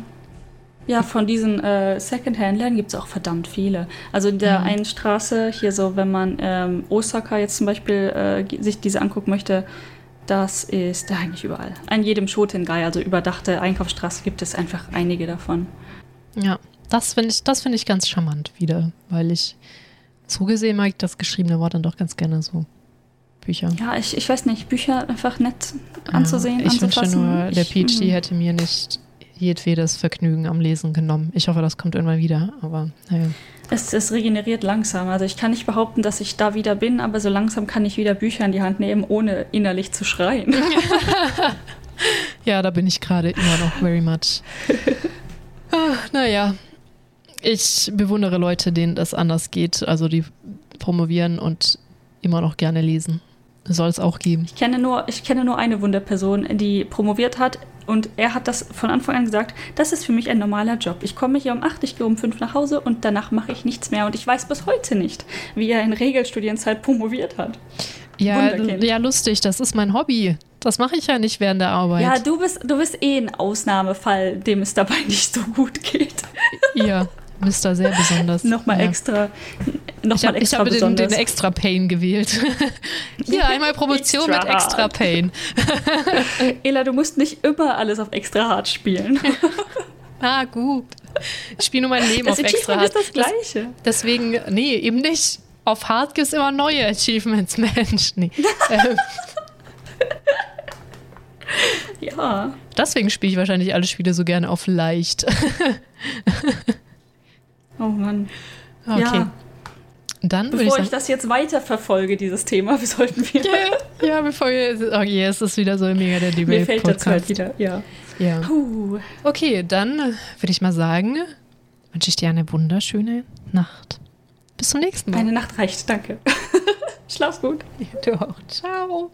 Speaker 2: Ja, von diesen äh, Secondhand-Läden gibt es auch verdammt viele. Also in der mhm. einen Straße, hier so, wenn man ähm, Osaka jetzt zum Beispiel äh, sich diese angucken möchte, das ist da eigentlich überall. An jedem Shotengai, also überdachte Einkaufsstraße, gibt es einfach einige davon.
Speaker 1: Ja, das finde ich, find ich ganz charmant wieder, weil ich zugesehen mag ich das geschriebene Wort dann doch ganz gerne so. Bücher.
Speaker 2: Ja, ich, ich weiß nicht, Bücher einfach nett anzusehen,
Speaker 1: ja, Ich wünschte nur, der PhD hm. hätte mir nicht jedwedes Vergnügen am Lesen genommen. Ich hoffe, das kommt irgendwann wieder, aber naja.
Speaker 2: Es, es regeneriert langsam. Also ich kann nicht behaupten, dass ich da wieder bin, aber so langsam kann ich wieder Bücher in die Hand nehmen, ohne innerlich zu schreien.
Speaker 1: ja, da bin ich gerade immer noch very much. ah, naja, ich bewundere Leute, denen das anders geht, also die promovieren und immer noch gerne lesen. Soll es auch geben.
Speaker 2: Ich kenne, nur, ich kenne nur eine Wunderperson, die promoviert hat und er hat das von Anfang an gesagt, das ist für mich ein normaler Job. Ich komme hier um acht, ich gehe um fünf nach Hause und danach mache ich nichts mehr. Und ich weiß bis heute nicht, wie er in Regelstudienzeit promoviert hat.
Speaker 1: Ja, ja, lustig, das ist mein Hobby. Das mache ich ja nicht während der Arbeit.
Speaker 2: Ja, du bist, du bist eh ein Ausnahmefall, dem es dabei nicht so gut geht.
Speaker 1: Ja, Mr. sehr besonders.
Speaker 2: Nochmal
Speaker 1: ja.
Speaker 2: extra nochmal
Speaker 1: ich
Speaker 2: extra
Speaker 1: habe den, extra Pain gewählt. Hier einmal Promotion mit
Speaker 2: Extra
Speaker 1: extra
Speaker 2: hart.
Speaker 1: Pain.
Speaker 2: Ela, du musst nicht immer alles auf extra hart spielen.
Speaker 1: Ah, gut. Ich spiele nur mein Leben
Speaker 2: Das
Speaker 1: auf extra
Speaker 2: Achievement
Speaker 1: hart.
Speaker 2: ist das Gleiche.
Speaker 1: Deswegen, nee, eben nicht. Auf hart gibt es immer neue Achievements, Mensch. Nee. ähm,
Speaker 2: Ja.
Speaker 1: deswegen spiele ich wahrscheinlich alle Spiele so gerne auf leicht.
Speaker 2: Oh Mann.
Speaker 1: Okay.
Speaker 2: Ja.
Speaker 1: Dann würde ich
Speaker 2: Bevor
Speaker 1: sagen.
Speaker 2: ich das jetzt weiter verfolge, dieses Thema, wir sollten wir.
Speaker 1: ja, ja, bevor wir. Oh je, es ist wieder so mega der
Speaker 2: Mir
Speaker 1: Debate
Speaker 2: fällt dazu halt
Speaker 1: Podcast.
Speaker 2: wieder, ja.
Speaker 1: Ja.
Speaker 2: Puh.
Speaker 1: Okay, dann würde ich mal sagen, wünsche ich dir eine wunderschöne Nacht. Bis zum nächsten Mal.
Speaker 2: Eine Nacht reicht, danke. Schlaf gut.
Speaker 1: Du auch. Ciao.